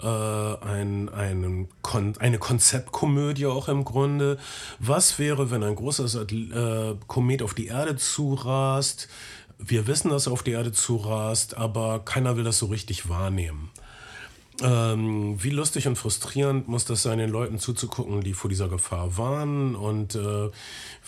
äh, ein, ein Kon eine Konzeptkomödie auch im Grunde. Was wäre, wenn ein großer Satel äh, Komet auf die Erde zurast? Wir wissen, dass er auf die Erde zurast, aber keiner will das so richtig wahrnehmen. Ähm, wie lustig und frustrierend muss das sein, den Leuten zuzugucken, die vor dieser Gefahr warnen? Und äh,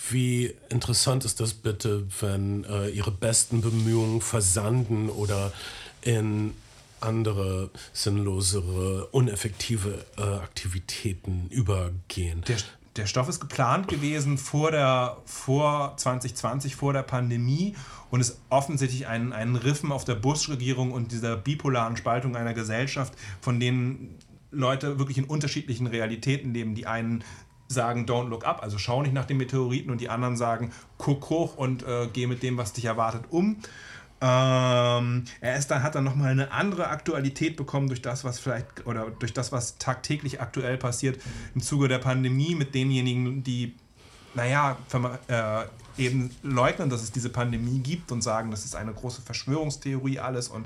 wie interessant ist das bitte, wenn äh, ihre besten Bemühungen versanden oder in andere sinnlosere, uneffektive äh, Aktivitäten übergehen? Der, der Stoff ist geplant gewesen vor, der, vor 2020, vor der Pandemie und ist offensichtlich ein, ein Riffen auf der Bush-Regierung und dieser bipolaren Spaltung einer Gesellschaft, von denen Leute wirklich in unterschiedlichen Realitäten leben. Die einen sagen, don't look up, also schau nicht nach den Meteoriten und die anderen sagen, guck hoch und äh, geh mit dem, was dich erwartet, um. Ähm, er ist dann, hat dann nochmal eine andere Aktualität bekommen durch das, was vielleicht, oder durch das, was tagtäglich aktuell passiert im Zuge der Pandemie mit denjenigen, die, naja, äh, eben leugnen, dass es diese Pandemie gibt und sagen, das ist eine große Verschwörungstheorie alles und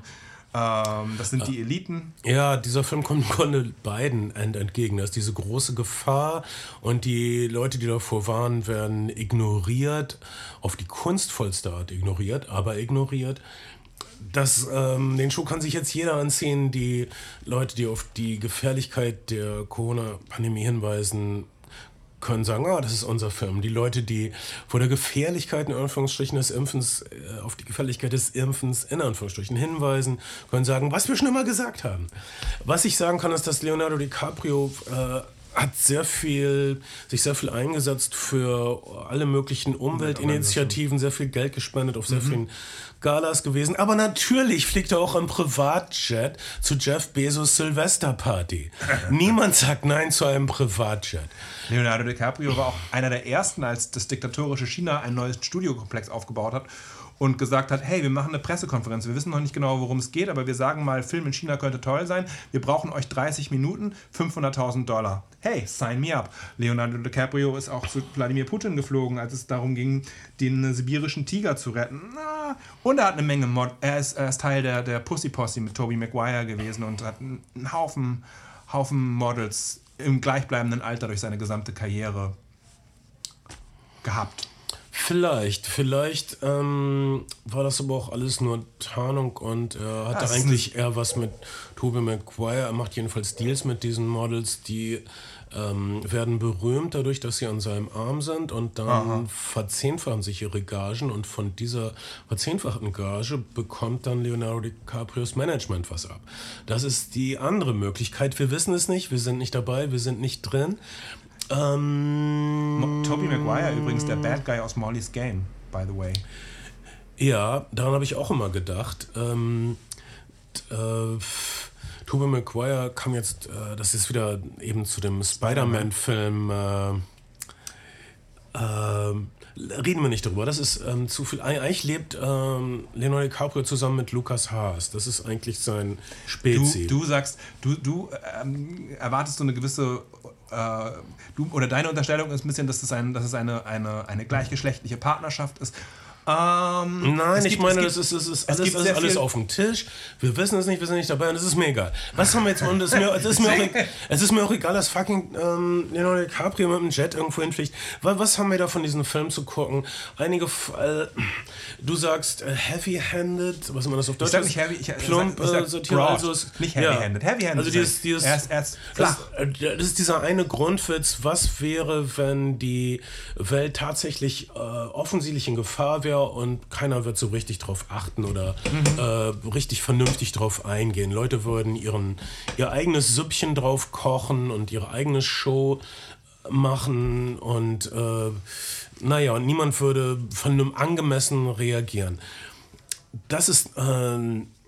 ähm, das sind die Eliten. Ja, dieser Film kommt Grunde beiden ent entgegen. Da ist diese große Gefahr und die Leute, die davor warnen, werden ignoriert, auf die kunstvollste Art ignoriert, aber ignoriert. das, ähm, den Schuh kann sich jetzt jeder anziehen. Die Leute, die auf die Gefährlichkeit der Corona-Pandemie hinweisen, können sagen, ah, das ist unser Film. Die Leute, die vor der Gefährlichkeit in Anführungsstrichen des Impfens, äh, auf die Gefährlichkeit des Impfens in Anführungsstrichen hinweisen, können sagen, was wir schon immer gesagt haben. Was ich sagen kann, ist, dass Leonardo DiCaprio äh, hat sehr viel, sich sehr viel eingesetzt für alle möglichen Umweltinitiativen, sehr viel Geld gespendet auf sehr mhm. vielen Galas gewesen. Aber natürlich fliegt er auch im Privatjet zu Jeff Bezos Silvesterparty. Niemand sagt Nein zu einem Privatjet. Leonardo DiCaprio war auch einer der ersten, als das diktatorische China ein neues Studiokomplex aufgebaut hat und gesagt hat, hey, wir machen eine Pressekonferenz. Wir wissen noch nicht genau, worum es geht, aber wir sagen mal, Film in China könnte toll sein. Wir brauchen euch 30 Minuten, 500.000 Dollar. Hey, sign me up. Leonardo DiCaprio ist auch zu Wladimir Putin geflogen, als es darum ging, den sibirischen Tiger zu retten. Na, und er hat eine Menge Mod. Er ist, er ist Teil der, der Pussy Posse mit Tobey Maguire gewesen und hat einen Haufen, Haufen Models im gleichbleibenden Alter durch seine gesamte Karriere gehabt. Vielleicht, vielleicht ähm, war das aber auch alles nur Tarnung und er hatte das eigentlich eher was mit Tobey Maguire. Er macht jedenfalls Deals mit diesen Models, die ähm, werden berühmt dadurch, dass sie an seinem Arm sind und dann Aha. verzehnfachen sich ihre Gagen und von dieser verzehnfachten Gage bekommt dann Leonardo DiCaprios Management was ab. Das ist die andere Möglichkeit. Wir wissen es nicht, wir sind nicht dabei, wir sind nicht drin. Ähm, Toby Maguire übrigens, der Bad Guy aus Molly's Game, by the way. Ja, daran habe ich auch immer gedacht. Ähm, äh, Tobey Maguire kam jetzt, äh, das ist wieder eben zu dem Spider-Man-Film. Äh, äh, reden wir nicht darüber. Das ist ähm, zu viel. Eigentlich lebt ähm, Leonardo DiCaprio zusammen mit Lukas Haas. Das ist eigentlich sein Spezi. Du, du sagst, du, du ähm, erwartest so eine gewisse äh, du, oder deine Unterstellung ist ein bisschen, dass es, ein, dass es eine, eine, eine gleichgeschlechtliche Partnerschaft ist. Ähm, Nein, ich gibt, meine, es ist, es ist alles, es ist alles auf dem Tisch. Wir wissen es nicht, wir sind nicht dabei und es ist mir egal. Was haben wir jetzt? Und es ist mir, es ist mir, auch, es ist mir auch egal, dass fucking ähm, Leonardo DiCaprio mit dem Jet irgendwo hinfliegt. Was, was haben wir da von diesem Film zu gucken? Einige, äh, du sagst äh, heavy-handed, was immer das auf Deutsch? Ich sag nicht heavy, ich, plump, ich sag, ich sag broad, also ist, nicht heavy-handed. Ja. Heavy-handed. Also dieses, dieses, erst, erst flach. Das, äh, das, ist dieser eine Grundwitz. Was wäre, wenn die Welt tatsächlich äh, offensichtlich in Gefahr wäre? Und keiner wird so richtig drauf achten oder mhm. äh, richtig vernünftig drauf eingehen. Leute würden ihren, ihr eigenes Süppchen drauf kochen und ihre eigene Show machen und äh, naja, und niemand würde von einem angemessen reagieren. Das ist äh,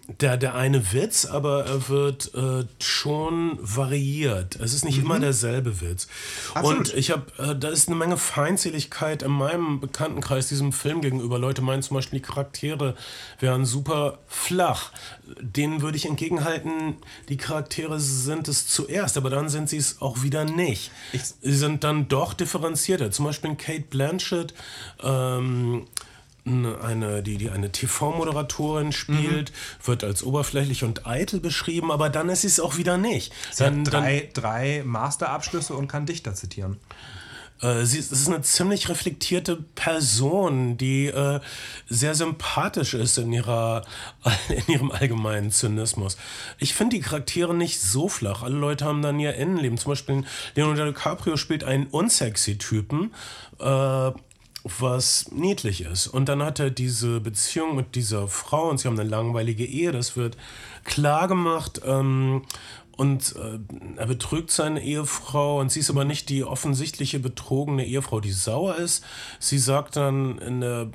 der, der eine Witz, aber er wird äh, schon variiert. Es ist nicht mhm. immer derselbe Witz. Absolut. Und ich habe, äh, da ist eine Menge Feindseligkeit in meinem Bekanntenkreis diesem Film gegenüber. Leute meinen zum Beispiel, die Charaktere wären super flach. Denen würde ich entgegenhalten, die Charaktere sind es zuerst, aber dann sind sie es auch wieder nicht. Ich sie sind dann doch differenzierter. Zum Beispiel Kate Blanchett. Ähm, eine, die, die eine TV-Moderatorin spielt, mhm. wird als oberflächlich und eitel beschrieben, aber dann ist sie es auch wieder nicht. Sie dann, hat drei, dann, drei Masterabschlüsse und kann Dichter zitieren. Äh, sie ist eine ziemlich reflektierte Person, die äh, sehr sympathisch ist in, ihrer, in ihrem allgemeinen Zynismus. Ich finde die Charaktere nicht so flach. Alle Leute haben dann ihr Innenleben. Zum Beispiel Leonardo DiCaprio spielt einen unsexy Typen. Äh, was niedlich ist. Und dann hat er diese Beziehung mit dieser Frau und sie haben eine langweilige Ehe. Das wird klar gemacht. Ähm, und äh, er betrügt seine Ehefrau und sie ist aber nicht die offensichtliche betrogene Ehefrau, die sauer ist. Sie sagt dann in der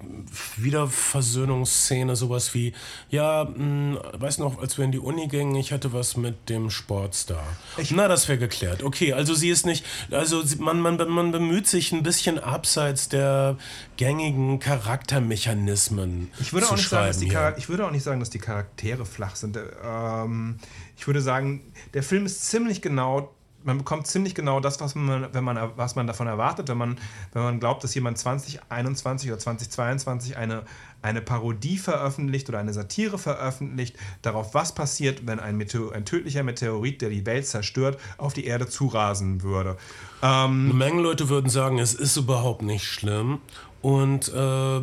Wiederversöhnungsszene sowas wie, ja, mh, hm, weißt du noch, als wir in die Uni gingen, ich hatte was mit dem Sportstar. Ich Na, das wäre geklärt. Okay, also sie ist nicht, also man, man, man bemüht sich ein bisschen abseits der gängigen Charaktermechanismen ich würde, zu auch nicht sagen, dass die ich würde auch nicht sagen, dass die Charaktere flach sind. Ähm, ich würde sagen, der Film ist ziemlich genau man bekommt ziemlich genau das, was man, wenn man, was man davon erwartet, wenn man, wenn man glaubt, dass jemand 2021 oder 2022 eine, eine Parodie veröffentlicht oder eine Satire veröffentlicht, darauf, was passiert, wenn ein, Meteor, ein tödlicher Meteorit, der die Welt zerstört, auf die Erde zurasen würde. Ähm, Eine Menge Leute würden sagen, es ist überhaupt nicht schlimm. Und äh, äh,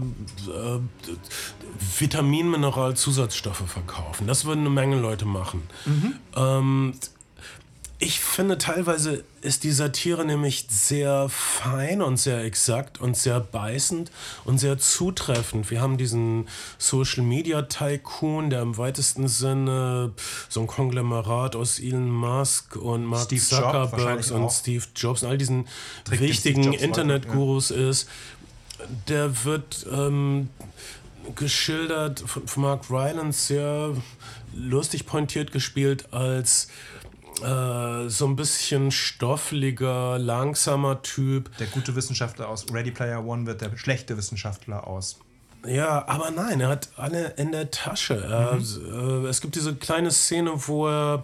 Vitamin, Mineral, Zusatzstoffe verkaufen. Das würden eine Menge Leute machen. Mhm. Ähm, ich finde, teilweise ist die Satire nämlich sehr fein und sehr exakt und sehr beißend und sehr zutreffend. Wir haben diesen Social Media Tycoon, der im weitesten Sinne so ein Konglomerat aus Elon Musk und Mark Steve Zuckerberg und Steve Jobs und all diesen Trägt wichtigen Internetgurus ja. ist. Der wird ähm, geschildert von, Mark Rylance sehr lustig pointiert gespielt als äh, so ein bisschen stoffliger, langsamer Typ. Der gute Wissenschaftler aus Ready Player One wird der schlechte Wissenschaftler aus. Ja, aber nein, er hat alle in der Tasche. Er, mhm. äh, es gibt diese kleine Szene, wo er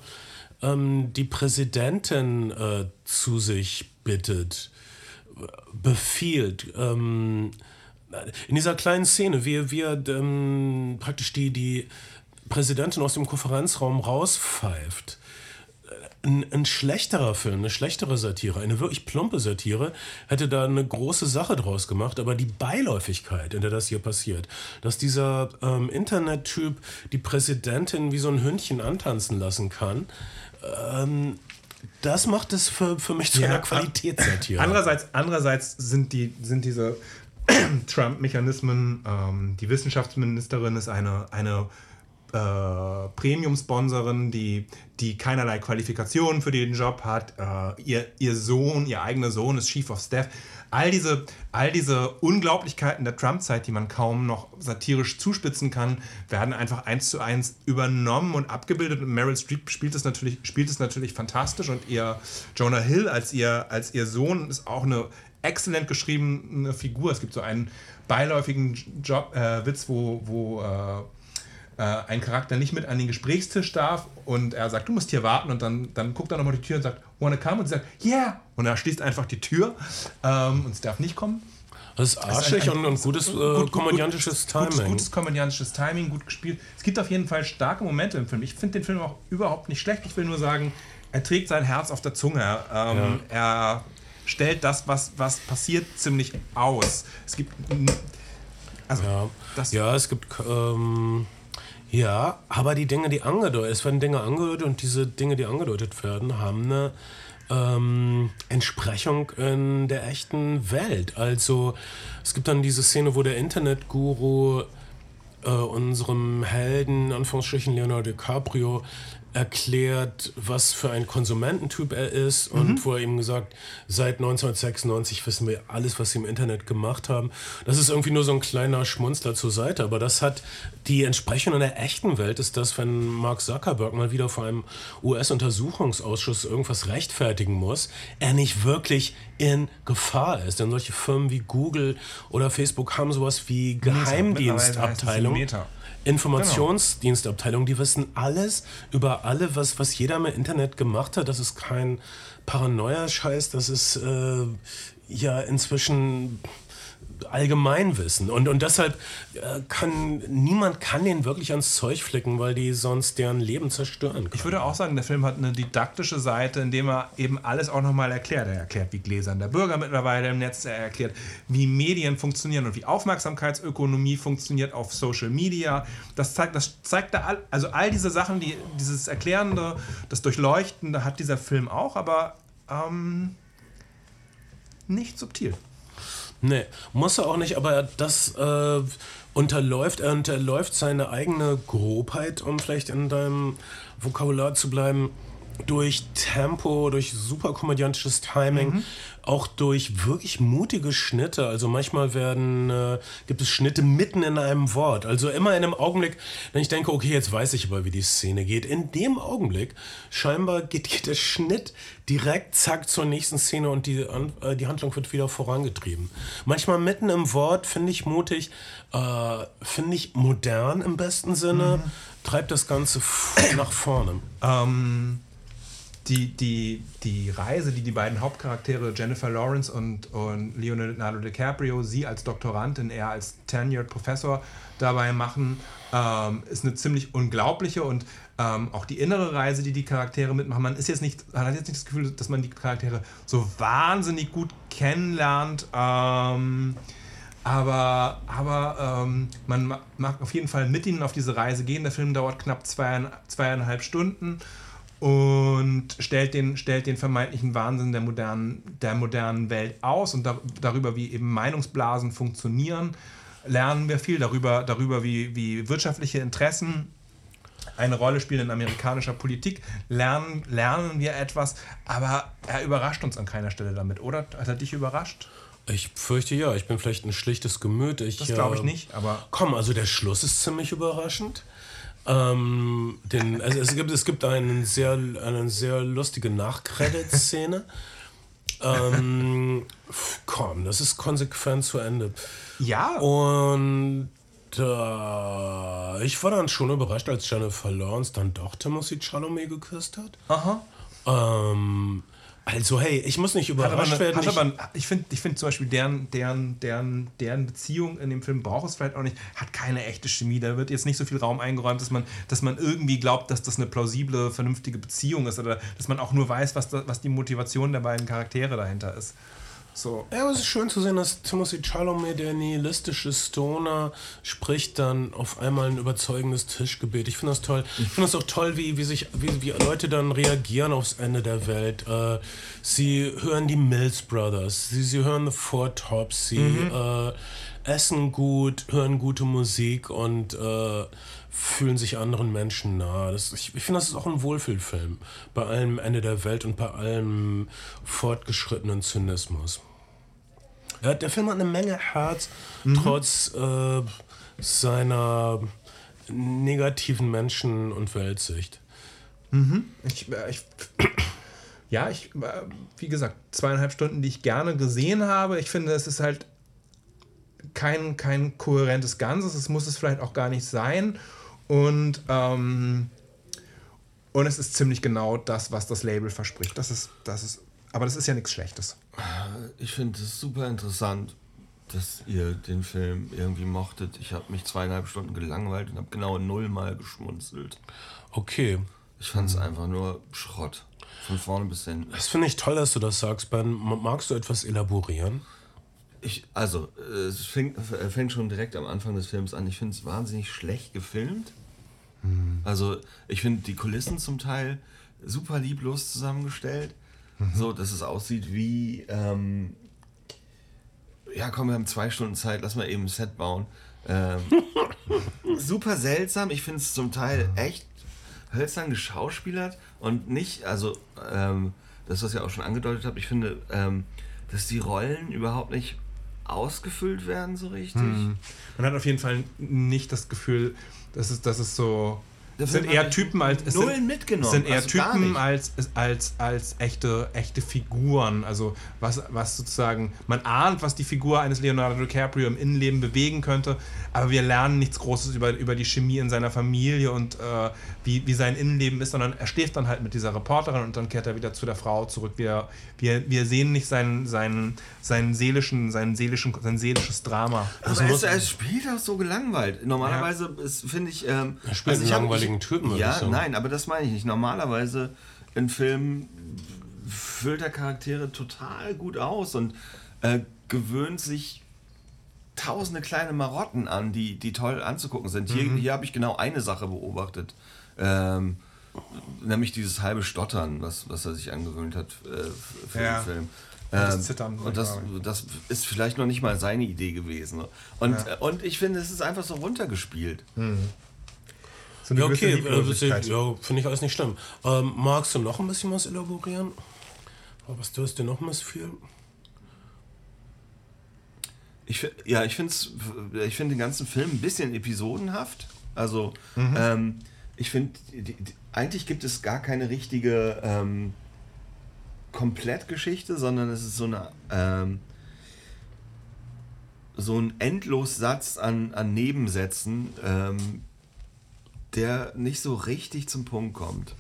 ähm, die Präsidentin äh, zu sich bittet, befiehlt. Ähm, in dieser kleinen Szene, wie, er ähm, praktisch die, die Präsidentin aus dem Konferenzraum rauspfeift ein, ein, schlechterer Film, eine schlechtere Satire, eine wirklich plumpe Satire, hätte da eine große Sache draus gemacht. Aber die Beiläufigkeit, in der das hier passiert, dass dieser ähm, Internet-Typ die Präsidentin wie so ein Hündchen antanzen lassen kann, ähm, das macht es für, für mich zu ja, einer Qualitätssatire. Andererseits, andererseits sind, die, sind diese Trump-Mechanismen, ähm, die Wissenschaftsministerin ist eine, eine äh, Premium-Sponsorin, die, die keinerlei Qualifikationen für den Job hat. Äh, ihr, ihr Sohn, ihr eigener Sohn ist Chief of Staff. All diese, all diese Unglaublichkeiten der Trump-Zeit, die man kaum noch satirisch zuspitzen kann, werden einfach eins zu eins übernommen und abgebildet. Und Meryl Streep spielt es natürlich, spielt es natürlich fantastisch und ihr Jonah Hill als ihr, als ihr Sohn ist auch eine exzellent geschriebene Figur. Es gibt so einen beiläufigen Job, äh, Witz, wo, wo äh, äh, ein Charakter nicht mit an den Gesprächstisch darf und er sagt, du musst hier warten und dann, dann guckt er nochmal die Tür und sagt, wanna come? Und sie sagt, yeah! Und er schließt einfach die Tür ähm, und sie darf nicht kommen. Das ist arschig das ist ein, ein, und, gutes äh, gut, komödiantisches gut, Timing. Gutes, gutes komödiantisches Timing, gut gespielt. Es gibt auf jeden Fall starke Momente im Film. Ich finde den Film auch überhaupt nicht schlecht. Ich will nur sagen, er trägt sein Herz auf der Zunge. Ähm, ja. Er stellt das, was, was passiert, ziemlich aus. Es gibt. Also, ja. ja, es gibt. Ähm ja, aber die Dinge, die angedeutet, es werden Dinge angedeutet und diese Dinge, die angedeutet werden, haben eine ähm, Entsprechung in der echten Welt. Also es gibt dann diese Szene, wo der Internetguru äh, unserem Helden, Anführungsstrichen Leonardo DiCaprio, erklärt, was für ein Konsumententyp er ist mhm. und wo er ihm gesagt, seit 1996 wissen wir alles, was sie im Internet gemacht haben. Das ist irgendwie nur so ein kleiner Schmunzler zur Seite, aber das hat die Entsprechung in der echten Welt ist das, wenn Mark Zuckerberg mal wieder vor einem US-Untersuchungsausschuss irgendwas rechtfertigen muss, er nicht wirklich in Gefahr ist. Denn solche Firmen wie Google oder Facebook haben sowas wie Geheimdienstabteilung. Informationsdienstabteilung, die wissen alles über alle, was, was jeder im Internet gemacht hat. Das ist kein Paranoia-Scheiß, das ist äh, ja inzwischen Allgemeinwissen. Und, und deshalb äh, kann niemand kann den wirklich ans Zeug flicken, weil die sonst deren Leben zerstören können. Ich würde auch sagen, der Film hat eine didaktische Seite, indem er eben alles auch nochmal erklärt. Er erklärt, wie gläsern der Bürger mittlerweile im Netz, er erklärt, wie Medien funktionieren und wie Aufmerksamkeitsökonomie funktioniert auf Social Media. Das zeigt, das zeigt da all, also all diese Sachen, die, dieses Erklärende, das Durchleuchtende hat dieser Film auch, aber ähm, nicht subtil. Nee, muss er auch nicht, aber das äh, unterläuft, er unterläuft seine eigene Grobheit, um vielleicht in deinem Vokabular zu bleiben, durch Tempo, durch super komödiantisches Timing, mhm auch durch wirklich mutige Schnitte. Also manchmal werden, äh, gibt es Schnitte mitten in einem Wort. Also immer in einem Augenblick, wenn ich denke, okay, jetzt weiß ich aber, wie die Szene geht. In dem Augenblick scheinbar geht, geht der Schnitt direkt zack zur nächsten Szene und die, äh, die Handlung wird wieder vorangetrieben. Manchmal mitten im Wort finde ich mutig, äh, finde ich modern im besten Sinne, mhm. treibt das Ganze nach vorne. Ähm die, die, die Reise, die die beiden Hauptcharaktere Jennifer Lawrence und, und Leonardo DiCaprio, sie als Doktorandin, er als Tenured Professor dabei machen, ähm, ist eine ziemlich unglaubliche und ähm, auch die innere Reise, die die Charaktere mitmachen. Man ist jetzt nicht, man hat jetzt nicht das Gefühl, dass man die Charaktere so wahnsinnig gut kennenlernt. Ähm, aber, aber ähm, man mag auf jeden Fall mit ihnen auf diese Reise gehen. Der Film dauert knapp zweieinhalb, zweieinhalb Stunden und stellt den, stellt den vermeintlichen Wahnsinn der modernen, der modernen Welt aus und da, darüber, wie eben Meinungsblasen funktionieren, lernen wir viel darüber, darüber wie, wie wirtschaftliche Interessen eine Rolle spielen in amerikanischer Politik, lernen, lernen wir etwas, aber er überrascht uns an keiner Stelle damit, oder? Hat er dich überrascht? Ich fürchte ja, ich bin vielleicht ein schlichtes Gemüt. Ich, das glaube ich äh, nicht, aber. Komm, also der Schluss ist ziemlich überraschend. Ähm, den, also es, gibt, es gibt einen sehr, eine sehr lustige Nachcredit-Szene. ähm, komm, das ist konsequent zu Ende. Ja. Und äh, ich war dann schon überrascht, als Jennifer Lawrence dann doch Timothy Chalamet geküsst hat. Aha. Ähm, also, hey, ich muss nicht überrascht eine, werden. Ich, aber, ich finde ich find zum Beispiel, deren, deren, deren, deren Beziehung in dem Film braucht es vielleicht auch nicht, hat keine echte Chemie. Da wird jetzt nicht so viel Raum eingeräumt, dass man, dass man irgendwie glaubt, dass das eine plausible, vernünftige Beziehung ist oder dass man auch nur weiß, was, da, was die Motivation der beiden Charaktere dahinter ist. So. Ja, aber es ist schön zu sehen, dass Timothy Chalamet, der nihilistische Stoner, spricht dann auf einmal ein überzeugendes Tischgebet. Ich finde das toll. Ich finde das auch toll, wie, wie, sich, wie, wie Leute dann reagieren aufs Ende der Welt. Äh, sie hören die Mills Brothers, sie, sie hören The Four Tops, sie mhm. äh, essen gut, hören gute Musik und äh, fühlen sich anderen Menschen nahe. Das, ich, ich finde, das ist auch ein Wohlfühlfilm. Bei allem Ende der Welt und bei allem fortgeschrittenen Zynismus. Ja, der Film hat eine Menge Herz, mhm. trotz äh, seiner negativen Menschen- und Weltsicht. Mhm. Ich, äh, ich, ja, ich, äh, wie gesagt, zweieinhalb Stunden, die ich gerne gesehen habe. Ich finde, es ist halt kein, kein kohärentes Ganzes. Es muss es vielleicht auch gar nicht sein. Und, ähm, und es ist ziemlich genau das, was das Label verspricht. Das ist, das ist aber das ist ja nichts Schlechtes. Ich finde es super interessant, dass ihr den Film irgendwie mochtet. Ich habe mich zweieinhalb Stunden gelangweilt und habe genau nullmal geschmunzelt. Okay. Ich fand es mhm. einfach nur Schrott. Von vorne bis hin. Das finde ich toll, dass du das sagst, Ben. Magst du etwas elaborieren? Ich, also, es fängt, fängt schon direkt am Anfang des Films an. Ich finde es wahnsinnig schlecht gefilmt. Mhm. Also, ich finde die Kulissen zum Teil super lieblos zusammengestellt. Mhm. So, dass es aussieht wie, ähm, ja komm, wir haben zwei Stunden Zeit, lass mal eben ein Set bauen. Ähm, super seltsam, ich finde es zum Teil echt hölzern geschauspielert und nicht, also ähm, das, was ich auch schon angedeutet habe, ich finde, ähm, dass die Rollen überhaupt nicht ausgefüllt werden so richtig. Mhm. Man hat auf jeden Fall nicht das Gefühl, dass es, dass es so das sind eher Typen als es Nullen sind, mitgenommen. sind eher also Typen als, als, als echte, echte Figuren. Also was, was sozusagen, man ahnt, was die Figur eines Leonardo DiCaprio im Innenleben bewegen könnte, aber wir lernen nichts Großes über, über die Chemie in seiner Familie und äh, wie, wie sein Innenleben ist, sondern er schläft dann halt mit dieser Reporterin und dann kehrt er wieder zu der Frau zurück. Wir, wir, wir sehen nicht seinen, seinen, seinen seelischen, seinen seelischen, sein seelisches Drama. Aber es, es spielt auch so gelangweilt. Normalerweise ja. finde ich. Ähm, er spielt also einen langweiligen richtigen Typen. Ja, nein, aber das meine ich nicht. Normalerweise ein Film füllt der Charaktere total gut aus und äh, gewöhnt sich tausende kleine Marotten an, die, die toll anzugucken sind. Hier, mhm. hier habe ich genau eine Sache beobachtet. Ähm, nämlich dieses halbe Stottern, was, was er sich angewöhnt hat äh, für ja. den Film. Ähm, das Zittern. Und das, das ist vielleicht noch nicht mal seine Idee gewesen. Und, ja. und ich finde, es ist einfach so runtergespielt. Mhm. So ja, okay, äh, ja, finde ich alles nicht schlimm. Ähm, magst du noch ein bisschen was elaborieren? Was tust du noch missfühlen? Ich, ja, ich finde ich find den ganzen Film ein bisschen episodenhaft. Also, mhm. ähm, ich finde, eigentlich gibt es gar keine richtige ähm, Komplettgeschichte, sondern es ist so eine ähm, so ein Endlossatz an, an Nebensätzen, ähm, der nicht so richtig zum Punkt kommt.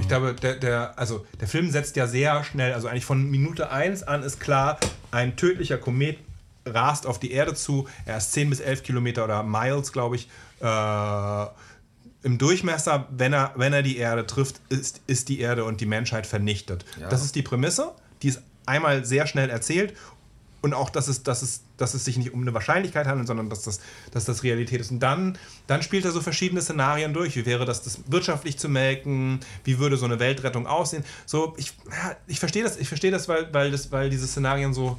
Ich glaube, der, der, also der Film setzt ja sehr schnell, also eigentlich von Minute 1 an ist klar, ein tödlicher Komet rast auf die Erde zu. Er ist 10 bis 11 Kilometer oder Miles, glaube ich, äh, im Durchmesser. Wenn er, wenn er die Erde trifft, ist, ist die Erde und die Menschheit vernichtet. Ja. Das ist die Prämisse. Die ist einmal sehr schnell erzählt. Und auch, dass es, dass, es, dass es sich nicht um eine Wahrscheinlichkeit handelt, sondern dass das, dass das Realität ist. Und dann, dann spielt er so verschiedene Szenarien durch. Wie wäre das, das wirtschaftlich zu melken? Wie würde so eine Weltrettung aussehen? So, ich, ich verstehe das, ich verstehe das, weil, weil das, weil diese Szenarien so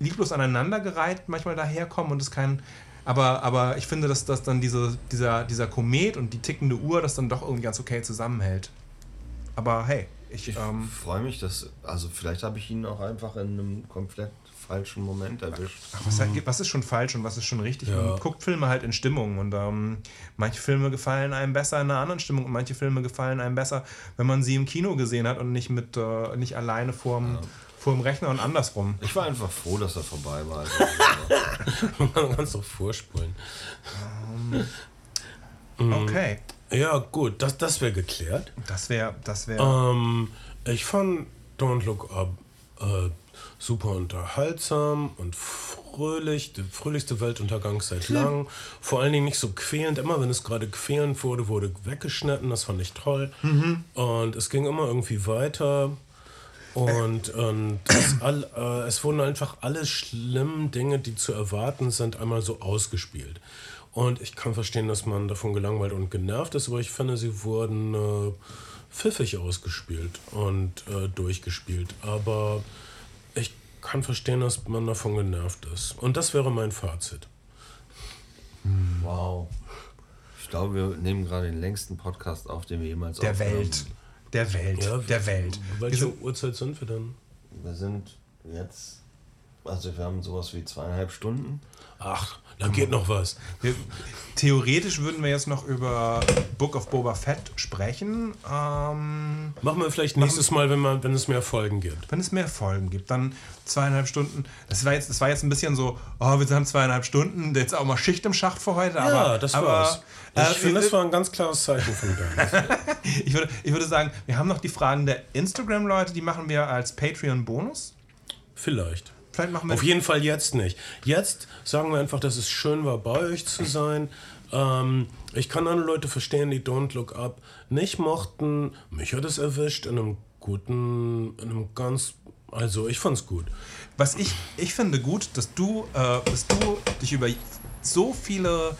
lieblos aneinandergereiht manchmal daherkommen und es kein. Aber, aber ich finde, dass, dass dann diese, dieser, dieser Komet und die tickende Uhr das dann doch irgendwie ganz okay zusammenhält. Aber hey, ich. Ich Ähm, freue mich, dass, also vielleicht habe ich ihn auch einfach in einem komplett falschen Moment erwischt. Ach, was, was ist schon falsch und was ist schon richtig? Ja. Man guckt Filme halt in Stimmung und ähm, manche Filme gefallen einem besser in einer anderen Stimmung und manche Filme gefallen einem besser, wenn man sie im Kino gesehen hat und nicht mit äh, nicht alleine vorm, vorm Rechner und andersrum. Ich war einfach froh, dass er vorbei war. Also, Man kann es doch vorspulen. Okay, Ja, gut, das, das wäre geklärt. das wäre das wäre Ähm, ich fand Don't Look Up äh, super unterhaltsam und fröhlich, der fröhlichste Weltuntergang seit langem. Vor allen Dingen nicht so quälend. Immer wenn es gerade quälend wurde, wurde weggeschnitten. Das fand ich toll. Und es ging immer irgendwie weiter. Und, und es, all, äh, es wurden einfach alle schlimmen Dinge, die zu erwarten sind, einmal so ausgespielt. Und ich kann verstehen, dass man davon gelangweilt und genervt ist, aber ich finde, sie wurden äh, pfiffig ausgespielt und äh, durchgespielt. Aber kann verstehen, dass man davon genervt ist. Und das wäre mein Fazit. wow. Ich glaube, wir nehmen gerade den längsten Podcast auf, den wir jemals der aufgenommen Welt. Der Welt. der Welt. Wir Welche sind, Uhrzeit sind wir dann? haben. Wir sind jetzt, also wir haben sowas wie zweieinhalb Stunden. Ach, da geht noch was. wir, theoretisch würden wir jetzt noch über Book of Boba Fett sprechen. Ähm, Machen wir vielleicht nächstes Mal, wenn, man, wenn es mehr Folgen gibt. wenn es mehr Folgen gibt, dann zweieinhalb Stunden. Das war jetzt, das war jetzt ein bisschen so, oh, wir haben zweieinhalb Stunden, jetzt auch mal Schicht im Schacht für heute. Aber, ja, das aber, war's. Ich äh, finde, das war ein ganz klares Zeichen von Bernd. ich, würde, ich würde sagen, wir haben noch die Fragen der Instagram-Leute, die machen wir als Patreon-Bonus. Vielleicht. Vielleicht machen wir Auf jeden Fall jetzt nicht. Jetzt sagen wir einfach, dass es schön war, bei euch zu sein. Ähm, ich kann andere Leute verstehen, die Don't Look Up nicht mochten. Mich hat es erwischt in einem guten, in einem ganz, also ich fand's gut. Was ich, ich finde gut, dass du, äh, dass du dich über so viele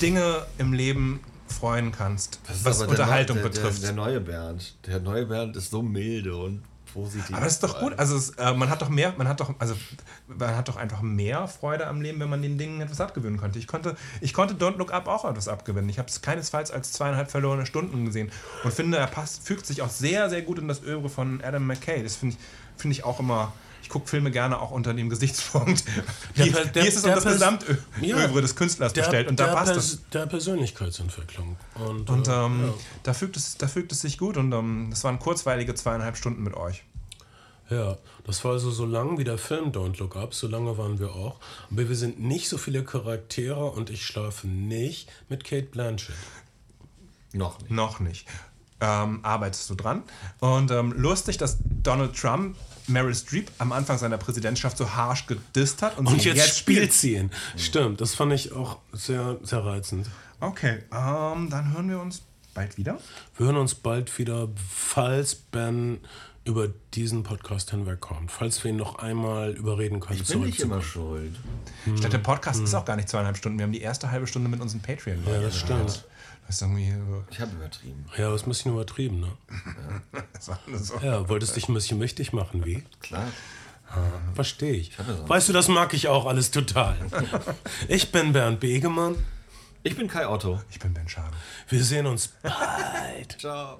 Dinge im Leben freuen kannst, was der Unterhaltung Neu- der, betrifft. Der, der neue Bernd. Der neue Bernd ist so milde und positiv. aber das ist doch gut. Also es, äh, man hat doch mehr, man hat doch, also man hat doch einfach mehr Freude am Leben, wenn man den Dingen etwas abgewöhnen konnte. Ich konnte, ich konnte Don't Look Up auch etwas abgewinnen. Ich habe es keinesfalls als zweieinhalb verlorene Stunden gesehen und finde, er passt, fügt sich auch sehr, sehr gut in das Övre von Adam McKay. Das finde ich, finde ich auch immer. Ich gucke Filme gerne auch unter dem Gesichtspunkt. Wie, Der- der- wie ist es um das Gesamtövre Ja. des Künstlers bestellt? Und da passt es. Der Persönlichkeitsentwicklung. Und, Und äh, ähm, ja. da, fügt es, da fügt es sich gut und ähm, das waren kurzweilige zweieinhalb Stunden mit euch. Ja, das war also so lang wie der Film Don't Look Up, so lange waren wir auch. Aber wir sind nicht so viele Charaktere und ich schlafe nicht mit Kate Blanchett. Noch nicht. Noch nicht. Ähm, arbeitest du dran. Und ähm, lustig, dass Donald Trump Meryl Streep am Anfang seiner Präsidentschaft so harsh gedisst hat und, Und sie jetzt, spielt sie ihn. Stimmt, das fand ich auch sehr, sehr reizend. Okay, ähm, dann hören wir uns bald wieder. Wir hören uns bald wieder, falls Ben über diesen Podcast hinwegkommt. Falls wir ihn noch einmal überreden können, Ich bin nicht immer schuld. Ich dachte, der Podcast ist auch gar nicht zweieinhalb Stunden. Wir haben die erste halbe Stunde mit unseren patreon Ja, das stimmt. Das ist irgendwie so. Ich habe übertrieben. Ja, das ist ein bisschen übertrieben, ne? Das war alles so. Ja, wolltest dich ein bisschen wichtig machen, wie? Klar. Verstehe ich. sonst- Weißt du, das mag ich auch alles total. Ich bin Bernd Begemann. Ich bin Kai Otto. Ich bin Ben Schabe. Wir sehen uns bald. Ciao.